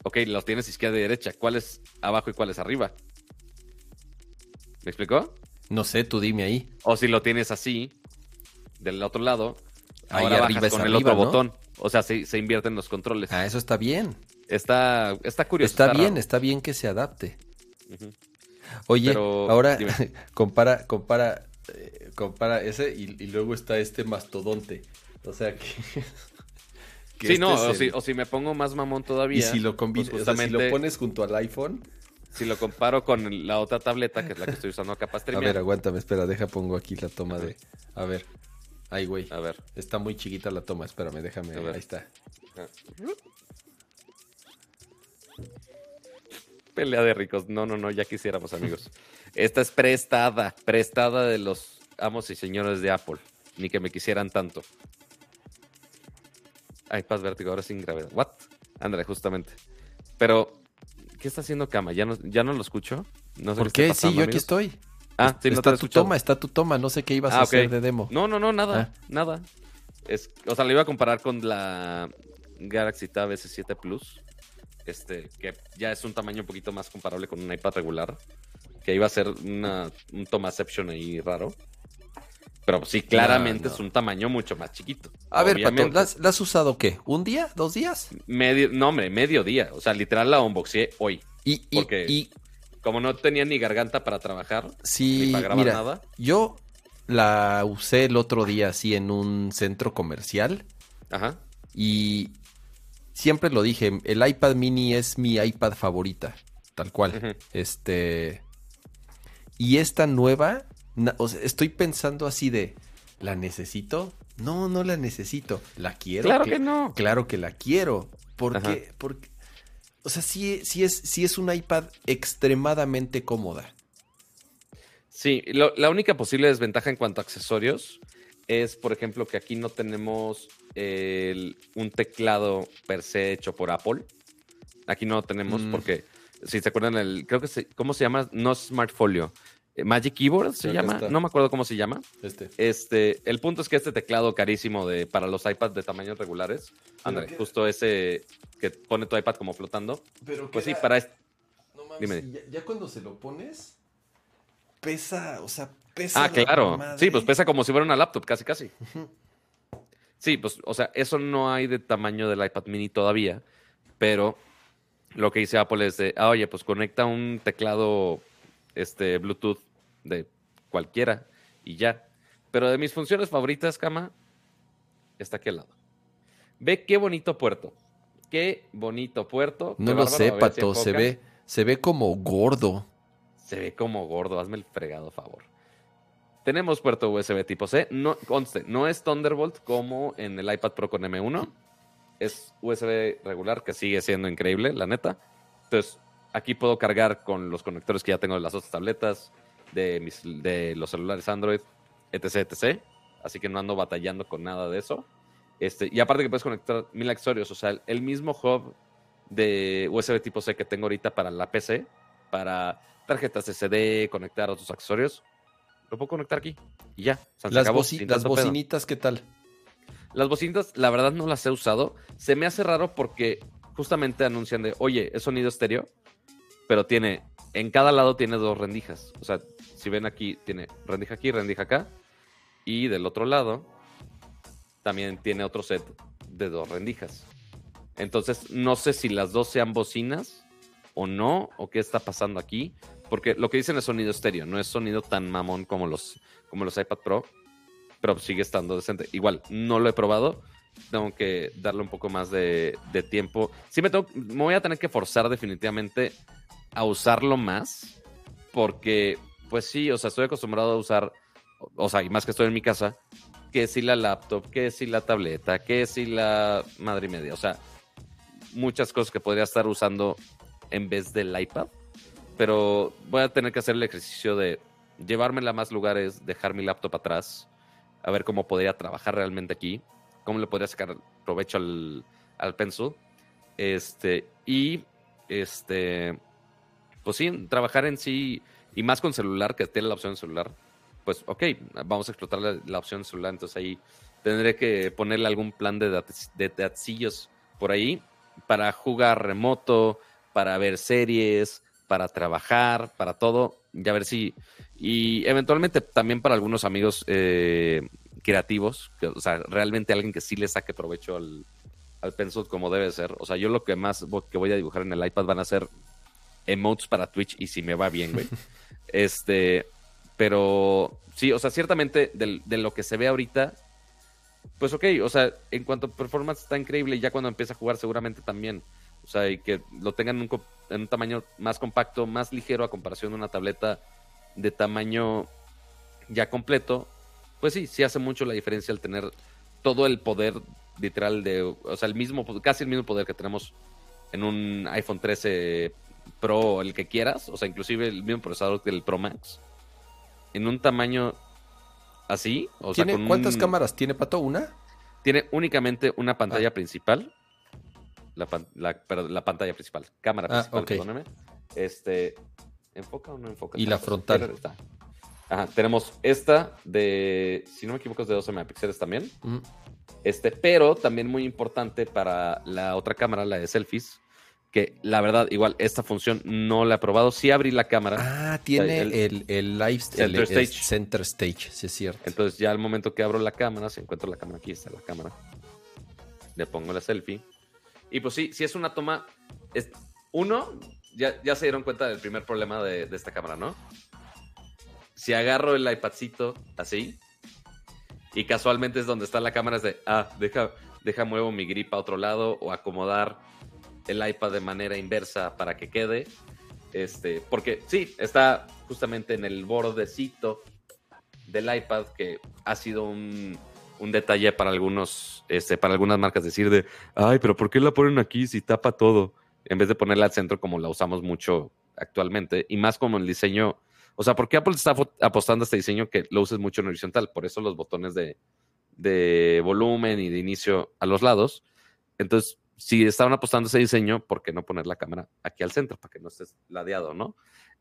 ok, los tienes izquierda y derecha. ¿Cuál es abajo y cuál es arriba? ¿Me explicó? no sé, tú dime ahí. O si lo tienes así, del otro lado, Ahí ahora arriba bajas es con el arriba, otro ¿no? botón. O sea, se, se invierten los controles. Ah, eso está bien. Está, está curioso. está bien, raro. está bien que se adapte. Ujú. Oye, Pero, ahora dime. *laughs* compara, compara, eh, compara ese y, y luego está este mastodonte. O sea que. *laughs* que Sí, este no, es o, el- si, o si me pongo más mamón todavía. Y si lo combinas, pues o sea, si justamente, lo pones junto al iPhone. si lo comparo con la otra tableta, que es la que estoy usando acá para *laughs* A streamear. ver, aguántame, espera, deja pongo aquí la toma de. A ver. Ay, güey. A ver. Está muy chiquita la toma, espérame, déjame. A ver. Ahí está. Pelea de ricos. No, no, no, ya quisiéramos, amigos. Esta es prestada, prestada de los amos y señores de Apple. Ni que me quisieran tanto. iPad vértigo ahora sin gravedad. ¿What? Ándale, justamente. Pero, ¿qué está haciendo Cama? ¿Ya no, ya no lo escucho? No sé ¿Por qué? Sí, pasando, yo aquí estoy. Ah, sí, no te está he tu toma, está tu toma. No sé qué ibas Ah, a ok. hacer de demo. No, no, no, nada, Ah. nada. Es, o sea, lo iba a comparar con la Galaxy Tab S7 Plus, este, que ya es un tamaño un poquito más comparable con un iPad regular, que iba a ser una, un tomaception ahí raro. Pero sí, claramente no. es un tamaño mucho más chiquito. A ver, Pato. ¿la has, la has usado qué? ¿Un día? ¿Dos días? Medio, no, hombre, medio día. O sea, literal la unboxé hoy. Y, y, Porque y Como no tenía ni garganta para trabajar, ni sí, para grabar mira, nada. yo la usé el otro día así en un centro comercial Ajá. y siempre lo dije, el iPad mini es mi iPad favorita, tal cual. Este. Y esta nueva, na- o sea, estoy pensando así de, ¿la necesito? No, no la necesito. ¿La quiero? Claro Cla- que no. Claro que la quiero. Porque, Ajá. porque o sea, sí, sí, es, sí es un iPad extremadamente cómoda. Sí, lo- la única posible desventaja en cuanto a accesorios es, por ejemplo, que aquí no tenemos el- un teclado per se hecho por Apple. Aquí no lo tenemos Mm. porque, si se acuerdan, el, creo que se, ¿cómo se llama? No Smartfolio. Eh, Magic Keyboard se Creo llama. No me acuerdo cómo se llama. Este. Este, el punto es que este teclado carísimo de, para los iPads de tamaños regulares, André, justo ese que pone tu iPad como flotando. Pero Pues sí, para este. No mames, Dime. Ya, ya cuando se lo pones, pesa, o sea, pesa. Ah, la claro. madre. Sí, pues pesa como si fuera una laptop, casi, casi. Sí, pues, o sea, eso no hay de tamaño del iPad mini todavía, pero lo que dice Apple es de, ah, oye, pues conecta un teclado este, Bluetooth de cualquiera y ya. Pero de mis funciones favoritas, Cama, está aquí al lado. Ve qué bonito puerto. Qué bonito puerto. No Qué lo sé, si Pato, se ve, se ve como gordo. Se ve como gordo, hazme el fregado favor. Tenemos puerto USB tipo C. No, conste, no es Thunderbolt como en el iPad Pro con M1. Es USB regular, que sigue siendo increíble, la neta. Entonces, aquí puedo cargar con los conectores que ya tengo de las otras tabletas, de, mis, de los celulares Android, etc, etc. Así que no ando batallando con nada de eso. Este, y aparte que puedes conectar mil accesorios. O sea, el, mismo hub de USB tipo C que tengo ahorita para la PC, para tarjetas SD, conectar otros accesorios, lo puedo conectar aquí y ya. Las, acabó, boci- las bocinitas, ¿qué tal? Las bocinitas, la verdad, no las he usado. Se me hace raro porque justamente anuncian de, oye, es sonido estéreo, pero tiene, en cada lado tiene dos rendijas. O sea, si ven aquí, tiene rendija aquí, rendija acá. Y del otro lado, también tiene otro set de dos rendijas. Entonces, no sé si las dos sean bocinas o no, o qué está pasando aquí. Porque lo que dicen es sonido estéreo, no es sonido tan mamón como los, como los iPad Pro, pero sigue estando decente. Igual, no lo he probado, tengo que darle un poco más de, de tiempo. Sí, me, tengo, me voy a tener que forzar definitivamente a usarlo más, porque, pues sí, o sea, estoy acostumbrado a usar, o sea, y más que estoy en mi casa, que si la laptop, que si la tableta, que si la madre media, o sea, muchas cosas que podría estar usando en vez del iPad, pero voy a tener que hacer el ejercicio de llevármela a más lugares, dejar mi laptop atrás, a ver cómo podría trabajar realmente aquí, cómo le podría sacar provecho al, al Pencil. Este, y este, pues sí, trabajar en sí, y más con celular, que tiene la opción celular, pues ok, vamos a explotar la, la opción celular, entonces ahí tendré que ponerle algún plan de, de datcillos por ahí para jugar remoto, para ver series, para trabajar, para todo, ya ver si, y eventualmente también para algunos amigos eh, creativos, que, o sea, realmente alguien que sí le saque provecho al, al pencil como debe ser. O sea, yo lo que más que voy a dibujar en el iPad van a ser emotes para Twitch y si me va bien, güey. *laughs* este, pero sí, o sea, ciertamente del- de, lo que se ve ahorita, pues ok, o sea, en cuanto a performance está increíble y ya cuando empiece a jugar seguramente también. O sea, y que lo tengan en un, co- en un tamaño más compacto, más ligero a comparación de una tableta de tamaño ya completo, pues sí, sí hace mucho la diferencia el tener todo el poder literal de, o sea, el mismo, casi el mismo poder que tenemos en un iPhone 13 Pro el que quieras, o sea, inclusive el mismo procesador del Pro Max, en un tamaño así, o sea, ¿Tiene, con ¿Cuántas un- cámaras tiene Pato? ¿Una? tiene únicamente una pantalla Ah. principal. La, pan- la- perdón, la pantalla principal. Cámara Ah, principal, ok. perdóname. Este. ¿Enfoca o no enfoca? Y la frontal. Ajá, tenemos esta de, si no me equivoco, es de 12 megapíxeles también. Mm. Este, pero también muy importante para la otra cámara, la de selfies, que la verdad, igual, esta función no la he probado. Sí abrí la cámara, Ah, tiene el- el, el live Center stage. center stage, sí es cierto. entonces ya al momento que abro la cámara, si encuentro la cámara aquí, está la cámara. Le pongo la selfie. Y pues sí, si es una toma. Es, uno, ya, ya se dieron cuenta del primer problema de, de esta cámara, ¿no? Si agarro el iPadcito así, y casualmente es donde está la cámara, es de, ah, deja, deja muevo mi grip a otro lado o acomodar el iPad de manera inversa para que quede. Este, porque sí, está justamente en el bordecito del iPad, que ha sido un, un detalle para algunos, este, para algunas marcas decir de, ay, pero ¿por qué la ponen aquí si tapa todo? En vez de ponerla al centro como la usamos mucho actualmente, y más como el diseño, o sea, ¿por qué Apple está apostando a este diseño que lo uses mucho en horizontal? Por eso los botones de, de volumen y de inicio a los lados. Entonces, si estaban apostando ese diseño, ¿por qué no poner la cámara aquí al centro para que no estés ladeado, no?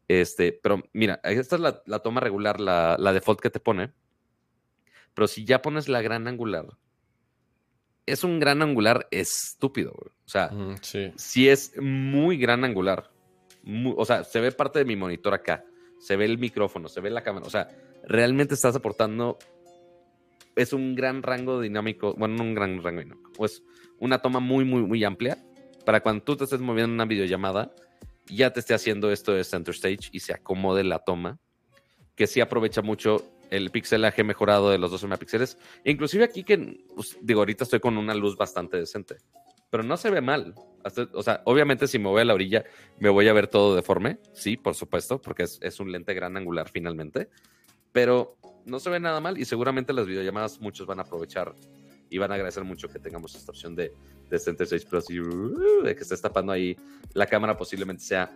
Este, pero mira, esta es la, la toma regular, la, la default que te pone. Pero si ya pones la gran angular, es un gran angular estúpido, güey. O sea, Mm, sí. sí es muy gran angular. O sea, se ve parte de mi monitor acá. Se ve el micrófono, se ve la cámara. O sea, realmente estás aportando. Es un gran rango dinámico. Bueno, no un gran rango dinámico. Pues una toma muy, muy, muy amplia. Para cuando tú te estés moviendo en una videollamada, ya te esté haciendo esto de center stage y se acomode la toma. Que sí aprovecha mucho el pixelaje mejorado de los 12 megapíxeles. Inclusive aquí que, pues, digo, ahorita estoy con una luz bastante decente pero no se ve mal. O sea, obviamente si me voy a la orilla, me voy a ver todo deforme, sí, por supuesto, porque es, un lente gran angular finalmente, pero no se ve nada mal y seguramente las videollamadas muchos van a aprovechar y van a agradecer mucho que tengamos esta opción de, de Center Stage Plus y uh, de que estés tapando ahí la cámara posiblemente sea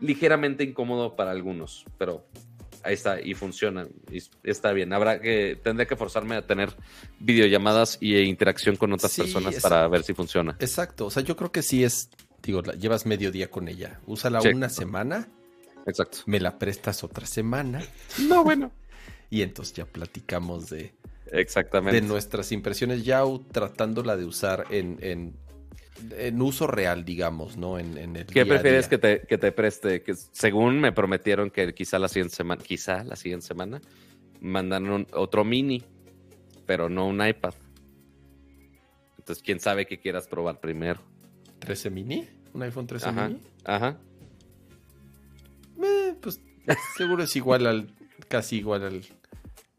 ligeramente incómodo para algunos, pero ahí está y funciona y está bien. Habrá que tendré que forzarme a tener videollamadas y interacción con otras Sí, personas para ver si funciona. Exacto. O sea, yo creo que sí es. Digo, la- llevas medio día con ella. Úsala Sí. una semana, Exacto. me la prestas otra semana. *laughs* No, bueno. Y entonces ya platicamos de, Exactamente. de nuestras impresiones, ya tratándola de usar en, en, en uso real, digamos, ¿no? En, en el ¿Qué día prefieres día. que te, que te preste? Que según me prometieron que quizá la siguiente semana, quizá la siguiente semana, mandan un- otro mini, pero no un iPad. Entonces, quién sabe qué quieras probar primero. 13 mini? ¿Un iPhone 13 Ajá. mini? Ajá. Eh, pues seguro es igual al. casi igual al.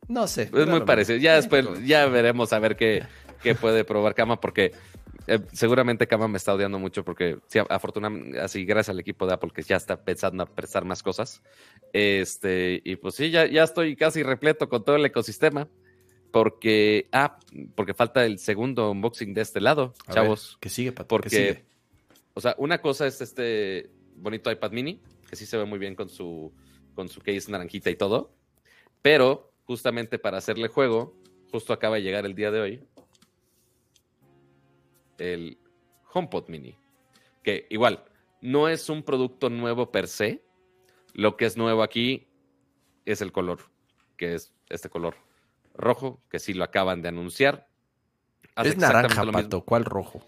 No sé. Es muy parecido. Ya Eh, después, ya veremos a ver qué, qué puede probar Kama, porque eh, seguramente Kama me está odiando mucho, porque sí, afortunadamente, así, gracias al equipo de Apple, que ya está pensando a prestar más cosas. Este, y pues sí, ya, ya estoy casi repleto con todo el ecosistema. Porque, ah, porque falta el segundo unboxing de este lado, A ver, chavos. que sigue, Porque, que sigue. o sea, una cosa es este bonito iPad mini, que sí se ve muy bien con su, con su case naranjita y todo. Pero, justamente para hacerle juego, justo acaba de llegar el día de hoy. El HomePod Mini. Que igual, no es un producto nuevo per se. Lo que es nuevo aquí es el color, que es este color rojo, que sí lo acaban de anunciar. Hace es naranja, Pato. ¿Cuál rojo?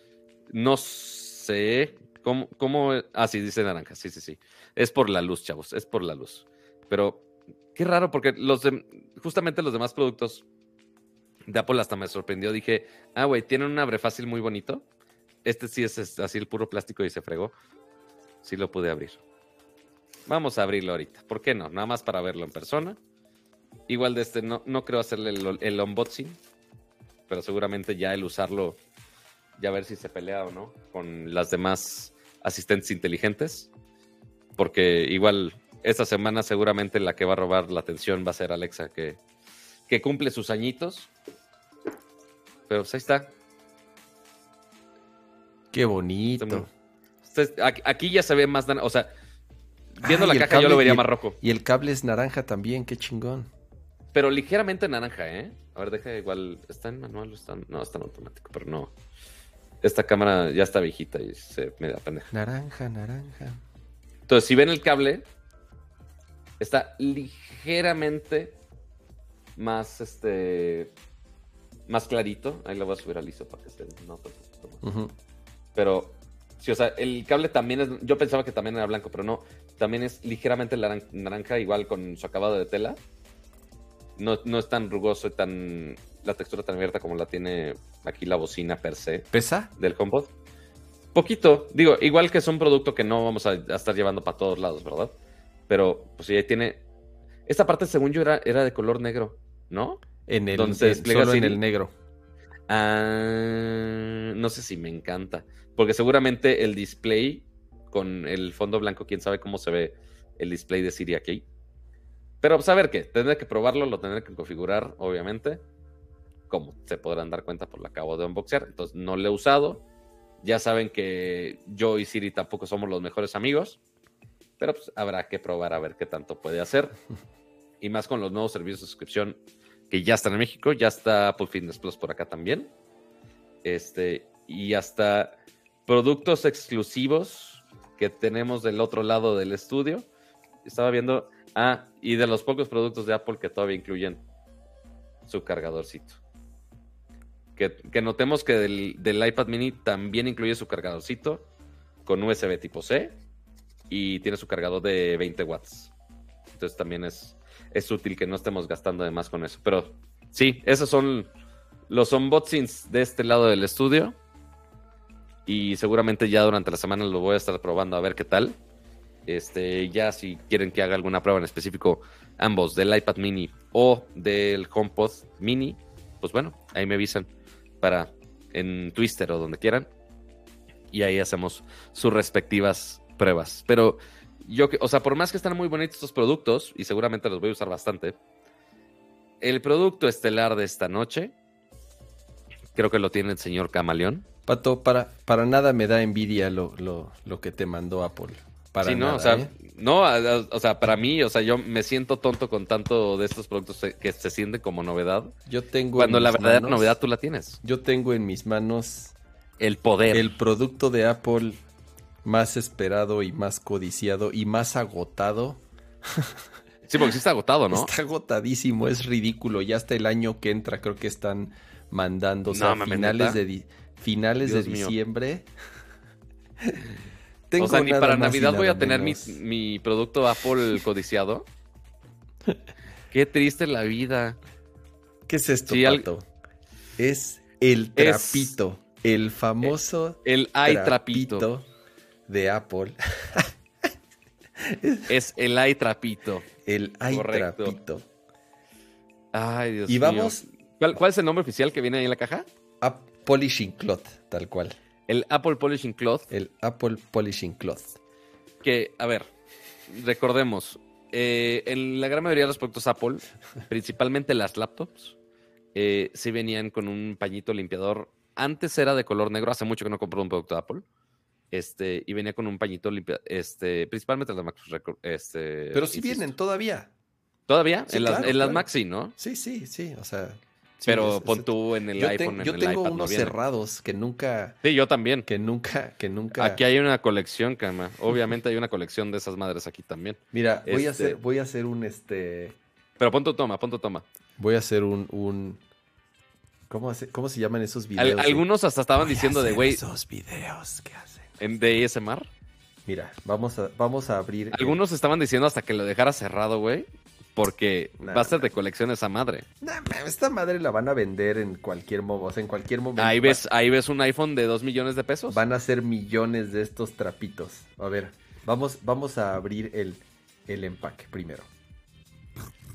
No sé. ¿Cómo, ¿Cómo? Ah, sí, dice naranja. Sí, sí, sí. Es por la luz, chavos. Es por la luz. Pero qué raro, porque los justamente los demás productos de Apple hasta me sorprendió. Dije, ah, güey, tienen un abre fácil muy bonito. Este sí es así el puro plástico y se fregó. Sí lo pude abrir. Vamos a abrirlo ahorita. ¿Por qué no? Nada más para verlo en persona. Igual de este, no, no creo hacerle el, unboxing. Pero seguramente ya el usarlo, ya ver si se pelea o no con las demás asistentes inteligentes. Porque igual esta semana seguramente la que va a robar la atención va a ser Alexa, que, que cumple sus añitos. Pero pues ahí está. Qué bonito. aquí ya se ve más, o sea, viendo la caja yo lo vería más rojo. Y el cable es naranja también, qué chingón. Pero ligeramente naranja, ¿eh? A ver, deja igual, ¿está en manual o está No, está en automático, pero no. Esta cámara ya está viejita y se me da pendeja. Naranja, naranja. Entonces, si ven el cable, está ligeramente más, este, más clarito. Ahí lo voy a subir al ISO para que se note Pero, sí, o sea, el cable también es. Yo pensaba que también era blanco, pero no. También es ligeramente naranja, igual con su acabado de tela. No, no es tan rugoso y tan. La textura tan abierta como la tiene aquí la bocina per se. ¿Pesa? Del HomePod. Poquito. Digo, igual que es un producto que no vamos a, estar llevando para todos lados, ¿verdad? Pero, pues sí, tiene. Esta parte, según yo, era, era de color negro, ¿no? En el, solo en el negro. Ah, no sé si me encanta. Porque seguramente el display con el fondo blanco, quién sabe cómo se ve el display de Siri aquí. Pero pues a ver qué, tendré que probarlo, lo tendré que configurar, obviamente. Como se podrán dar cuenta, por pues, lo acabo de unboxear. Entonces no lo he usado. Ya saben que yo y Siri tampoco somos los mejores amigos. Pero pues habrá que probar a ver qué tanto puede hacer. *laughs* Y más con los nuevos servicios de suscripción que ya están en México, ya está Apple Fitness Plus por acá también. Este, y hasta productos exclusivos que tenemos del otro lado del estudio. Estaba viendo, ah, y de los pocos productos de Apple que todavía incluyen su cargadorcito. Que, notemos que del, del, iPad mini también incluye su cargadorcito con USB tipo C y tiene su cargador de 20 watts. Entonces también es, es útil que no estemos gastando de más con eso. Pero sí, esos son los unboxings de este lado del estudio. Y seguramente ya durante la semana lo voy a estar probando a ver qué tal. Este, ya si quieren que haga alguna prueba en específico, ambos, del iPad mini o del HomePod mini, pues bueno, ahí me avisan para en Twitter o donde quieran. Y ahí hacemos sus respectivas pruebas. Pero yo, o sea, por más que están muy bonitos estos productos, y seguramente los voy a usar bastante, el producto estelar de esta noche, creo que lo tiene el señor Camaleón. Pato, para, para nada me da envidia lo, que te mandó Apple. Para sí, no, o sea, ¿eh? no, o sea, para mí, o sea, yo me siento tonto con tanto de estos productos que se sienten como novedad. Yo tengo. Cuando la verdadera novedad tú la tienes. Yo tengo en mis manos el poder. El producto de Apple más esperado y más codiciado y más agotado. Sí, porque sí está agotado, ¿no? Está agotadísimo, es ridículo. Ya hasta el año que entra creo que están mandando, o sea, finales de, finales de diciembre. *laughs* Tengo o sea, ni para Navidad voy a tener mi, producto Apple *laughs* codiciado. Qué triste la vida. ¿Qué es esto, Pato? Es el trapito. el famoso el, el trapito de Apple. *laughs* es el iTrapito. El iTrapito. Ay, Dios y vamos. ¿Cuál, es el nombre oficial que viene ahí en la caja? Polishing Cloth, tal cual. El Apple Polishing Cloth. El Apple Polishing Cloth. Que, a ver, recordemos, eh, en la gran mayoría de los productos Apple, *laughs* principalmente las laptops, eh, sí venían con un pañito limpiador. Antes era de color negro, hace mucho que no compré un producto de Apple. Este, y venía con un pañito limpio, este, principalmente las Max este, Pero si vienen todavía. ¿Todavía? en, las, en las Maxi, ¿no? Sí, sí, sí. O sea, Sí, pero es- pon tú en el yo, iPhone, ten- en yo el tengo iPad no unos cerrados que nunca, Sí, yo también. que nunca, que nunca. Aquí hay una colección, cama. Obviamente hay una colección de esas madres aquí también. Mira, voy a este- hacer, voy a hacer un este, Pero pon tu toma, pon tu toma. voy a hacer un, un, ¿cómo, hace- cómo se llaman esos videos? de- algunos hasta estaban Voy a diciendo de, güey, Esos videos que hacen. En de. Mira, vamos a, vamos a abrir. el- Algunos estaban diciendo hasta que lo dejara cerrado, güey. Porque Nah, va a ser de colección esa madre. Nah, esta madre la van a vender en cualquier momento, o sea, en cualquier momento. Ahí va- ves, ahí ves un iPhone de 2 millones de pesos. Van a ser millones de estos trapitos. A ver, vamos, vamos a abrir el, el empaque primero.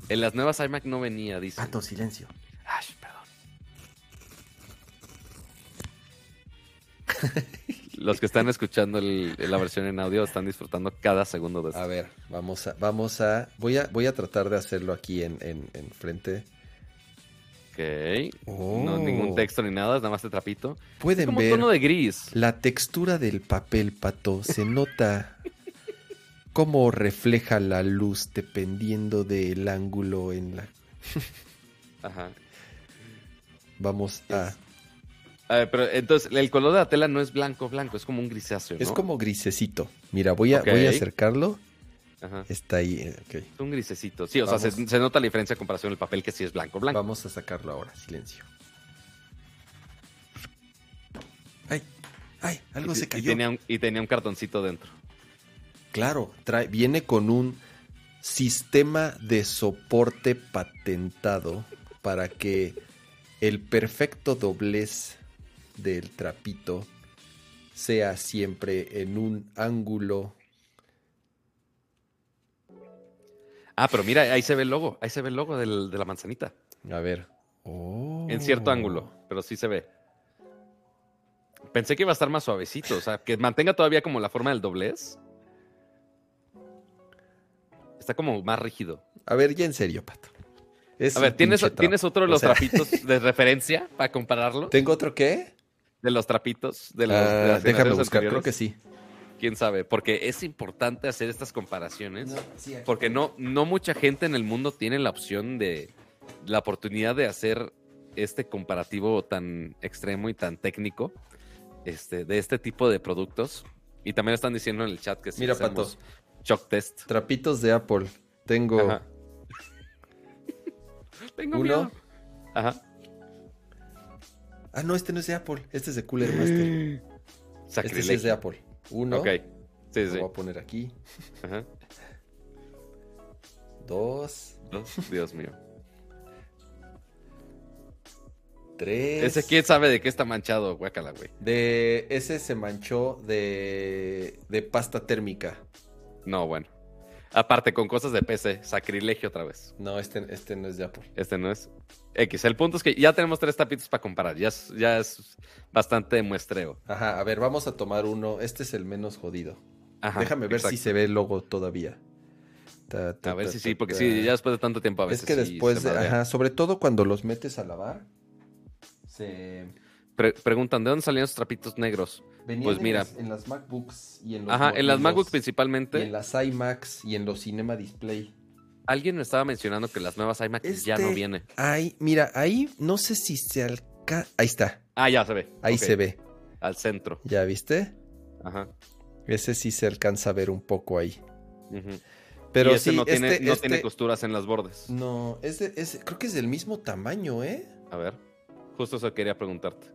En las nuevas iMac no venía, dice. Pato, silencio. Ay, perdón. *laughs* Los que están escuchando el- la versión en audio están disfrutando cada segundo de esto. A ver, vamos a, vamos a, voy a, voy a tratar de hacerlo aquí en, en, en frente. Ok. No, Oh. ningún texto ni nada, es nada más de trapito. Es Pueden como un ver tono de gris. la textura del papel, Pato. Se nota cómo refleja la luz dependiendo del ángulo en la. Ajá. Vamos a. A ver, pero entonces el color de la tela no es blanco, blanco, es como un grisáceo, ¿no? Es como grisecito. Mira, voy a, voy a acercarlo. Ajá. Está ahí. eh, ok. Es un grisecito. Sí, o sea, se, nota la diferencia en comparación al papel que sí es blanco, blanco. Vamos a sacarlo ahora. Silencio. Ay, ay, algo y, se y cayó. tenía un, y tenía un cartoncito dentro. Claro, trae, viene con un sistema de soporte patentado para que el perfecto doblez del trapito sea siempre en un ángulo. Ah, pero mira, ahí se ve el logo, ahí se ve el logo del- de la manzanita. A ver. Oh. En cierto ángulo, pero sí se ve. Pensé que iba a estar más suavecito, o sea, que mantenga todavía como la forma del doblez. Está como más rígido. A ver, ya en serio, Pato. Es A ver, ¿tienes. ¿tienes otro de O los sea, trapitos de referencia para compararlo? *laughs* ¿Tengo otro qué? De los trapitos de los. Ah, de las déjame generaciones buscar, creo que sí. Quién sabe, porque es importante hacer estas comparaciones. Porque no, no mucha gente en el mundo tiene la opción de la oportunidad de hacer este comparativo tan extremo y tan técnico este, de este tipo de productos. Y también están diciendo en el chat que si Mira, hacemos shock test. Trapitos de Apple. Tengo Ajá. *laughs* Tengo Uno. miedo. Ajá. Ah, no, este no es de Apple. Este es de Cooler Master. Este sí es de Apple. Uno. Ok. Sí, Lo voy a poner aquí. Ajá. Dos. Dos. Dios mío. Tres. Ese quién sabe de qué está manchado, guácala, güey. De. Ese se manchó de. de pasta térmica. No, bueno. Aparte, con cosas de PC, sacrilegio otra vez. No, este, este no es de Apple. Este no es X. El punto es que ya tenemos tres tapitos para comparar. Ya es, ya es bastante muestreo. Ajá, a ver, vamos a tomar uno. Este es el menos jodido. Ajá, Déjame ver si se ve el logo todavía. Ta, ta, A ver ta, si sí, porque sí, ya después de tanto tiempo a veces Es que sí después, se de- ajá, sobre todo cuando los metes a lavar, se Pre- preguntan, ¿de dónde salían esos trapitos negros? venían Pues en mira. las- en las MacBooks y en los Ajá, en las MacBooks y principalmente. en las iMacs y en los Cinema Display. Alguien me estaba mencionando que las nuevas iMac ya Este- no viene. Ahí, mira, ahí no sé si se alcanza. Ahí está, Ah, ya se ve. ahí se ve. Al centro. ¿Ya viste? Ajá. Ese sí se alcanza a ver un poco ahí. Pero y este sí, no, tiene, este- no este- tiene costuras en las bordes. No, es de- es- creo que es del mismo tamaño, ¿eh? A ver. Justo eso quería preguntarte.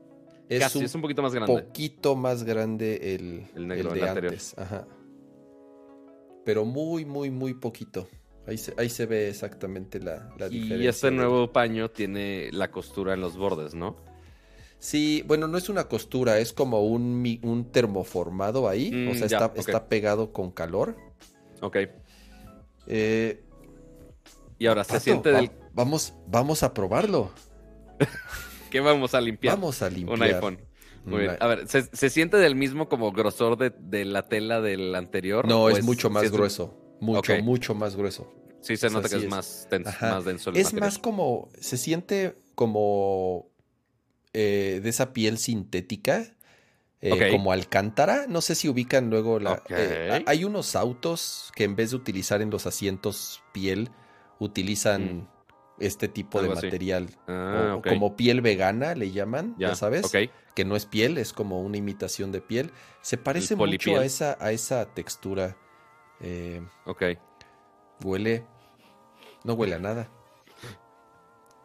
Es Casi, un es un poquito más grande. poquito más grande el, El negro, el el de anterior. antes. Ajá. Pero muy, muy, muy poquito. Ahí se, ahí se ve exactamente la, la diferencia. Y este nuevo paño tiene la costura en los bordes, ¿no? Sí, bueno, no es una costura, es como un, un termoformado ahí. Mm, o sea, ya, está, está pegado con calor. Ok. Eh, Y ahora, ¿se siente va- del... Vamos, vamos a probarlo. *laughs* ¿Qué vamos a limpiar? Vamos a limpiar. Un iPhone. Muy bien. A ver, ¿se, se siente del mismo como grosor de, de la tela del anterior? No, ¿O es, mucho más es- grueso. Mucho, mucho más grueso. Sí, se O sea, nota que es, es. Más, denso, Ajá. más denso el Es material. más como, se siente como eh, de esa piel sintética, eh, como alcántara. No sé si ubican luego la... Eh, ha- hay unos autos que en vez de utilizar en los asientos piel, utilizan Mm. Este tipo de Algo material. Ah, o-. Como piel vegana le llaman, ya, Ya, sabes. Que no es piel, es como una imitación de piel. Se parece mucho polipiel. a esa, a esa textura. Eh, Ok. huele. No huele a nada.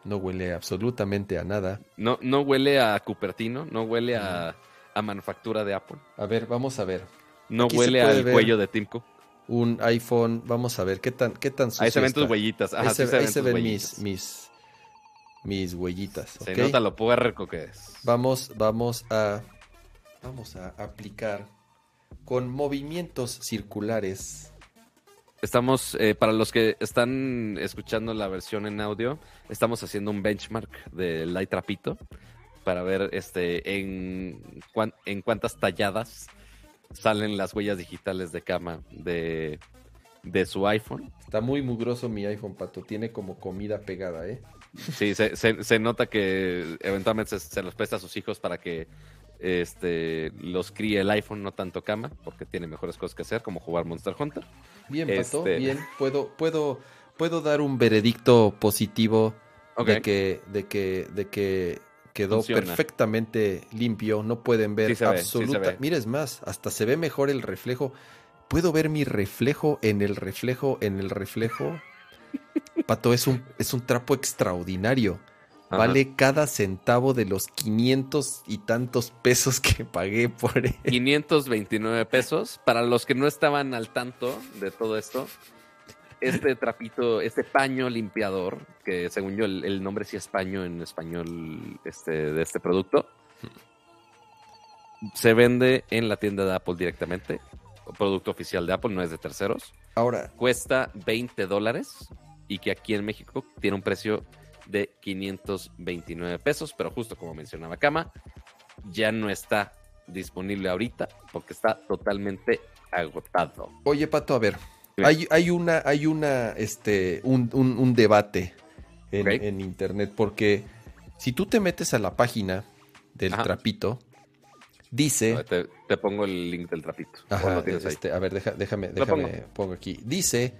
No huele absolutamente a nada. No, no huele a Cupertino, no huele a, a manufactura de Apple. A ver, vamos a ver. No Aquí huele al ver. cuello de Tim Cook. Un iPhone, vamos a ver qué tan, qué tan sucio Ahí se ven tus huellitas. Ajá, ahí sí se, ahí ven se mis, mis, mis huellitas. Se nota lo puerco que es. Vamos, vamos a, vamos a aplicar con movimientos circulares. Estamos, eh, para los que están escuchando la versión en audio, estamos haciendo un benchmark del Light Trapito para ver este en, en cuántas talladas salen las huellas digitales de cama de, de su iPhone. Está muy mugroso mi iPhone, Pato. Tiene como comida pegada, ¿eh? Sí, se, se- se nota que eventualmente se, se los presta a sus hijos para que este, los críe el iPhone, no tanto cama, porque tiene mejores cosas que hacer, como jugar Monster Hunter. Bien, Pato, Este- bien. Puedo, puedo, puedo dar un veredicto positivo de que, de que, de que quedó Funciona. perfectamente limpio. No pueden ver Sí sí absoluta. ve. Mira, es más, hasta se ve mejor el reflejo. Puedo ver mi reflejo en el reflejo, en el reflejo. *laughs* Pato, es un, es un trapo extraordinario. Ajá. Vale cada centavo de los 500 y tantos pesos que pagué por él. 529 pesos. Para los que no estaban al tanto de todo esto, este trapito, este paño limpiador, que según yo el, el nombre sí es paño en español este, de este producto, se vende en la tienda de Apple directamente. Producto oficial de Apple, no es de terceros. Ahora, Cuesta 20 dólares y que aquí en México tiene un precio de 529 pesos, pero justo como mencionaba Kama, ya no está disponible ahorita porque está totalmente agotado. Oye, Pato, a ver. Hay, hay una, hay una, este, un, un- un debate en, internet, porque si tú te metes a la página del Ajá. trapito, dice. Te, te pongo el link del trapito. ¿O Ajá, este, a ver, deja- déjame, déjame, pongo. pongo aquí. Dice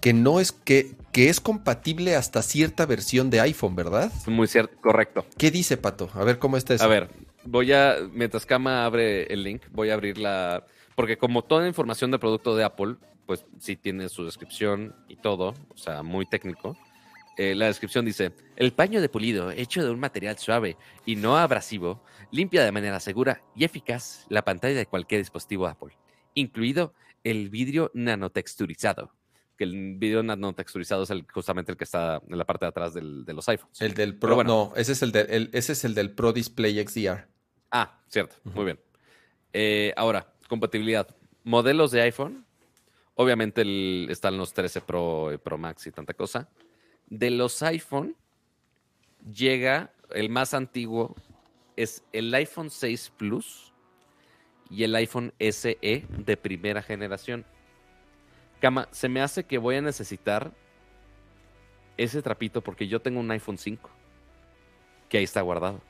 que no es, que, que es compatible hasta cierta versión de iPhone, ¿verdad? Muy cierto, correcto. ¿Qué dice, Pato? A ver cómo está eso. A ver, voy a, mientras Kama abre el link, voy a abrir la, porque como toda información de producto de Apple, pues sí tiene su descripción y todo, o sea, muy técnico. Eh, la descripción dice, el paño de pulido hecho de un material suave y no abrasivo limpia de manera segura y eficaz la pantalla de cualquier dispositivo Apple, incluido el vidrio nanotexturizado. Que el vidrio nanotexturizado es el, justamente el que está en la parte de atrás del- de los iPhones. El del Pro, bueno. no, ese es el, del- el- ese es el del Pro Display XDR. Ah, cierto, muy bien. Eh, ahora, compatibilidad. Modelos de iPhone. Obviamente el- están los 13 Pro, eh, Pro Max y tanta cosa. De los iPhone, llega el más antiguo, es el iPhone 6 Plus y el iPhone SE de primera generación. Cama, se me hace que voy a necesitar ese trapito porque yo tengo un iPhone 5 que ahí está guardado.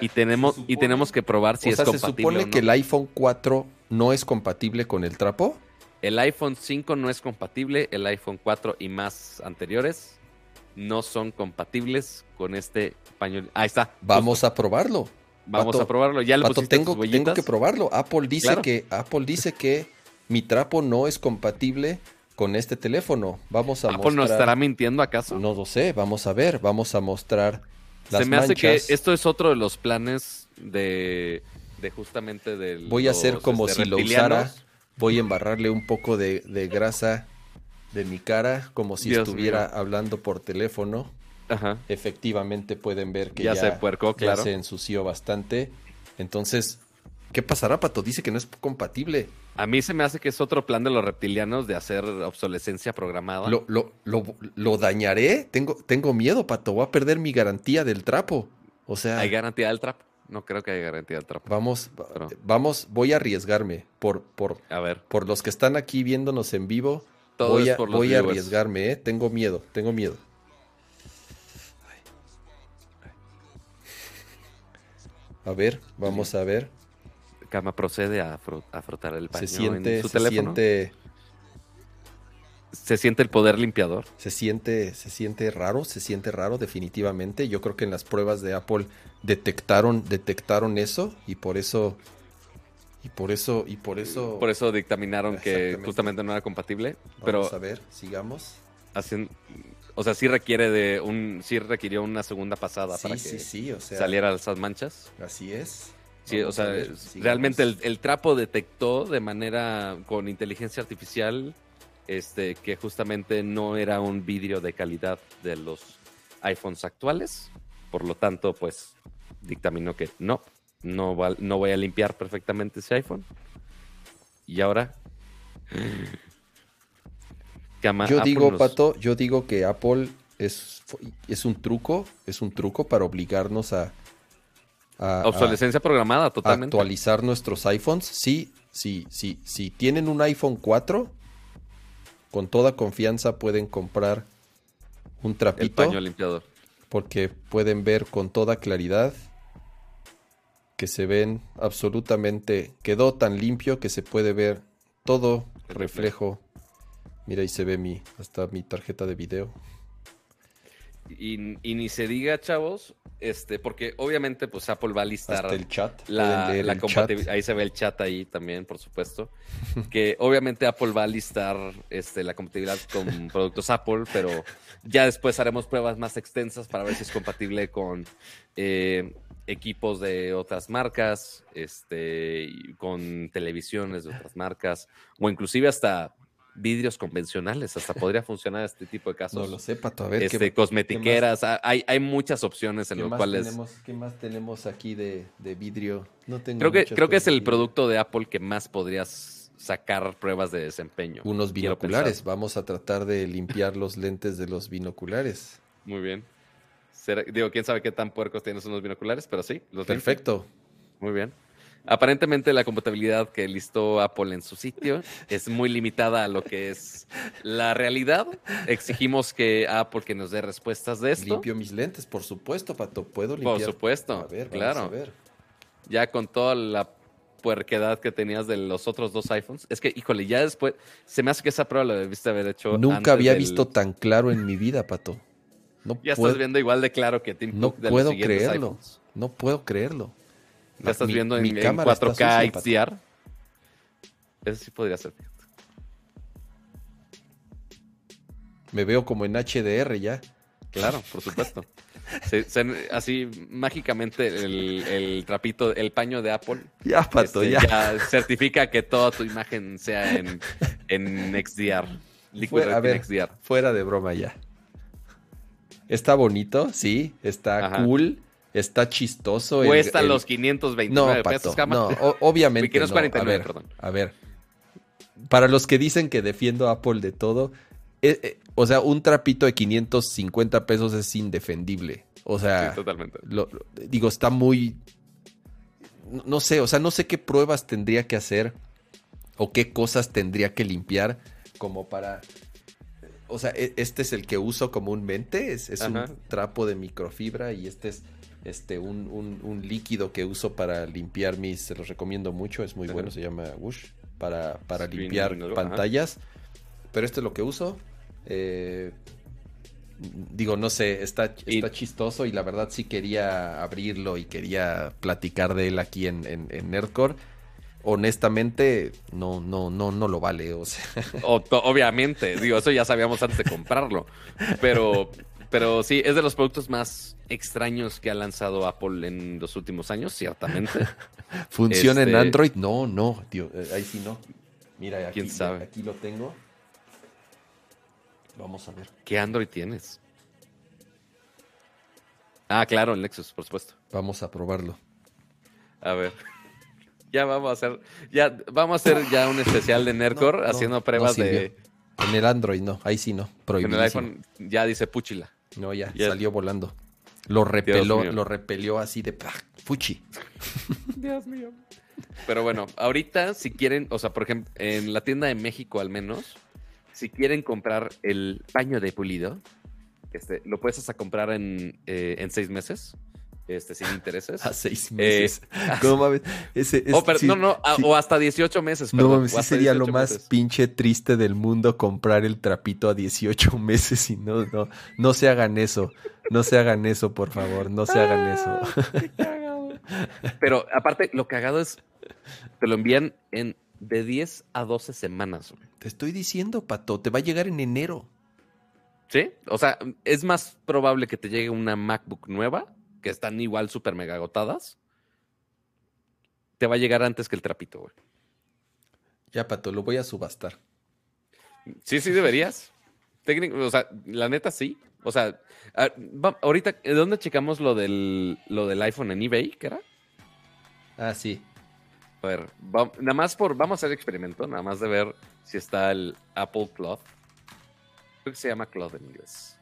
Y tenemos, y tenemos que probar si o es sea, se compatible. supone o no. que el iPhone 4 no es compatible con el trapo. El iPhone 5 no es compatible, el iPhone 4 y más anteriores no son compatibles con este paño. Ahí está. Vamos a probarlo. Vamos Pato, a probarlo. Ya Pato, pusiste tengo, tengo que probarlo. Apple dice Claro. que Apple dice que mi trapo no es compatible con este teléfono. Vamos a ¿Apple mostrar. nos estará mintiendo acaso? No lo sé, vamos a ver, vamos a mostrar las Se me hace que esto es otro de los planes de, de justamente del. Voy a hacer como si lo usara. Voy a embarrarle un poco de, de grasa de mi cara, como si Dios estuviera mío. hablando por teléfono. Ajá. Efectivamente pueden ver que Ya ya, se puercó, ya claro. se ensució bastante. Entonces, ¿qué pasará, Pato? Dice que no es compatible. A mí se me hace que es otro plan de los reptilianos de hacer obsolescencia programada. ¿Lo, lo, lo, lo dañaré? Tengo, tengo miedo, Pato. Voy a perder mi garantía del trapo. O sea, ¿Hay garantía del trap? No creo que haya garantía del trap. vamos, Pero- vamos, voy a arriesgarme por, por, A ver. por los que están aquí viéndonos en vivo. Todo voy a, por los voy a viewers. arriesgarme, ¿eh? Tengo miedo, tengo miedo. A ver, vamos a ver. Cama procede a, fro- a frotar el paño Se siente, en su se teléfono. siente. Se siente el poder limpiador. Se siente, se siente raro, se siente raro definitivamente. Yo creo que en las pruebas de Apple detectaron, detectaron eso y por eso y por eso y por eso por eso dictaminaron que justamente no era compatible. Vamos pero a ver, sigamos. Hacen, o sea, sí requiere de un, sí requirió una segunda pasada para que sí, o sea, saliera esas manchas. Así es. Sí, o sea, realmente el, trapo detectó de manera con inteligencia artificial este, que justamente no era un vidrio de calidad de los iPhones actuales. Por lo tanto, pues dictaminó que no, no, no voy a limpiar perfectamente ese iPhone. Y ahora... *gasps* yo digo, Pato, yo digo que Apple es, es un truco, es un truco para obligarnos a... Obsolescencia programada, totalmente. Actualizar nuestros iPhones. Sí, sí, sí. Si tienen un iPhone 4, con toda confianza pueden comprar un trapito. El paño limpiador. Porque pueden ver con toda claridad que se ven absolutamente. Quedó tan limpio que se puede ver todo reflejo. Mira, ahí se ve mi, hasta mi tarjeta de video. Y, ni se diga, chavos, este, porque obviamente pues Apple va a listar el chat. La, Ahí se ve el chat ahí también, por supuesto. *laughs* que obviamente Apple va a listar este, la compatibilidad con *laughs* productos Apple, pero ya después haremos pruebas más extensas para ver si es compatible con eh, equipos de otras marcas, este, con televisiones de otras marcas, o inclusive hasta vidrios convencionales. Hasta podría funcionar este tipo de casos. No lo sé, Pato. A ver. Este, cosmetiqueras. hay, hay muchas opciones en las cuales. Tenemos, ¿Qué más tenemos aquí de, vidrio? No tengo creo que, creo que es el producto de Apple que más podrías sacar pruebas de desempeño. Unos binoculares. Vamos a tratar de limpiar los lentes de los binoculares. Muy bien. digo, quién sabe qué tan puercos tienes unos binoculares, pero sí. Los Perfecto. Muy bien. Aparentemente la compatibilidad que listó Apple en su sitio es muy limitada a lo que es la realidad. Exigimos que Apple que nos dé respuestas de esto. Limpio mis lentes, por supuesto, Pato. Puedo limpiar. Por supuesto. A ver, claro. A ver. Ya con toda la puerquedad que tenías de los otros dos iPhones. Es que, híjole, ya después, se me hace que esa prueba la debiste haber hecho. Nunca había visto tan claro en mi vida, Pato. No ya estás viendo igual de claro que Tim No puedo creerlo. No puedo creerlo. Ya estás viendo en, 4K XDR. Eso sí podría ser. Me veo como en HDR ya. Claro, por supuesto. *laughs* así mágicamente el, trapito, el paño de Apple. Ya, pato, este, ya. certifica que toda tu imagen sea en, en XDR. Fuera, XDR. fuera de broma ya. Está bonito, sí, está cool. Está chistoso. Cuesta los 529 no, pesos, No, obviamente. no. a, ver, a ver. Para los que dicen que defiendo a Apple de todo, eh, eh, o sea, un trapito de 550 pesos es indefendible. O sea, sí, totalmente. digo, está muy. No sé, o sea, no sé qué pruebas tendría que hacer o qué cosas tendría que limpiar como para o sea, e, este es el que uso comúnmente, es, un trapo de microfibra y este es este, un, un, líquido que uso para limpiar mis, se los recomiendo mucho, es muy bueno, se llama Wush, para, para limpiar pantallas. Pero esto es lo que uso. Eh, digo, no sé, está, está chistoso y la verdad sí quería abrirlo y quería platicar de él aquí en, en, Nerdcore. Honestamente, no, no, no, no lo vale. O sea. obviamente, digo, eso ya sabíamos antes de comprarlo. Pero pero sí, es de los productos más extraños que ha lanzado Apple en los últimos años, ciertamente. *laughs* ¿Funciona en este, Android? No, no, tío, eh, ahí sí no. Mira, aquí, ¿Quién sabe? aquí lo tengo. Vamos a ver. ¿Qué Android tienes? Ah, claro, el Nexus, por supuesto. Vamos a probarlo. A ver. *laughs* Ya vamos a hacer, ya vamos a hacer ya un especial de Nerdcore haciendo pruebas de. En el Android no, ahí sí no. En el iPhone ya dice Puchila. No, ya, salió volando. Lo repeló, lo repelió así de fuchi. *laughs* Dios mío. Pero bueno, ahorita si quieren, o sea, por ejemplo, en la tienda de México al menos, si quieren comprar el paño de pulido, este, lo puedes hasta comprar en, eh, en seis meses. Este, sin intereses. *laughs* A seis Eh, meses. *laughs* no mames. Ese, es- o, per- sí, no, no, a- sí. o hasta 18 meses. No mames, sí sería lo 18 más meses. pinche triste del mundo comprar el trapito a 18 *laughs* meses y no, no, no se hagan eso. No se hagan eso, por favor. No se hagan eso. Ah. Pero aparte, lo cagado es, te lo envían en de 10 a 12 semanas. güey. Te estoy diciendo, Pato, te va a llegar en enero. ¿Sí? O sea, es más probable que te llegue una MacBook nueva, que están igual súper mega agotadas. Te va a llegar antes que el trapito, güey. Ya, Pato, lo voy a subastar. Sí, sí deberías. *laughs* Técnico, o sea, la neta sí. O sea, ah, ahorita, ¿de dónde checamos lo del, lo del iPhone en eBay? ¿Qué era? Ah, sí. A ver, va- nada más por, vamos a hacer el experimento, nada más de ver si está el Apple Cloth. Creo que se llama Cloth en inglés.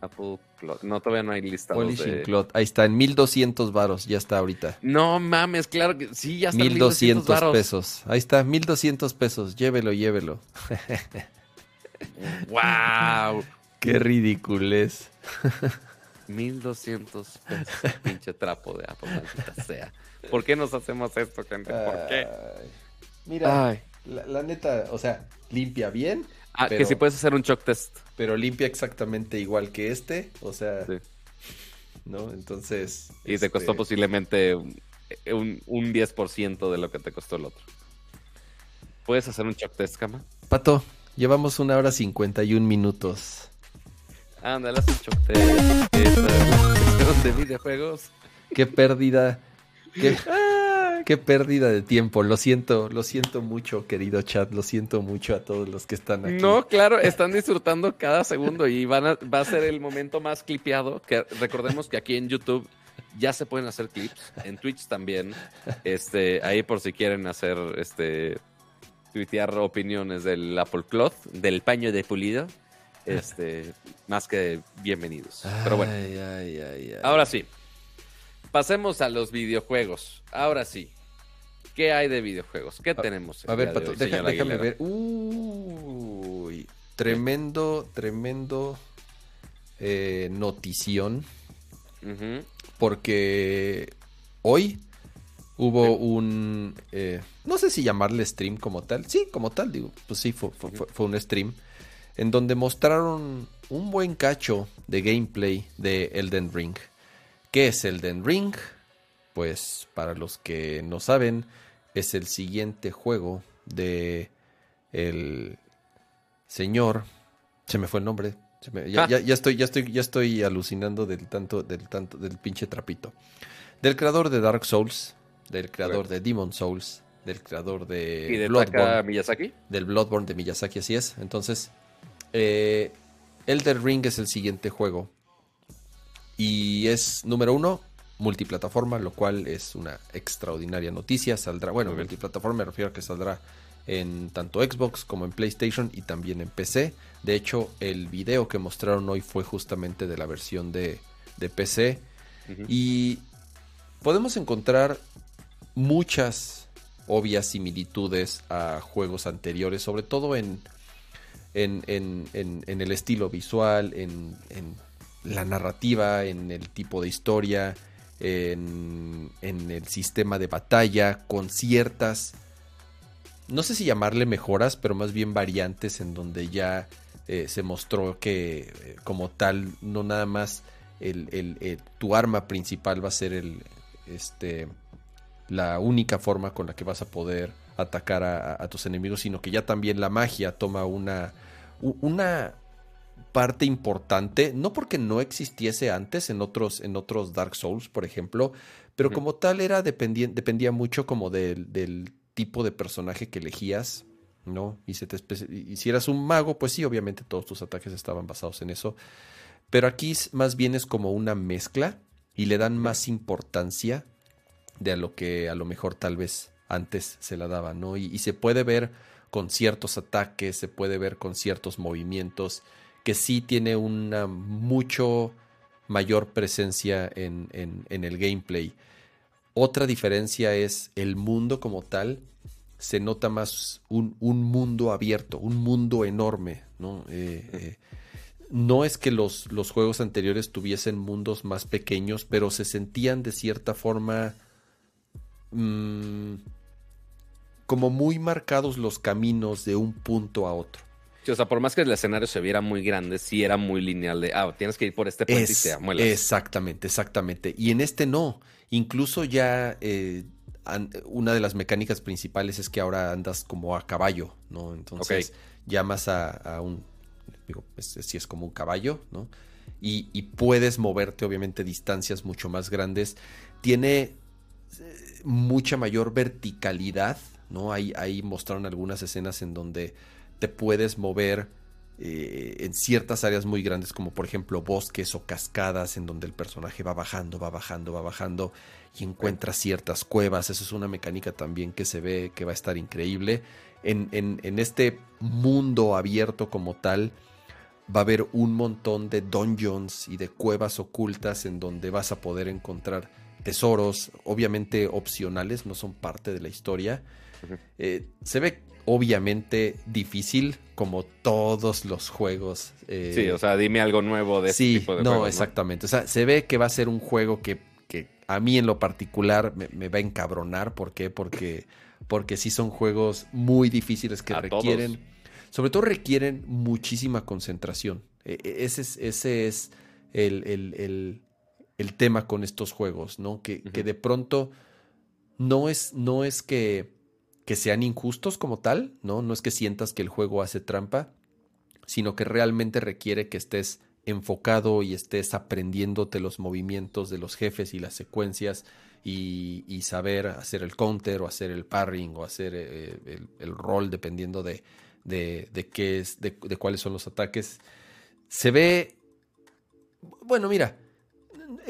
Apple Cloth. No, todavía no hay listados Polishing de... Cloth. Ahí está, en 1200 varos. Ya está ahorita. No mames, claro que sí, ya está en 1200 varos. pesos. Ahí está, 1200 pesos. Llévelo, llévelo. *laughs* ¡Wow! Qué ridiculez. *laughs* 1200 pesos, pinche trapo de Apple, maldita sea. ¿Por qué nos hacemos esto, gente? ¿Por qué? Ay, Mira, Ay. la, la neta, o sea, limpia bien, Ah, que si puedes hacer un shock test. pero limpia exactamente igual que este. O sea, Sí. ¿no? Entonces. Y te este, costó posiblemente un, un, un 10% de lo que te costó el otro. ¿Puedes hacer un shock test, cama? Pato, llevamos una hora 51 minutos. Ándale, haz un shock test. Esta- *laughs* de videojuegos. Qué pérdida. Qué, qué pérdida de tiempo. Lo siento, lo siento mucho, querido chat. Lo siento mucho a todos los que están aquí. No, claro, están disfrutando cada segundo y van a, va a ser el momento más clipeado. Que recordemos que aquí en YouTube ya se pueden hacer clips, en Twitch también. Este, ahí por si quieren hacer este tuitear opiniones del Apple Cloth, del paño de pulido. Este, más que bienvenidos. Pero bueno, Ay, ay, ay, ay. ahora sí. Pasemos a los videojuegos. Ahora sí. ¿Qué hay de videojuegos? ¿Qué tenemos? A ver, Pato, hoy, deja- déjame Aguilera? ver. Uy, tremendo, tremendo eh, notición. Porque hoy hubo Sí. un. eh, no sé si llamarle stream como tal. Sí, como tal, digo. Pues sí, fue- fue un stream. En donde mostraron un buen cacho de gameplay de Elden Ring. ¿Qué es Elden Ring? Pues para los que no saben, es el siguiente juego de el señor. Se me fue el nombre. se me- ya, Ah. ya- ya estoy, ya estoy, ya estoy alucinando del tanto, del tanto, del pinche trapito. Del creador de Dark Souls, del creador Correcto. de Demon Souls, del creador de, ¿Y de Bloodborne Taka Miyazaki? del Bloodborne de Miyazaki, así es. Entonces, eh, Elder Ring es el siguiente juego. Y es, número uno, multiplataforma, lo cual es una extraordinaria noticia. Saldrá, bueno, multiplataforma me refiero a que saldrá en tanto Xbox como en PlayStation y también en PC. De hecho, el video que mostraron hoy fue justamente de la versión de, de PC. Y podemos encontrar muchas obvias similitudes a juegos anteriores, sobre todo en, en, en- en- en el estilo visual, en, en la narrativa, en el tipo de historia, en, el sistema de batalla, con ciertas, no sé si llamarle mejoras, pero más bien variantes en donde ya eh, se mostró que eh, como tal no nada más el, tu arma principal va a ser el este la única forma con la que vas a poder atacar a, a- tus enemigos, sino que ya también la magia toma una una parte importante, no porque no existiese antes en otros en otros Dark Souls, por ejemplo, pero como tal era dependía, dependía mucho como del, del tipo de personaje que elegías, ¿no? Y, se te y si eras un mago, pues sí, obviamente todos tus ataques estaban basados en eso. Pero aquí más bien es como una mezcla y le dan más importancia de a lo que a lo mejor tal vez antes se la daba, ¿no? Y, y se puede ver con ciertos ataques, se puede ver con ciertos movimientos, que sí tiene una mucho mayor presencia en, el gameplay. Otra diferencia es el mundo como tal, se nota más un, un mundo abierto, un mundo enorme, ¿no? Eh, eh, es que los, los juegos anteriores tuviesen mundos más pequeños, pero se sentían de cierta forma mm, como muy marcados los caminos de un punto a otro. O sea, por más que el escenario se viera muy grande, sí era muy lineal de, ah, tienes que ir por este puente y te amuelas. Exactamente, exactamente. Y en este no. Incluso ya eh, una de las mecánicas principales es que ahora andas como a caballo, ¿no? Entonces llamas a, un, digo, si es como un caballo, ¿no? Y, y, puedes moverte obviamente distancias mucho más grandes. Tiene eh, mucha mayor verticalidad, ¿no? Ahí, ahí mostraron algunas escenas en donde te puedes mover eh, en ciertas áreas muy grandes, como por ejemplo bosques o cascadas, en donde el personaje va bajando, va bajando, va bajando y encuentra ciertas cuevas. Eso es una mecánica también que se ve que va a estar increíble. En, en, este mundo abierto como tal, va a haber un montón de dungeons y de cuevas ocultas en donde vas a poder encontrar tesoros, obviamente opcionales, no son parte de la historia. Eh, se ve obviamente difícil, como todos los juegos. Eh, sí, o sea, dime algo nuevo de sí, tipo de no, exactamente. O sea, se ve que va a ser un juego que, que a mí en lo particular me, va a encabronar. ¿Por qué? Porque, porque sí son juegos muy difíciles que requieren. Sobre todo requieren muchísima concentración. E, e, ese es, ese es el, el, el, tema con estos juegos, ¿no? Que, que de pronto no es, no es que que sean injustos como tal, ¿no? No es que sientas que el juego hace trampa, sino que realmente requiere que estés enfocado y estés aprendiéndote los movimientos de los jefes y las secuencias y, saber hacer el counter o hacer el parring o hacer eh, el, el, rol dependiendo de, de, de qué es, de, de cuáles son los ataques. Se ve, bueno, mira,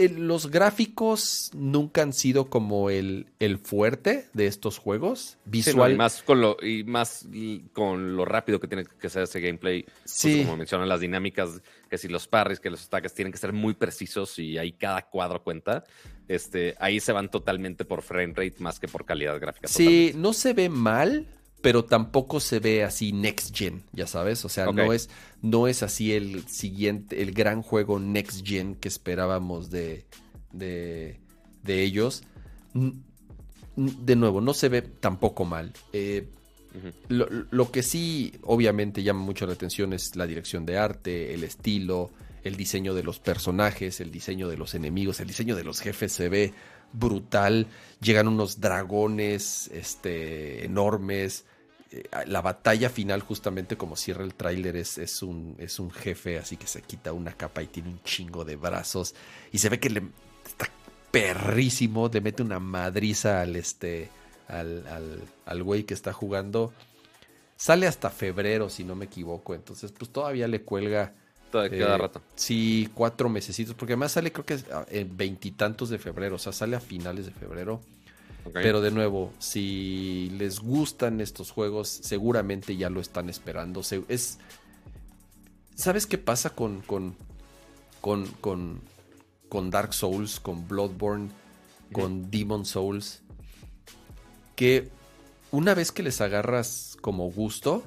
los gráficos nunca han sido como el, el fuerte de estos juegos. Visual. y, más con lo, y más con lo rápido que tiene que ser ese gameplay. Pues, sí. como mencionan las dinámicas, que si los parries, que los ataques tienen que ser muy precisos y ahí cada cuadro cuenta. Este, ahí se van totalmente por frame rate más que por calidad gráfica. Sí, no se ve mal, pero tampoco se ve así next gen, ya sabes, o sea, no es no es así el siguiente el gran juego next gen que esperábamos de de, de ellos. De nuevo, no se ve tampoco mal. Eh, lo, lo, que sí, obviamente, llama mucho la atención es la dirección de arte, el estilo, el diseño de los personajes, el diseño de los enemigos, el diseño de los jefes se ve brutal. Llegan unos dragones este, enormes. Eh, la batalla final, justamente como cierra el tráiler, es, es, un, es un jefe así que se quita una capa y tiene un chingo de brazos. Y se ve que le está perrísimo, le mete una madriza al este. al, al, al güey que está jugando. Sale hasta febrero, si no me equivoco. Entonces, pues todavía le cuelga cada eh, rato. Sí, cuatro mesecitos, porque además sale creo que en ah, veintitantos de febrero, o sea, sale a finales de febrero. Pero de nuevo, si les gustan estos juegos, seguramente ya lo están esperando. Es, ¿Sabes qué pasa con, con, con, con, con Dark Souls, con Bloodborne, con Demon Souls? Que una vez que les agarras como gusto,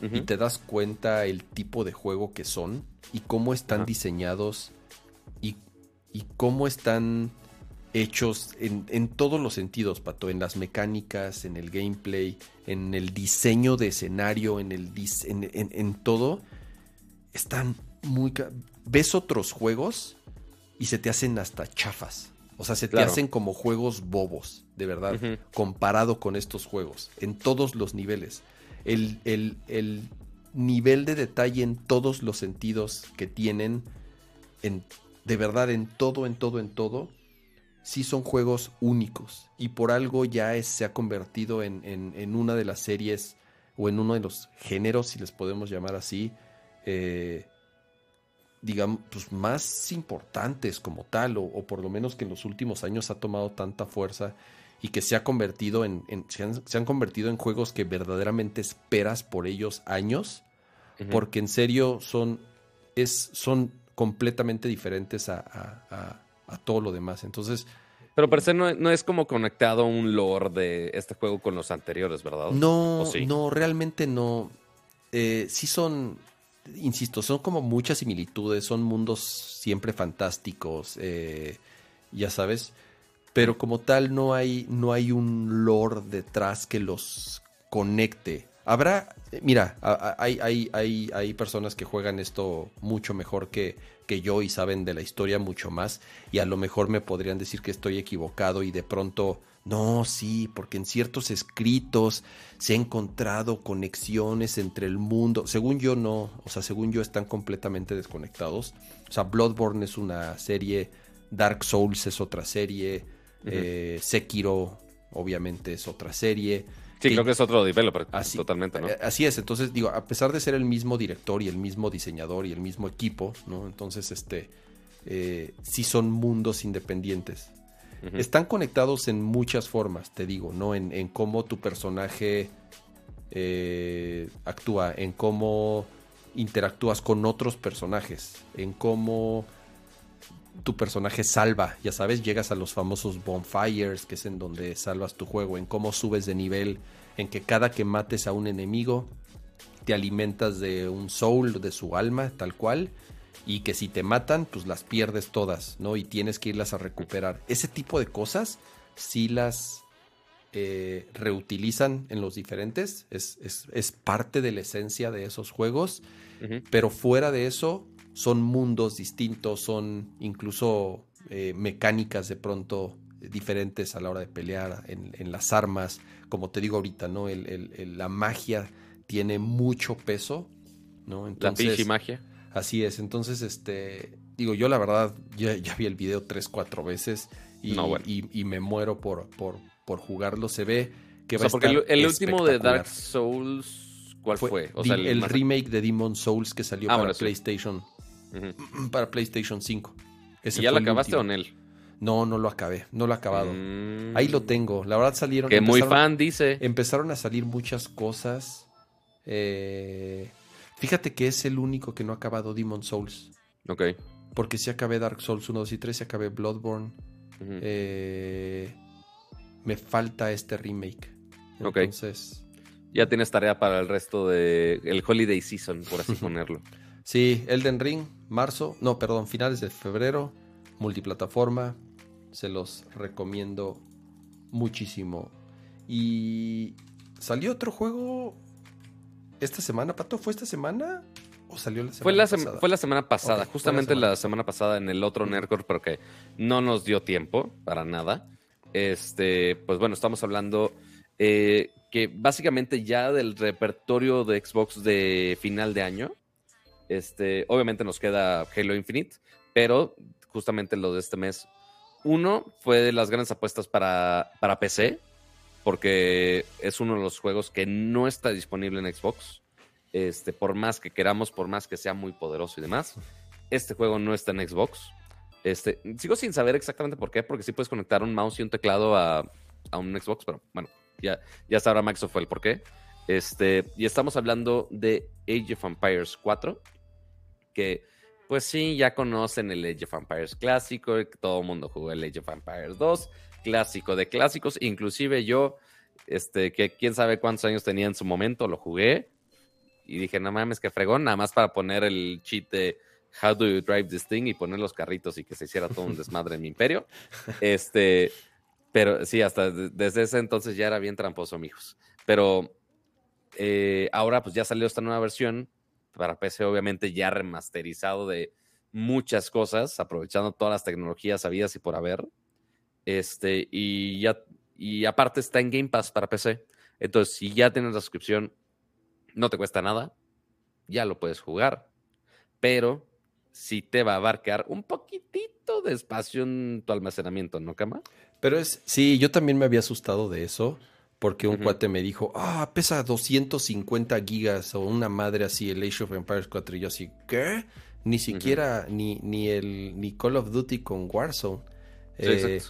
y te das cuenta el tipo de juego que son y cómo están diseñados y, cómo están hechos en, todos los sentidos, Pato, en las mecánicas, en el gameplay, en el diseño de escenario, en, el en, todo, están muy... Ves otros juegos y se te hacen hasta chafas. O sea, se te hacen como juegos bobos, de verdad, comparado con estos juegos, en todos los niveles. El, nivel de detalle en todos los sentidos que tienen, en, de verdad, en todo, en todo, en todo, sí son juegos únicos. Y por algo ya se ha convertido en, una de las series o en uno de los géneros, si les podemos llamar así, eh, digamos, pues más importantes como tal, o, por lo menos que en los últimos años ha tomado tanta fuerza y que se ha convertido en, se, han, convertido en juegos que verdaderamente esperas por ellos años, porque en serio son, es, son completamente diferentes a, todo lo demás. Entonces... Pero per se no, es como conectado un lore de este juego con los anteriores, ¿verdad? No, no, realmente no. Eh, sí son insisto, son como muchas similitudes, son mundos siempre fantásticos, eh, ya sabes, pero como tal no hay, no hay un lore detrás que los conecte. Habrá, mira, hay, hay, hay, hay personas que juegan esto mucho mejor que, que yo y saben de la historia mucho más y a lo mejor me podrían decir que estoy equivocado y de pronto no, sí, porque en ciertos escritos se han encontrado conexiones entre el mundo. Según yo no, o sea, según yo están completamente desconectados. O sea, Bloodborne es una serie, Dark Souls es otra serie, eh, Sekiro obviamente es otra serie. Sí, creo que es otro developer, así, totalmente, ¿no? Eh, así es, entonces digo, a pesar de ser el mismo director y el mismo diseñador y el mismo equipo, ¿no? Entonces, este, eh, sí son mundos independientes. Están conectados en muchas formas, te digo, ¿no? En, cómo tu personaje eh, actúa, en cómo interactúas con otros personajes, en cómo tu personaje salva, ya sabes, llegas a los famosos bonfires, que es en donde salvas tu juego, en cómo subes de nivel, en que cada que mates a un enemigo, te alimentas de un soul, de su alma, tal cual, y que si te matan, pues las pierdes todas, ¿no? Y tienes que irlas a recuperar. Ese tipo de cosas, si las eh, reutilizan en los diferentes, es, parte de la esencia de esos juegos, pero fuera de eso, son mundos distintos, son incluso eh, mecánicas de pronto diferentes a la hora de pelear en, las armas. Como te digo ahorita, ¿no? la magia tiene mucho peso, ¿no? Entonces, la magia. Así es, entonces, este, digo, yo la verdad ya, vi el video tres, cuatro veces y, y, me muero por, por, por, jugarlo. Se ve que va a porque el, último de Dark Souls, ¿cuál fue? O sea, el, remake de Demon Souls que salió ah, para PlayStation, para PlayStation 5. ¿Y ya lo acabaste con él? No, no lo acabé, no lo he acabado. Mm. Ahí lo tengo. La verdad salieron. Que muy fan dice. Empezaron a salir muchas cosas. Eh, Fíjate que es el único que no ha acabado Demon Souls. Ok. Porque si acabé Dark Souls 1, 2 y 3, si acabé Bloodborne. Eh, me falta este remake. Entonces. Ya tienes tarea para el resto de el Holiday Season, por así *laughs* ponerlo. Sí, Elden Ring, marzo, no, perdón, finales de febrero, multiplataforma, se los recomiendo muchísimo. Y salió otro juego esta semana, Pato? ¿Fue esta semana? ¿O salió la semana fue la pasada? Fue la semana pasada, justamente la semana. pasada en el otro Nerdcore, pero que no nos dio tiempo para nada. Este, pues bueno, estamos hablando eh, que básicamente ya del repertorio de Xbox de final de año, este, obviamente nos queda Halo Infinite, pero justamente lo de este mes, uno fue de las grandes apuestas para, para PC, porque es uno de los juegos que no está disponible en Xbox. Este, por más que queramos, por más que sea muy poderoso y demás, este juego no está en Xbox. Este, sigo sin saber exactamente por qué, porque sí puedes conectar un mouse y un teclado a, un Xbox, pero bueno, ya, ya sabrá Microsoft el por qué. Este, y estamos hablando de Age of Empires 4, que pues sí, ya conocen el Age of Empires clásico, que todo el mundo jugó el Age of Empires 2, clásico de clásicos. Inclusive yo, este, que quién sabe cuántos años tenía en su momento, lo jugué. Y dije, no mames, que fregón, nada más para poner el cheat de How do you drive this thing y poner los carritos y que se hiciera todo un desmadre en mi imperio. *laughs* Este, pero sí, hasta desde ese entonces ya era bien tramposo, mijos. Pero eh, ahora pues ya salió esta nueva versión para PC, obviamente ya remasterizado de muchas cosas, aprovechando todas las tecnologías habidas y por haber. Este, y ya, y aparte está en Game Pass para PC. Entonces, si ya tienes la suscripción, no te cuesta nada, ya lo puedes jugar. Pero sí te va a abarcar un poquitito de espacio en tu almacenamiento, ¿no, Cama? Pero es, sí, yo también me había asustado de eso, porque un cuate me dijo, ah, pesa 250 gigas o una madre así, el Age of Empires 4. Y yo así, ¿qué? Ni siquiera, ni, ni el ni Call of Duty con Warzone. Eh,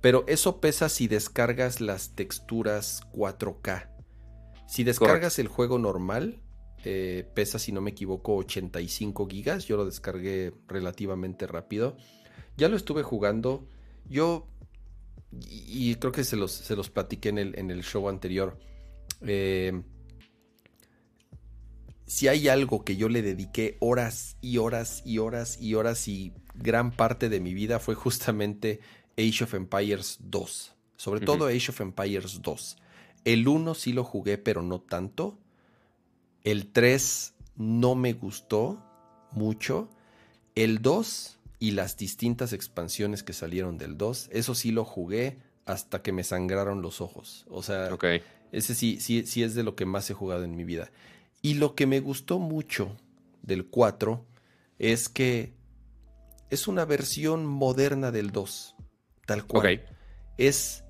pero eso pesa si descargas las texturas 4K. Si descargas el juego normal, eh, pesa, si no me equivoco, 85 gigas. Yo lo descargué relativamente rápido. Ya lo estuve jugando. Yo, y, creo que se los, se los platiqué en el, en el show anterior. Eh, si hay algo que yo le dediqué horas y horas y horas y horas y gran parte de mi vida fue justamente Age of Empires 2. Sobre todo Age of Empires 2. El 1 sí lo jugué, pero no tanto. El 3 no me gustó mucho. El 2 y las distintas expansiones que salieron del 2, eso sí lo jugué hasta que me sangraron los ojos. O sea, ese sí, sí, sí es de lo que más he jugado en mi vida. Y lo que me gustó mucho del 4 es que es una versión moderna del 2, tal cual. Es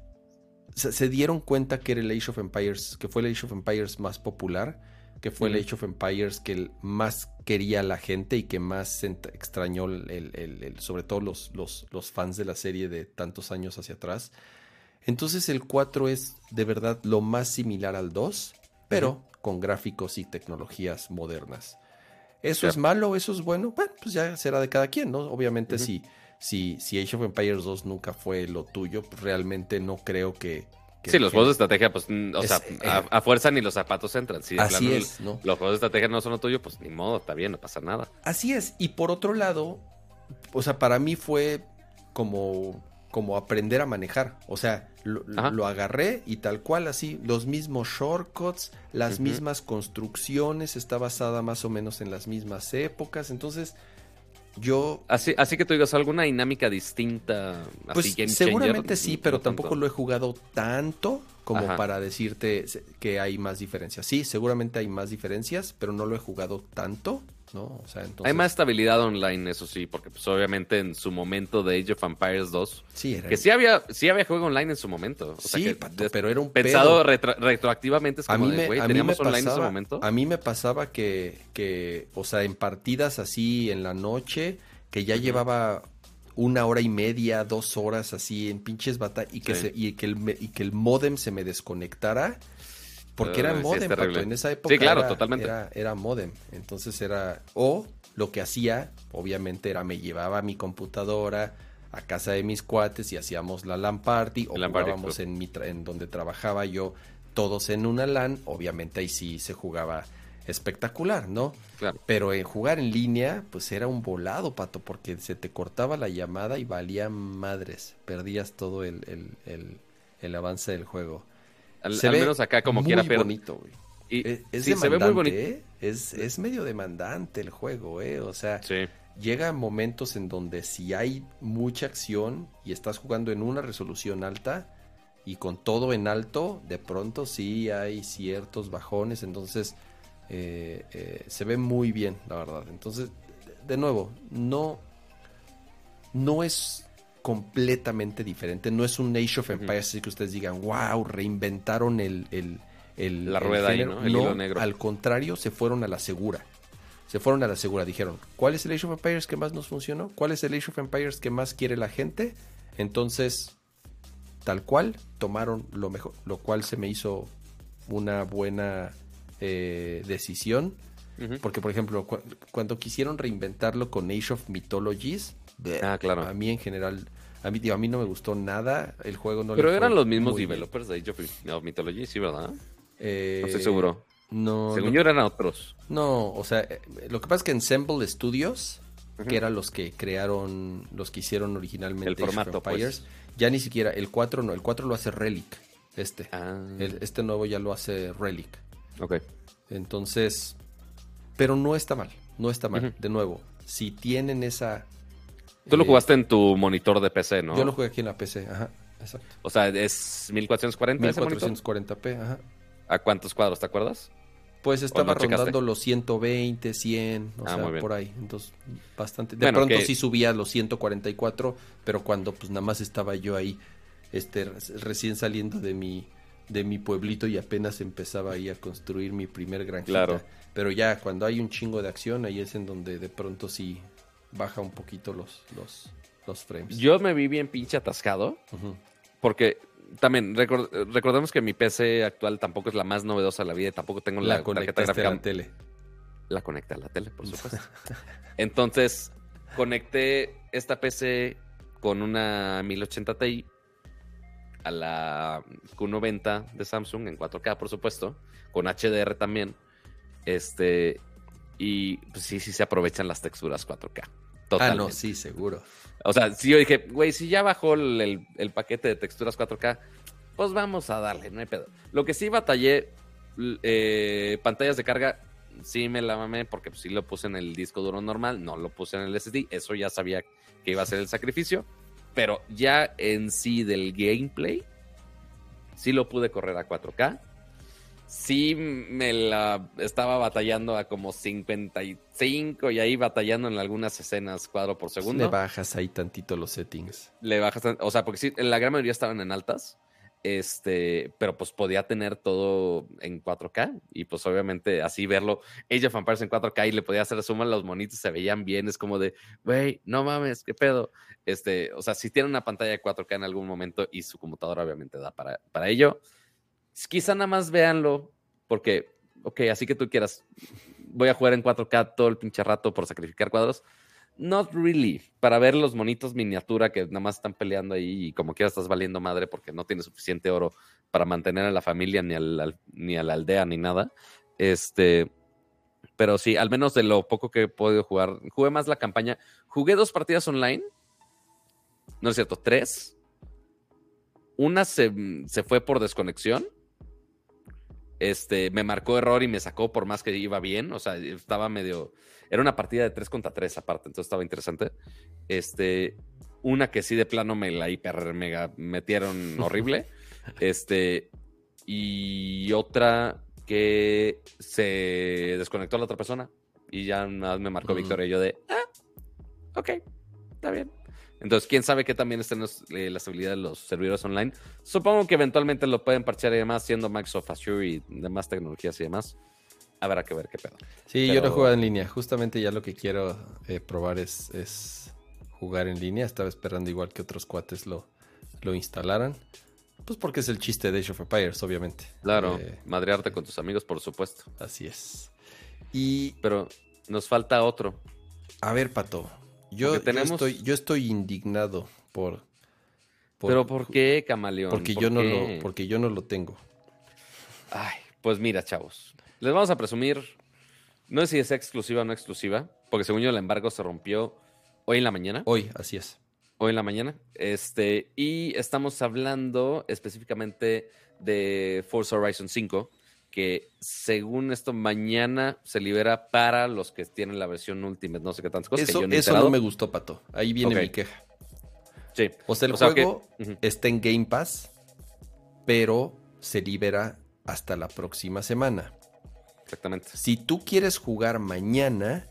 se, dieron cuenta que era el Age of Empires, que fue el Age of Empires más popular, que fue el Age of Empires que más quería la gente y que más extrañó el, sobre todo los, los, los, fans de la serie de tantos años hacia atrás. Entonces el 4 es de verdad lo más similar al 2, pero con gráficos y tecnologías modernas. ¿Eso es malo? ¿Eso es bueno? Bueno, pues ya será de cada quien, ¿no? Obviamente si, si, si Age of Empires 2 nunca fue lo tuyo, pues realmente no creo que... sí, los juegos de estrategia, pues, o sea, a, fuerza ni los zapatos entran. Si así es, ¿no? Los juegos de estrategia no son lo tuyo, pues ni modo, está bien, no pasa nada. Así es. Y por otro lado, o sea, para mí fue como como aprender a manejar. O sea, lo, agarré y tal cual así, los mismos shortcuts, las mismas construcciones, está basada más o menos en las mismas épocas. Entonces, yo... Así, así que tú digas, ¿alguna dinámica distinta? Pues seguramente sí, pero tampoco lo he jugado tanto como para decirte que hay más diferencias. Sí, seguramente hay más diferencias, pero no lo he jugado tanto. ¿No? O sea, Hay más estabilidad online, eso sí, porque pues obviamente en su momento de Age of Empires 2, sí, que sí había, sí había juego online en su momento. sí, pero era un pensado retroactivamente es como a mí me, teníamos online en su momento. A mí me pasaba que, que, o sea, en partidas así en la noche, que ya llevaba una hora y media, dos horas así en pinches batallas y que se, y que el y que el modem se me desconectara porque era modem, en esa época. Sí, claro, totalmente. Era, modem. Entonces era. O lo que hacía, obviamente, era me llevaba mi computadora a casa de mis cuates y hacíamos la LAN party o jugábamos en, mi en donde trabajaba yo todos en una LAN. Obviamente ahí sí se jugaba espectacular, ¿no? Claro. Pero en jugar en línea, pues era un volado, pato, porque se te cortaba la llamada y valía madres. Perdías todo el, el avance del juego. Al, menos acá como quiera, pero... bonito, güey. Y, es, se ve muy bonito. ¿eh? Es, es medio demandante el juego, ¿eh? O sea, llega momentos en donde si hay mucha acción y estás jugando en una resolución alta y con todo en alto, de pronto sí hay ciertos bajones, entonces eh, eh, se ve muy bien, la verdad. Entonces, de nuevo, no, no es completamente diferente. No es un Age of Empires así que ustedes digan, wow, reinventaron el, el, la rueda ahí, ¿no? El hilo negro. Al contrario, se fueron a la segura. Se fueron a la segura. Dijeron, ¿cuál es el Age of Empires que más nos funcionó? ¿Cuál es el Age of Empires que más quiere la gente? Entonces, tal cual, tomaron lo mejor, lo cual se me hizo una buena eh, decisión. Porque, por ejemplo, cuando quisieron reinventarlo con Age of Mythologies, ah, claro. a mí en general a mí, a mí no me gustó nada. El juego no Pero eran los mismos developers de Age of Mythology, sí, ¿verdad? Eh, no estoy seguro. No. Según yo eran otros. No, o sea, eh, lo que pasa es que Ensemble Studios, que eran los que crearon, los que hicieron originalmente el formato, pues. ya ni siquiera, el 4 no, el 4 lo hace Relic, este. Ah. este nuevo ya lo hace Relic. Ok. Entonces, pero no está mal, no está mal. De nuevo, si tienen esa Tú lo jugaste en tu monitor de PC, ¿no? Yo lo jugué aquí en la PC, ajá, exacto. O sea, es 1440 1440p, ajá. ¿A cuántos cuadros, te acuerdas? Pues estaba rondando los 120, 100, o ah, sea, por ahí. Entonces, bastante. De pronto sí subía a los 144, pero cuando pues nada más estaba yo ahí, este, recién saliendo de mi, de mi pueblito y apenas empezaba ahí a construir mi primer granjita. Claro. Pero ya cuando hay un chingo de acción, ahí es en donde de pronto sí baja un poquito los, los, los frames. Yo me vi bien pinche atascado. Porque también recordemos que mi PC actual tampoco es la más novedosa de la vida. Tampoco tengo la, la tarjeta gráfica. A la tele. La conecté a la tele, por supuesto. *laughs* Entonces, conecté esta PC con una 1080 Ti a la Q90 de Samsung en 4K, por supuesto, con HDR también. Este, y pues sí, sí se aprovechan las texturas 4K. Ah, Totalmente. no, sí, seguro. O sea, si yo dije, güey, si ya bajó el, el- el paquete de texturas 4K, pues vamos a darle, no hay pedo. Lo que sí batallé, eh, pantallas de carga, sí me la mamé porque pues, sí lo puse en el disco duro normal, no lo puse en el SSD, eso ya sabía que iba a ser el sacrificio, pero ya en sí del gameplay, sí lo pude correr a 4K. Sí me la estaba batallando a como 55 y ahí batallando en algunas escenas cuadro por segundo Le bajas ahí tantito los settings. le bajas, o sea, porque sí, la gran mayoría estaban en altas, este, pero pues podía tener todo en 4K y pues obviamente así verlo, Age of Empires en 4K y le podía hacer suma, los monitos se veían bien, es como de, güey, no mames, qué pedo, este, o sea, si tiene una pantalla de 4K en algún momento y su computadora obviamente da para, para ello, quizá nada más véanlo, porque, ok, así que tú quieras, voy a jugar en 4K todo el pinche rato por sacrificar cuadros, Not really. Para ver los monitos miniatura que nada más están peleando ahí y como quiera estás valiendo madre porque no tienes suficiente oro para mantener a la familia ni, al- ni a la aldea ni nada. Este, pero sí, al menos de lo poco que he podido jugar, jugué más la campaña. Jugué dos partidas online. No es cierto, tres. Una se, se fue por desconexión. Este, me marcó error y me sacó por más que iba bien. O sea, estaba medio. Era una partida de 3 contra 3 aparte, entonces estaba interesante. Este, una que sí de plano me la hiper mega metieron horrible. *laughs* este, y otra que se desconectó la otra persona y ya nada más me marcó Mm. victoria. Y yo de, ah, ok, está bien. Entonces, quién sabe qué también estén los- eh, la estabilidad de los servidores online. Supongo que eventualmente lo pueden parchear y demás, siendo Microsoft Azure y demás tecnologías y demás. Habrá que ver qué pedo. Sí, yo no Pero- juego en línea. Justamente ya lo que quiero eh, probar es, es jugar en línea. Estaba esperando igual que otros cuates lo, lo instalaran. Pues porque es el chiste de Age of Empires, obviamente. Claro, Eh, madrearte con tus amigos, por supuesto. así es. Y Pero nos falta otro. a ver, Pato. Yo, Porque tenemos- yo, estoy, yo estoy indignado por... por- Pero ¿por qué, Camaleón? Porque ¿Por yo, no lo, porque yo no lo tengo. Ay, pues mira, chavos. Les vamos a presumir. No sé si es exclusiva o no exclusiva. Porque según yo el embargo se rompió hoy en la mañana. Hoy, así es. Hoy en la mañana. Este, y estamos hablando específicamente de Forza Horizon 5, que según esto mañana se libera para los que tienen la versión Ultimate, no sé qué tantas cosas. que Eso, yo eso no me gustó, Pato. Ahí viene Ok. mi queja. Sí. O sea, el O sea, juego está en Game Pass, pero se libera hasta la próxima semana. Exactamente. Si tú quieres jugar mañana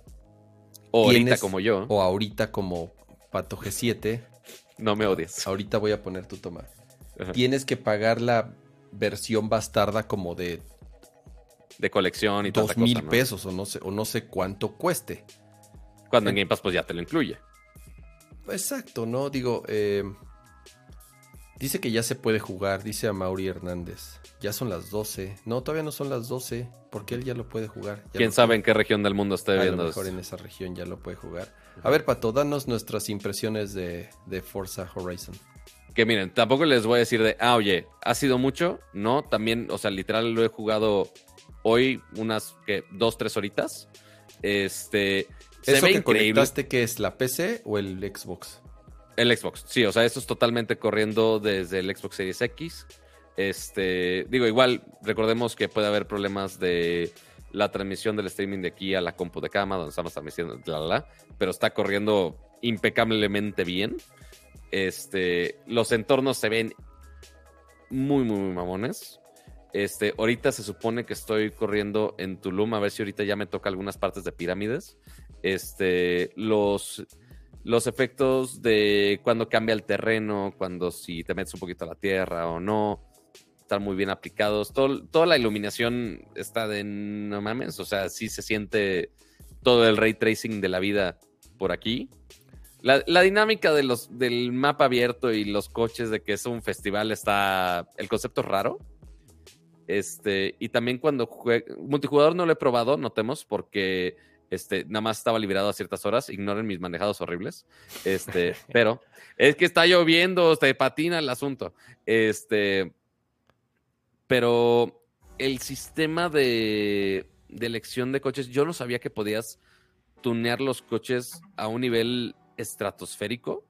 O ahorita como yo, o ahorita como Pato G7, no me odies. ahorita voy a poner tu toma. Tienes que pagar la versión bastarda como de De colección y dos mil pesos o no sé o no sé cuánto cueste. Cuando en Game Pass pues ya te lo incluye. Exacto, ¿no? Digo, eh, dice que ya se puede jugar, dice a Mauri Hernández. Ya son las 12. No, todavía no son las 12, porque él ya lo puede jugar. Ya ¿Quién sabe puede- en qué región del mundo esté A lo viendo mejor en esa región ya lo puede jugar. A ver, Pato, danos nuestras impresiones de, de Forza Horizon. Que miren, tampoco les voy a decir de, ah, oye, ¿ha sido mucho? No, también, o sea, literal lo he jugado hoy unas, que Dos, tres horitas. Este, se ¿Eso ve que increíble. conectaste que es la PC o el Xbox? El Xbox, sí, o sea, esto es totalmente corriendo desde el Xbox Series X. Este, digo, igual, recordemos que puede haber problemas de la transmisión del streaming de aquí a la compu de cama, donde estamos transmitiendo, la, la, la, pero está corriendo impecablemente bien. Este, los entornos se ven muy, muy, muy mamones. Este, ahorita se supone que estoy corriendo en Tulum, a ver si ahorita ya me toca algunas partes de pirámides. Este, los, los efectos de cuando cambia el terreno, cuando si te metes un poquito a la tierra o no, están muy bien aplicados. Todo, toda la iluminación está de no mames, o sea, sí se siente todo el ray tracing de la vida por aquí. La, la dinámica de los, del mapa abierto y los coches de que es un festival está. El concepto es raro. Este, y también cuando jugué. Multijugador no lo he probado, notemos, porque este, nada más estaba liberado a ciertas horas. Ignoren mis manejados horribles. Este, *laughs* pero es que está lloviendo, se patina el asunto. Este, pero el sistema de, de elección de coches, yo no sabía que podías tunear los coches a un nivel estratosférico.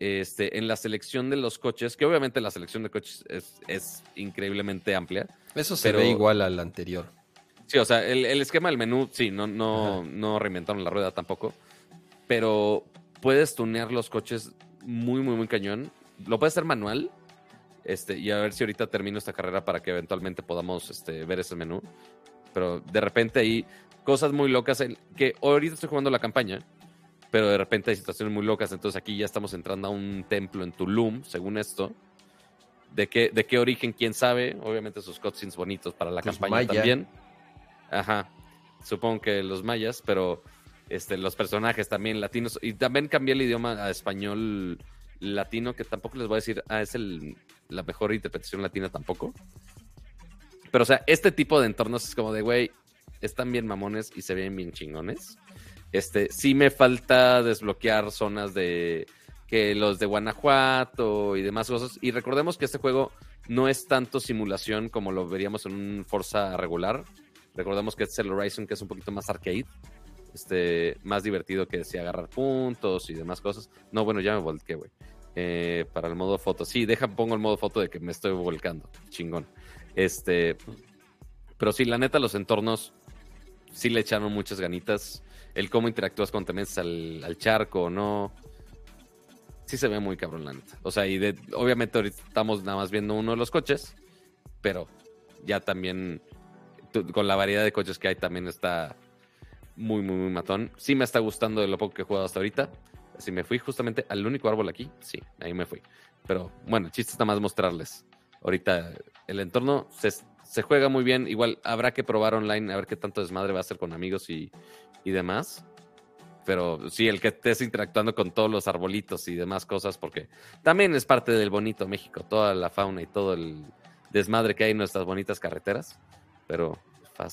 Este, en la selección de los coches, que obviamente la selección de coches es, increíblemente amplia. Eso se ve igual al anterior. Sí, o sea, el, esquema del menú, sí, no, no, no reinventaron la rueda tampoco. Pero puedes tunear los coches muy, muy, muy cañón. Lo puedes hacer manual. Este, y a ver si ahorita termino esta carrera para que eventualmente podamos este, ver ese menú. Pero de repente hay cosas muy locas. que ahorita estoy jugando la campaña, pero de repente hay situaciones muy locas. Entonces aquí ya estamos entrando a un templo en Tulum, según esto. ¿De qué, de qué origen? ¿Quién sabe? Obviamente sus cutscenes bonitos para la campaña también. Ajá. Supongo que los mayas, pero este, los personajes también latinos. Y también cambié el idioma a español latino, que tampoco les voy a decir, ah, es el, la mejor interpretación latina tampoco. Pero, o sea, este tipo de entornos es como de, güey, están bien mamones y se ven bien chingones. Este, sí me falta desbloquear zonas de que los de Guanajuato y demás cosas. Y recordemos que este juego no es tanto simulación como lo veríamos en un Forza regular. Recordemos que es el Horizon, que es un poquito más arcade este, más divertido que si agarrar puntos y demás cosas. No, bueno, ya me volqué, güey. Eh, para el modo foto. Sí, deja, pongo el modo foto de que me estoy volcando. Chingón. Este. Pero sí, la neta, los entornos sí le echaron muchas ganitas. El cómo interactúas cuando te metes al, charco o no. Sí se ve muy cabrón. O sea, y de, obviamente ahorita estamos nada más viendo uno de los coches. Pero ya también con la variedad de coches que hay también está muy, muy, muy matón. Sí me está gustando de lo poco que he jugado hasta ahorita. Si me fui justamente al único árbol aquí, sí, ahí me fui. Pero bueno, chiste está más mostrarles. Ahorita el entorno se, juega muy bien. Igual habrá que probar online a ver qué tanto desmadre va a ser con amigos y, y demás. Pero sí, el que estés interactuando con todos los arbolitos y demás cosas, porque también es parte del bonito México, toda la fauna y todo el desmadre que hay en nuestras bonitas carreteras. Pero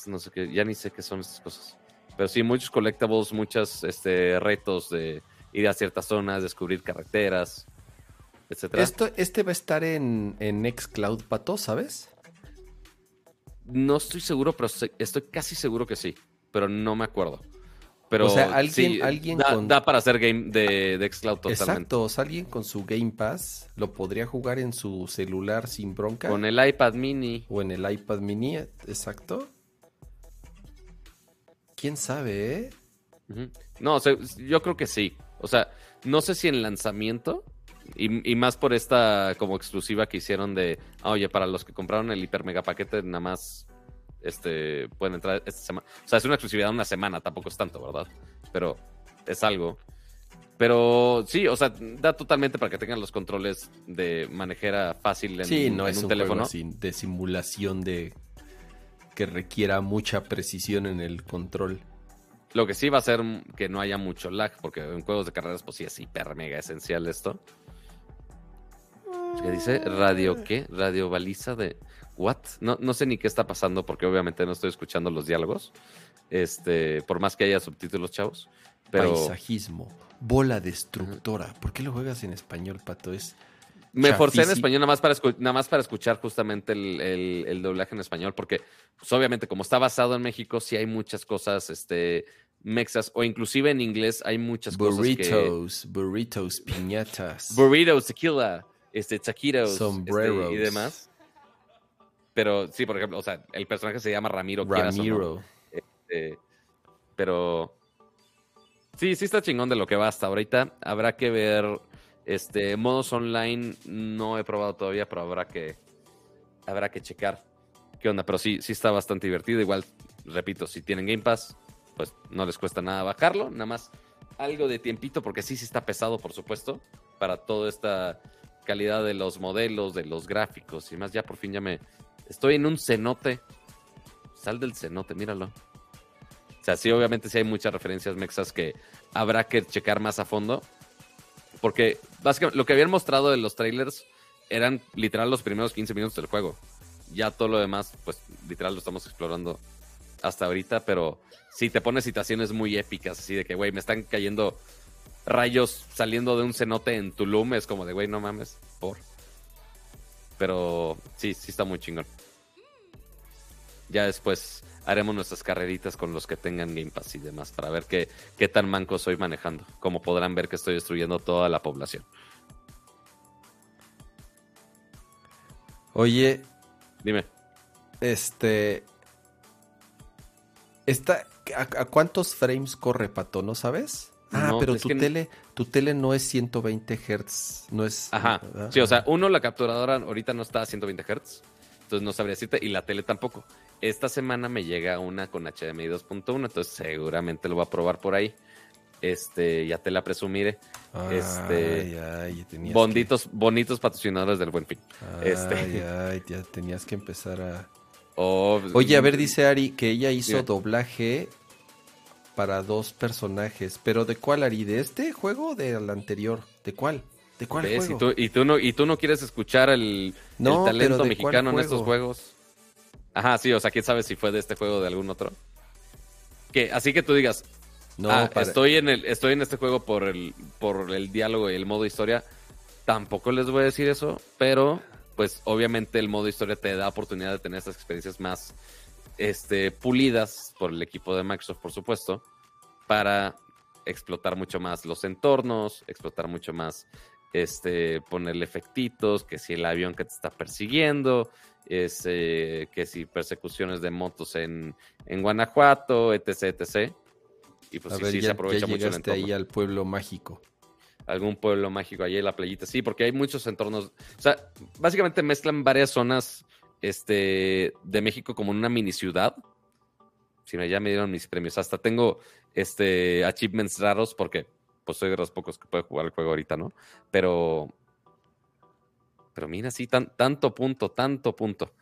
no sé qué, ya ni sé qué son estas cosas. Pero sí, muchos collectibles, muchos este, retos de ir a ciertas zonas, descubrir carreteras, etcétera. Esto, este va a estar en, en Nextcloud, Pato, ¿sabes? No estoy seguro, pero estoy casi seguro que sí. Pero no me acuerdo. Pero o sea, alguien, alguien da, da, para hacer game de, de Xcloud totalmente. Exacto, o sea, alguien con su Game Pass lo podría jugar en su celular sin bronca. Con el iPad mini. O en el iPad mini, exacto. ¿Quién sabe, eh? No, yo creo que sí. O sea, no sé si en lanzamiento, y, más por esta como exclusiva que hicieron de, ah, oye, para los que compraron el hiper mega paquete, nada más este, pueden entrar esta semana. O sea, es una exclusividad de una semana, tampoco es tanto, ¿verdad? Pero es algo. Pero sí, o sea, da totalmente para que tengan los controles de manejera fácil en, sí, no es un, teléfono. de simulación de que requiera mucha precisión en el control. Lo que sí va a ser que no haya mucho lag, porque en juegos de carreras, pues sí es hiper mega esencial esto. ¿Qué dice? ¿Radio qué? ¿Radio baliza de what? No, no sé ni qué está pasando, porque obviamente no estoy escuchando los diálogos. Este, por más que haya subtítulos, chavos. Pero... Paisajismo, bola destructora. ¿Por qué lo juegas en español, Pato? Es me forcé en español nada más para, nada más para escuchar justamente el, doblaje en español, porque pues, obviamente como está basado en México, sí hay muchas cosas este, mexas, o inclusive en inglés hay muchas burritos, cosas que... Burritos, piñatas. Burritos, tequila, este, taquitos este, Sombreros. y demás. Pero sí, por ejemplo, o sea, el personaje se llama Ramiro. Ramiro. Este, pero sí, sí está chingón de lo que va hasta ahorita. Habrá que ver este, modos online no he probado todavía, pero habrá que, habrá que checar qué onda. Pero sí, sí está bastante divertido. Igual, repito, si tienen Game Pass, pues no les cuesta nada bajarlo. Nada más algo de tiempito, porque sí, sí está pesado, por supuesto, para toda esta calidad de los modelos, de los gráficos y más. Ya por fin ya me... Estoy en un cenote. Sal del cenote, míralo. O sea, sí, obviamente sí hay muchas referencias mexas que habrá que checar más a fondo. Porque básicamente lo que habían mostrado de los trailers eran literal los primeros 15 minutos del juego. Ya todo lo demás, pues literal lo estamos explorando hasta ahorita, pero si te pones situaciones muy épicas, así de que, güey, me están cayendo rayos saliendo de un cenote en Tulum, es como de, güey, no mames, por. Pero sí, sí está muy chingón. ya después haremos nuestras carreritas con los que tengan Game Pass y demás para ver qué, qué tan manco soy manejando. Como podrán ver que estoy destruyendo toda la población. Oye, Dime. este. Está, ¿a, a cuántos frames corre, Pato? ¿No sabes? Ah, No, pero tu que no- tele, tu tele no es 120 Hz. No es. Ajá. ¿verdad? Sí, o sea, uno, la capturadora ahorita no está a 120 Hz. Entonces no sabría decirte. Y la tele tampoco. Esta semana me llega una con HDMI 2.1. Entonces seguramente lo voy a probar por ahí. Este, ya te la presumiré. Ay, este, ay, tenías Bonitos, bonitos patrocinadores del buen fin. que- este. Ay, *laughs* ay, ya tenías que empezar a. Oh, Oye, a ver, dice Ari que ella hizo doblaje para dos personajes. ¿Pero de cuál, Ari? ¿De este juego o del anterior? ¿De cuál? ¿De cuál ¿ves? juego? Y tú, y, tú no, y tú no quieres escuchar el, No, el talento pero ¿de cuál mexicano en estos juego? juegos. Ajá, sí, o sea, quién sabe si fue de este juego o de algún otro. Que, así que tú digas, No, ah, para- estoy en el, estoy en este juego por el, por el diálogo y el modo historia. Tampoco les voy a decir eso, pero pues obviamente el modo historia te da oportunidad de tener estas experiencias más este, pulidas por el equipo de Microsoft, por supuesto, para explotar mucho más los entornos, explotar mucho más, este, ponerle efectitos, que si el avión que te está persiguiendo, es, eh, que si persecuciones de motos en, en Guanajuato, etc, etc. Y pues a sí, ver, sí, ya, se aprovecha ya mucho el entorno ahí al pueblo mágico. algún pueblo mágico allí en la playita. Sí, porque hay muchos entornos. O sea, básicamente mezclan varias zonas este, de México como en una mini ciudad. Si me, ya me dieron mis premios. Hasta tengo este, achievements raros porque pues soy de los pocos que puede jugar el juego ahorita, ¿no? Pero. Pero mira, sí, tan, tanto punto, tanto punto.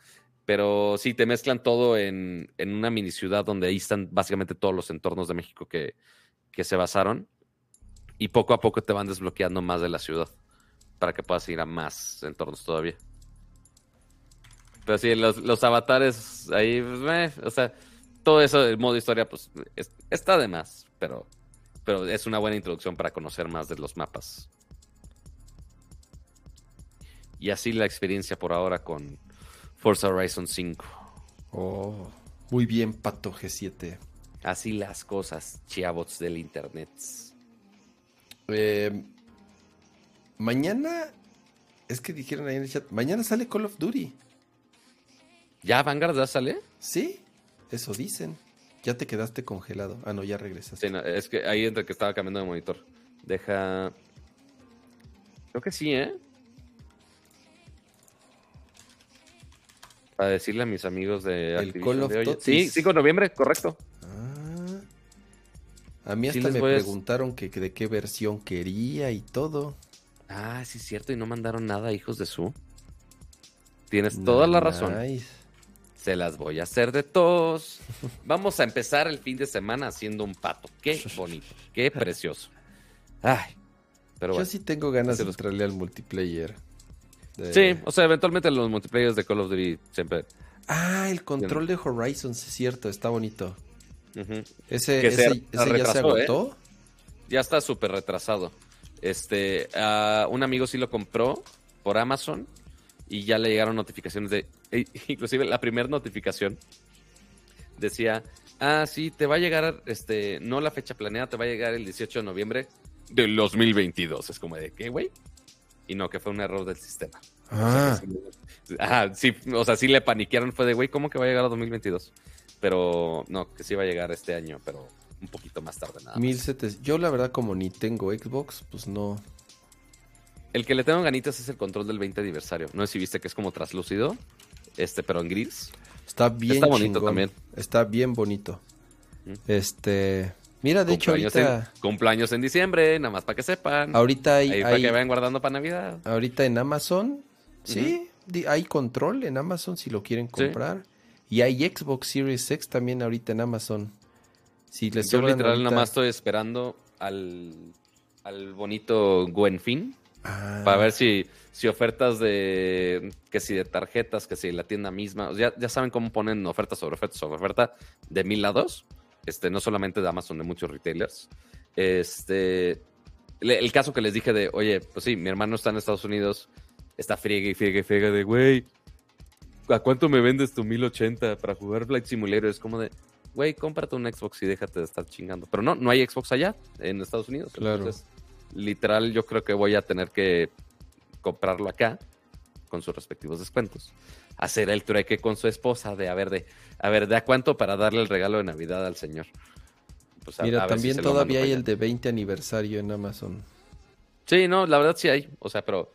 Pero sí, te mezclan todo en, en una mini ciudad donde ahí están básicamente todos los entornos de México que, que se basaron y poco a poco te van desbloqueando más de la ciudad para que puedas ir a más entornos todavía. Pero sí, los, los avatares ahí, pues, meh, o sea, todo eso del modo historia, pues es- está de más, pero, pero es una buena introducción para conocer más de los mapas. Y así la experiencia por ahora con Forza Horizon 5. Oh, muy bien, Pato G7. Así las cosas, chiabots del internet. Eh, mañana, es que dijeron ahí en el chat, mañana sale Call of Duty. ¿Ya Vanguard ya sale? Sí, eso dicen. Ya te quedaste congelado. Ah, no, ya regresaste. Sí, no, es que ahí entre que estaba cambiando de monitor. Deja. Creo que sí, ¿eh? Para decirle a mis amigos de El Activision Call of de, Duty. Sí, 5 de noviembre, correcto. Ah. A mí Sí hasta les me a- preguntaron que, que de qué versión quería y todo. Ah, sí, es cierto, y no mandaron nada, hijos de su. Tienes toda la razón. Se las voy a hacer de todos. Vamos a empezar el fin de semana haciendo un pato. Qué *laughs* bonito, qué precioso. Ay, pero Yo bueno. sí tengo ganas de entrarle al multiplayer. De- Sí, o sea, eventualmente los multiplayers de Call of Duty siempre. Ah, el control de Horizon, sí es cierto, está bonito. Ese, ese- ya se ¿eh? agotó. Ya está súper retrasado. Este, un amigo sí lo compró por Amazon y ya le llegaron notificaciones de, e- *laughs* inclusive la primera notificación decía, ah, sí, te va a llegar, este, no la fecha planeada, te va a llegar el 18 de noviembre del 2022. Es como de, ¿qué, güey? Y no, que fue un error del sistema. Ah, Ajá, sí, o sea, sí le paniquearon, fue de, güey, ¿cómo que va a llegar a 2022? Pero no, que sí va a llegar este año, pero un poquito más tarde nada. más. 1700. Yo la verdad como ni tengo Xbox, pues no. El que le tengo ganitas es el control del 20 aniversario. No sé si viste que es como traslúcido, este, pero en gris. Está bien Está bonito chingón. también. Está bien bonito. Este, mira, de hecho ahorita en, cumpleaños en diciembre, nada más para que sepan. ahorita hay, para que vayan guardando para Navidad. ahorita en Amazon, sí, hay control en Amazon si lo quieren comprar. Y hay Xbox Series X también ahorita en Amazon. Si les Yo literal ahorita- nada más estoy esperando al, al bonito Gwenfin Ah, para ver si, si ofertas de que si de tarjetas, que si la tienda misma, o sea, ya, ya saben cómo ponen oferta sobre oferta sobre oferta de mil lados, este, no solamente de Amazon, de muchos retailers. Este, le- el caso que les dije de, oye, pues sí, mi hermano está en Estados Unidos, está friegue y friegue y friegue de, güey, ¿a cuánto me vendes tu 1080 para jugar Flight Simulator? Es como de, güey, cómprate un Xbox y déjate de estar chingando. Pero no, no hay Xbox allá, en Estados Unidos. Claro. Entonces, literal, yo creo que voy a tener que comprarlo acá, con sus respectivos descuentos. Hacer el trueque con su esposa de, a ver, de, a ver, ¿de a cuánto para darle el regalo de Navidad al señor? Pues a- Mira, a ver si también todavía hay el de 20 aniversario en Amazon. Sí, no, la verdad sí hay. O sea, pero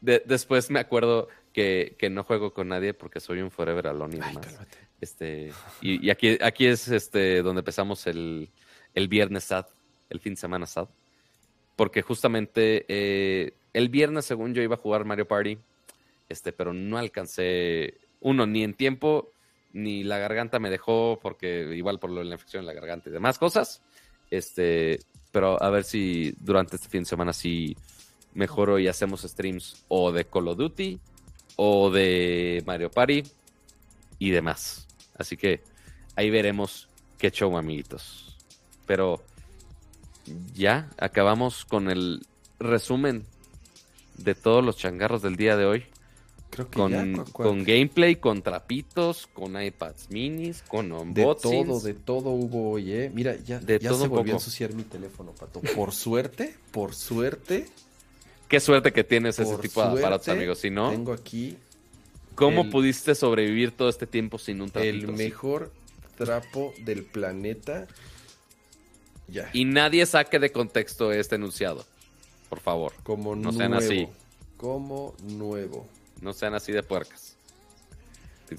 de- después me acuerdo que, que no juego con nadie porque soy un Forever Alone y demás. Este, y, y aquí, aquí es este donde empezamos el, el viernes sad, el fin de semana sad. Porque justamente eh, el viernes, según yo, iba a jugar Mario Party, este, pero no alcancé, uno, ni en tiempo, ni la garganta me dejó, porque igual por lo de la infección en la garganta y demás cosas. Este, pero a ver si durante este fin de semana sí mejoro y hacemos streams o de Call of Duty o de Mario Party y demás. Así que ahí veremos qué show, amiguitos. Pero ya acabamos con el resumen de todos los changarros del día de hoy. Creo que Con, ya. con gameplay, con trapitos, con iPads minis, con de unboxings. todo, de todo hubo hoy, ¿eh? Mira, ya, De ya todo se volvió a ensuciar mi teléfono, Pato. Por suerte, por suerte, Qué suerte que tienes ese tipo de aparatos, amigos. Si no, tengo aquí ¿cómo el- pudiste sobrevivir todo este tiempo sin un trapito? el mejor trapo del planeta. Ya. Y nadie saque de contexto este enunciado. Por favor, como no nuevo. sean así. Como nuevo. no sean así de puercas.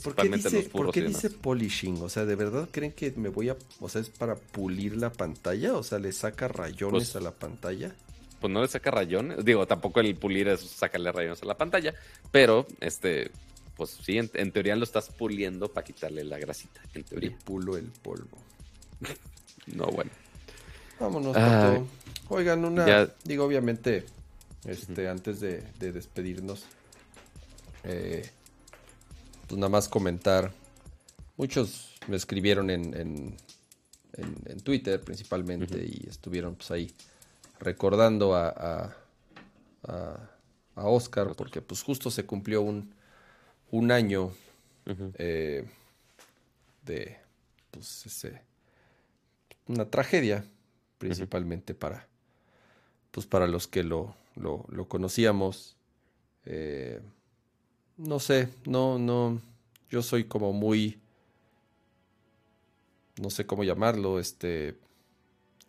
¿Por qué Principalmente dice, los por furros qué dice polishing? O sea, ¿de verdad creen que me voy a... O sea, es para pulir la pantalla? O sea, ¿le saca rayones Pues- a la pantalla? Pues no le saca rayones. Digo, tampoco el pulir es sacarle rayones a la pantalla. Pero, este, pues sí, en, en teoría lo estás puliendo para quitarle la grasita. En Le teoría. pulo el polvo. *laughs* No, bueno. Vámonos, Ay. Pato. Oigan, una... Ya. Digo, obviamente, este, antes de, de despedirnos, eh, pues nada más comentar. Muchos me escribieron en, en, en- en Twitter principalmente y estuvieron pues ahí recordando a, a, a- a Oscar porque pues justo se cumplió un, un año eh, de pues ese una tragedia principalmente para pues para los que lo, lo, lo conocíamos. Eh, no sé no no yo soy como muy no sé cómo llamarlo este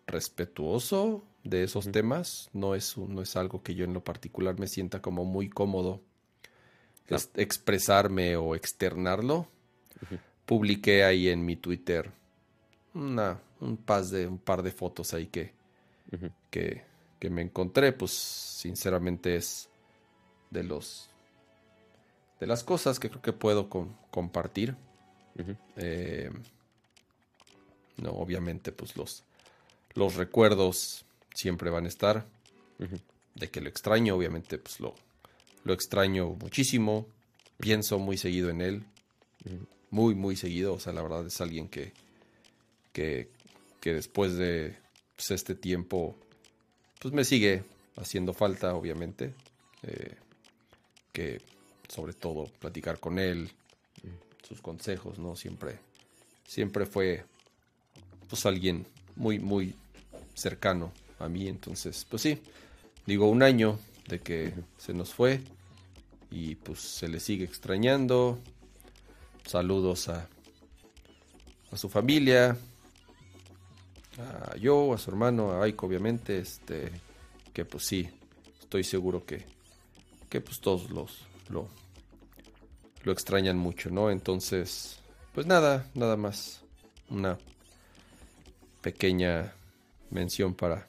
respetuoso de esos temas. No es un- no es algo que yo en lo particular me sienta como muy cómodo No. expresarme o externarlo. Publiqué ahí en mi Twitter una, un, pas de, un par de fotos ahí que, que, que me encontré, pues sinceramente es de los de las cosas que creo que puedo com- compartir. Eh, no, obviamente, pues los, los recuerdos siempre van a estar. De que lo extraño, obviamente, pues lo, lo extraño muchísimo. Pienso muy seguido en él. Muy, muy seguido. O sea, la verdad es alguien que, que, que después de pues, este tiempo, pues me sigue haciendo falta, obviamente. Eh, que sobre todo platicar con él, sus consejos, ¿no? Siempre, siempre fue pues alguien muy, muy cercano a mí. Entonces, pues sí, digo un año de que se nos fue y pues se le sigue extrañando. Saludos a, a su familia, a yo, a su hermano, a Aiko, obviamente, este, que pues sí, estoy seguro que, que pues todos los, lo, lo extrañan mucho, ¿no? Entonces, pues nada, nada más, una pequeña mención para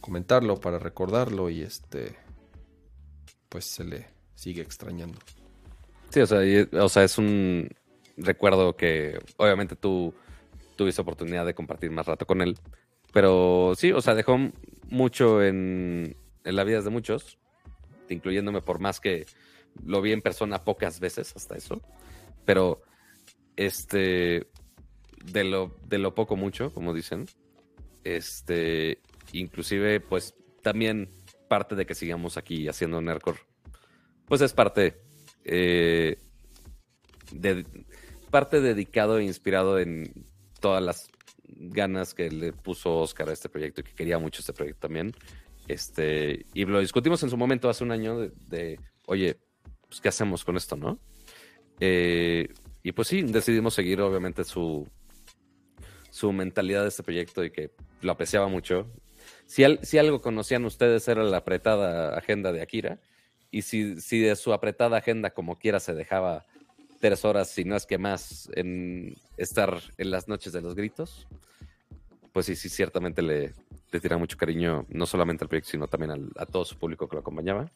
comentarlo, para recordarlo y este, pues se le sigue extrañando. Sí, o sea, o sea, es un recuerdo que obviamente tú tuviste oportunidad de compartir más rato con él. Pero sí, o sea, dejó mucho en, en la vida de muchos, incluyéndome por más que lo vi en persona pocas veces hasta eso. Pero este de lo, de lo poco mucho, como dicen. Este, inclusive, pues, también parte de que sigamos aquí haciendo Nerdcore. Pues es parte eh, de, parte dedicado e inspirado en todas las ganas que le puso Oscar a este proyecto y que quería mucho este proyecto también. Este, y lo discutimos en su momento hace un año de, oye, pues, ¿qué hacemos con esto, no? Eh, y pues sí, decidimos seguir obviamente su, su mentalidad de este proyecto y que lo apreciaba mucho. Si, si algo conocían ustedes era la apretada agenda de Akira, y si, si de su apretada agenda como quiera se dejaba tres horas, si no es que más, en estar en las noches de los gritos, pues sí, sí, ciertamente le, le tira mucho cariño, no solamente al proyecto, sino también a todo su público que lo acompañaba.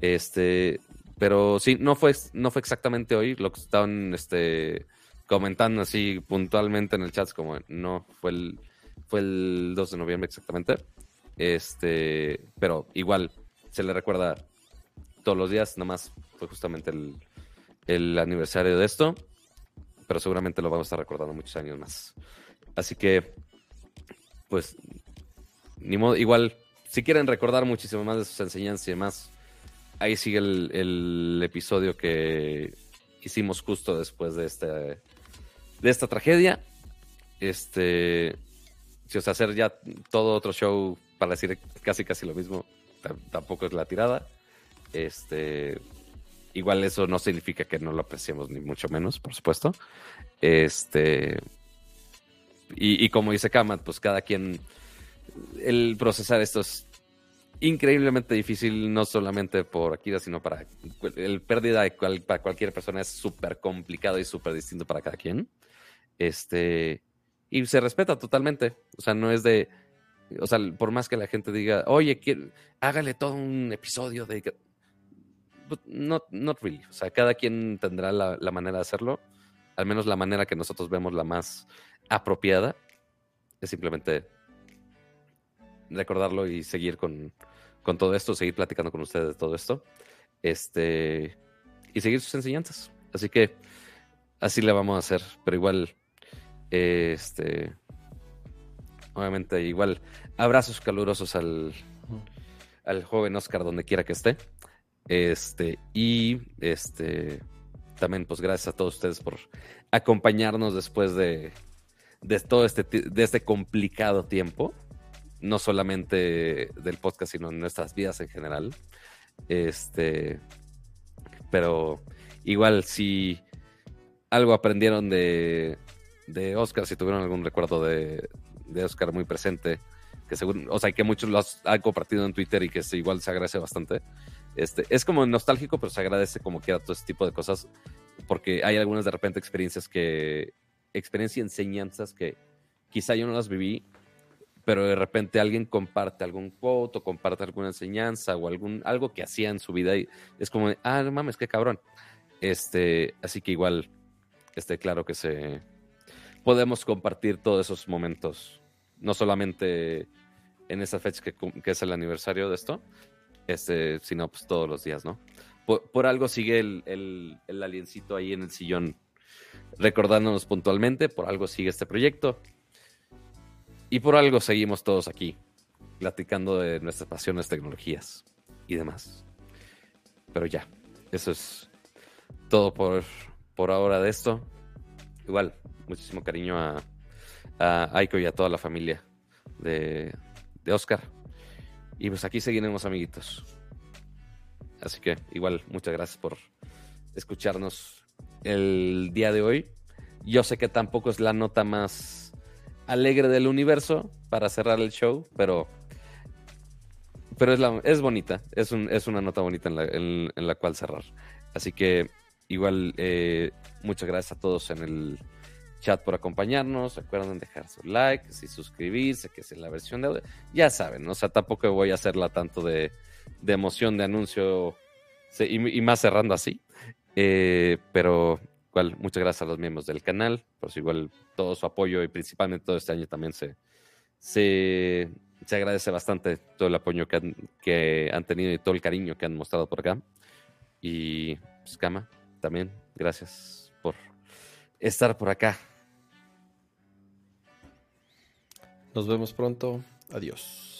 Este, pero sí, no fue, no fue exactamente hoy lo que estaban este, comentando así puntualmente en el chat, como no, fue el, fue el 2 de noviembre exactamente. Este, pero igual se le recuerda todos los días, nada más fue justamente el, el aniversario de esto, pero seguramente lo vamos a estar recordando muchos años más. Así que, pues, ni modo, igual, si quieren recordar muchísimo más de sus enseñanzas y demás, ahí sigue el, episodio que hicimos justo después de este de esta tragedia. Este, si os hacer ya todo otro show para decir casi casi lo mismo, tampoco es la tirada. Este, igual eso no significa que no lo apreciemos ni mucho menos, por supuesto. Este, y, como dice Kamat, pues cada quien el procesar esto es increíblemente difícil, no solamente por Akira, sino para el pérdida de para cualquier persona es súper complicado y súper distinto para cada quien. Este, y se respeta totalmente. O sea, no es de, o sea, por más que la gente diga, oye, hágale todo un episodio de... Pues, not, not really. O sea, cada quien tendrá la, manera de hacerlo. Al menos la manera que nosotros vemos la más apropiada es simplemente recordarlo y seguir con, con todo esto, seguir platicando con ustedes de todo esto. Este, y seguir sus enseñanzas. Así que así le vamos a hacer. Pero igual, este, obviamente, igual, abrazos calurosos al, al joven Oscar donde quiera que esté. Este, y este, también, pues gracias a todos ustedes por acompañarnos después de, de todo este, de este complicado tiempo. No solamente del podcast, sino en nuestras vidas en general. Este, pero igual, si algo aprendieron de, de Oscar, si tuvieron algún recuerdo de, de Oscar muy presente, que según, o sea, que muchos lo han compartido en Twitter y que igual se agradece bastante. Este, es como nostálgico, pero se agradece como quiera todo este tipo de cosas, porque hay algunas de repente experiencias que, experiencias y enseñanzas que quizá yo no las viví, pero de repente alguien comparte algún quote comparte alguna enseñanza o algún, algo que hacía en su vida y es como, ah, no mames, qué cabrón. Este, así que igual, este, claro que se, podemos compartir todos esos momentos, no solamente en esa fecha que, es el aniversario de esto, este, sino pues todos los días, ¿no? Por, algo sigue el, el, aliencito ahí en el sillón recordándonos puntualmente, por algo sigue este proyecto y por algo seguimos todos aquí platicando de nuestras pasiones, tecnologías y demás. Pero ya, eso es todo por, por ahora de esto. Igual, muchísimo cariño a, a Aiko y a toda la familia de, de Oscar. Y pues aquí seguiremos, amiguitos. Así que igual, muchas gracias por escucharnos el día de hoy. Yo sé que tampoco es la nota más alegre del universo para cerrar el show, pero, pero es, la, es bonita. Es, un, es una nota bonita en la, en la cual cerrar. Así que igual, eh, muchas gracias a todos en el chat por acompañarnos. Recuerden dejar su like, y suscribirse, que es la versión de audio. Ya saben, o sea, tampoco voy a hacerla tanto de, emoción de anuncio y, más cerrando así. Eh, pero igual, muchas gracias a los miembros del canal, por su igual todo su apoyo y principalmente todo este año también se, se, agradece bastante todo el apoyo que han, que han tenido y todo el cariño que han mostrado por acá. Y pues, Cama, también, gracias por estar por acá. Nos vemos pronto. Adiós.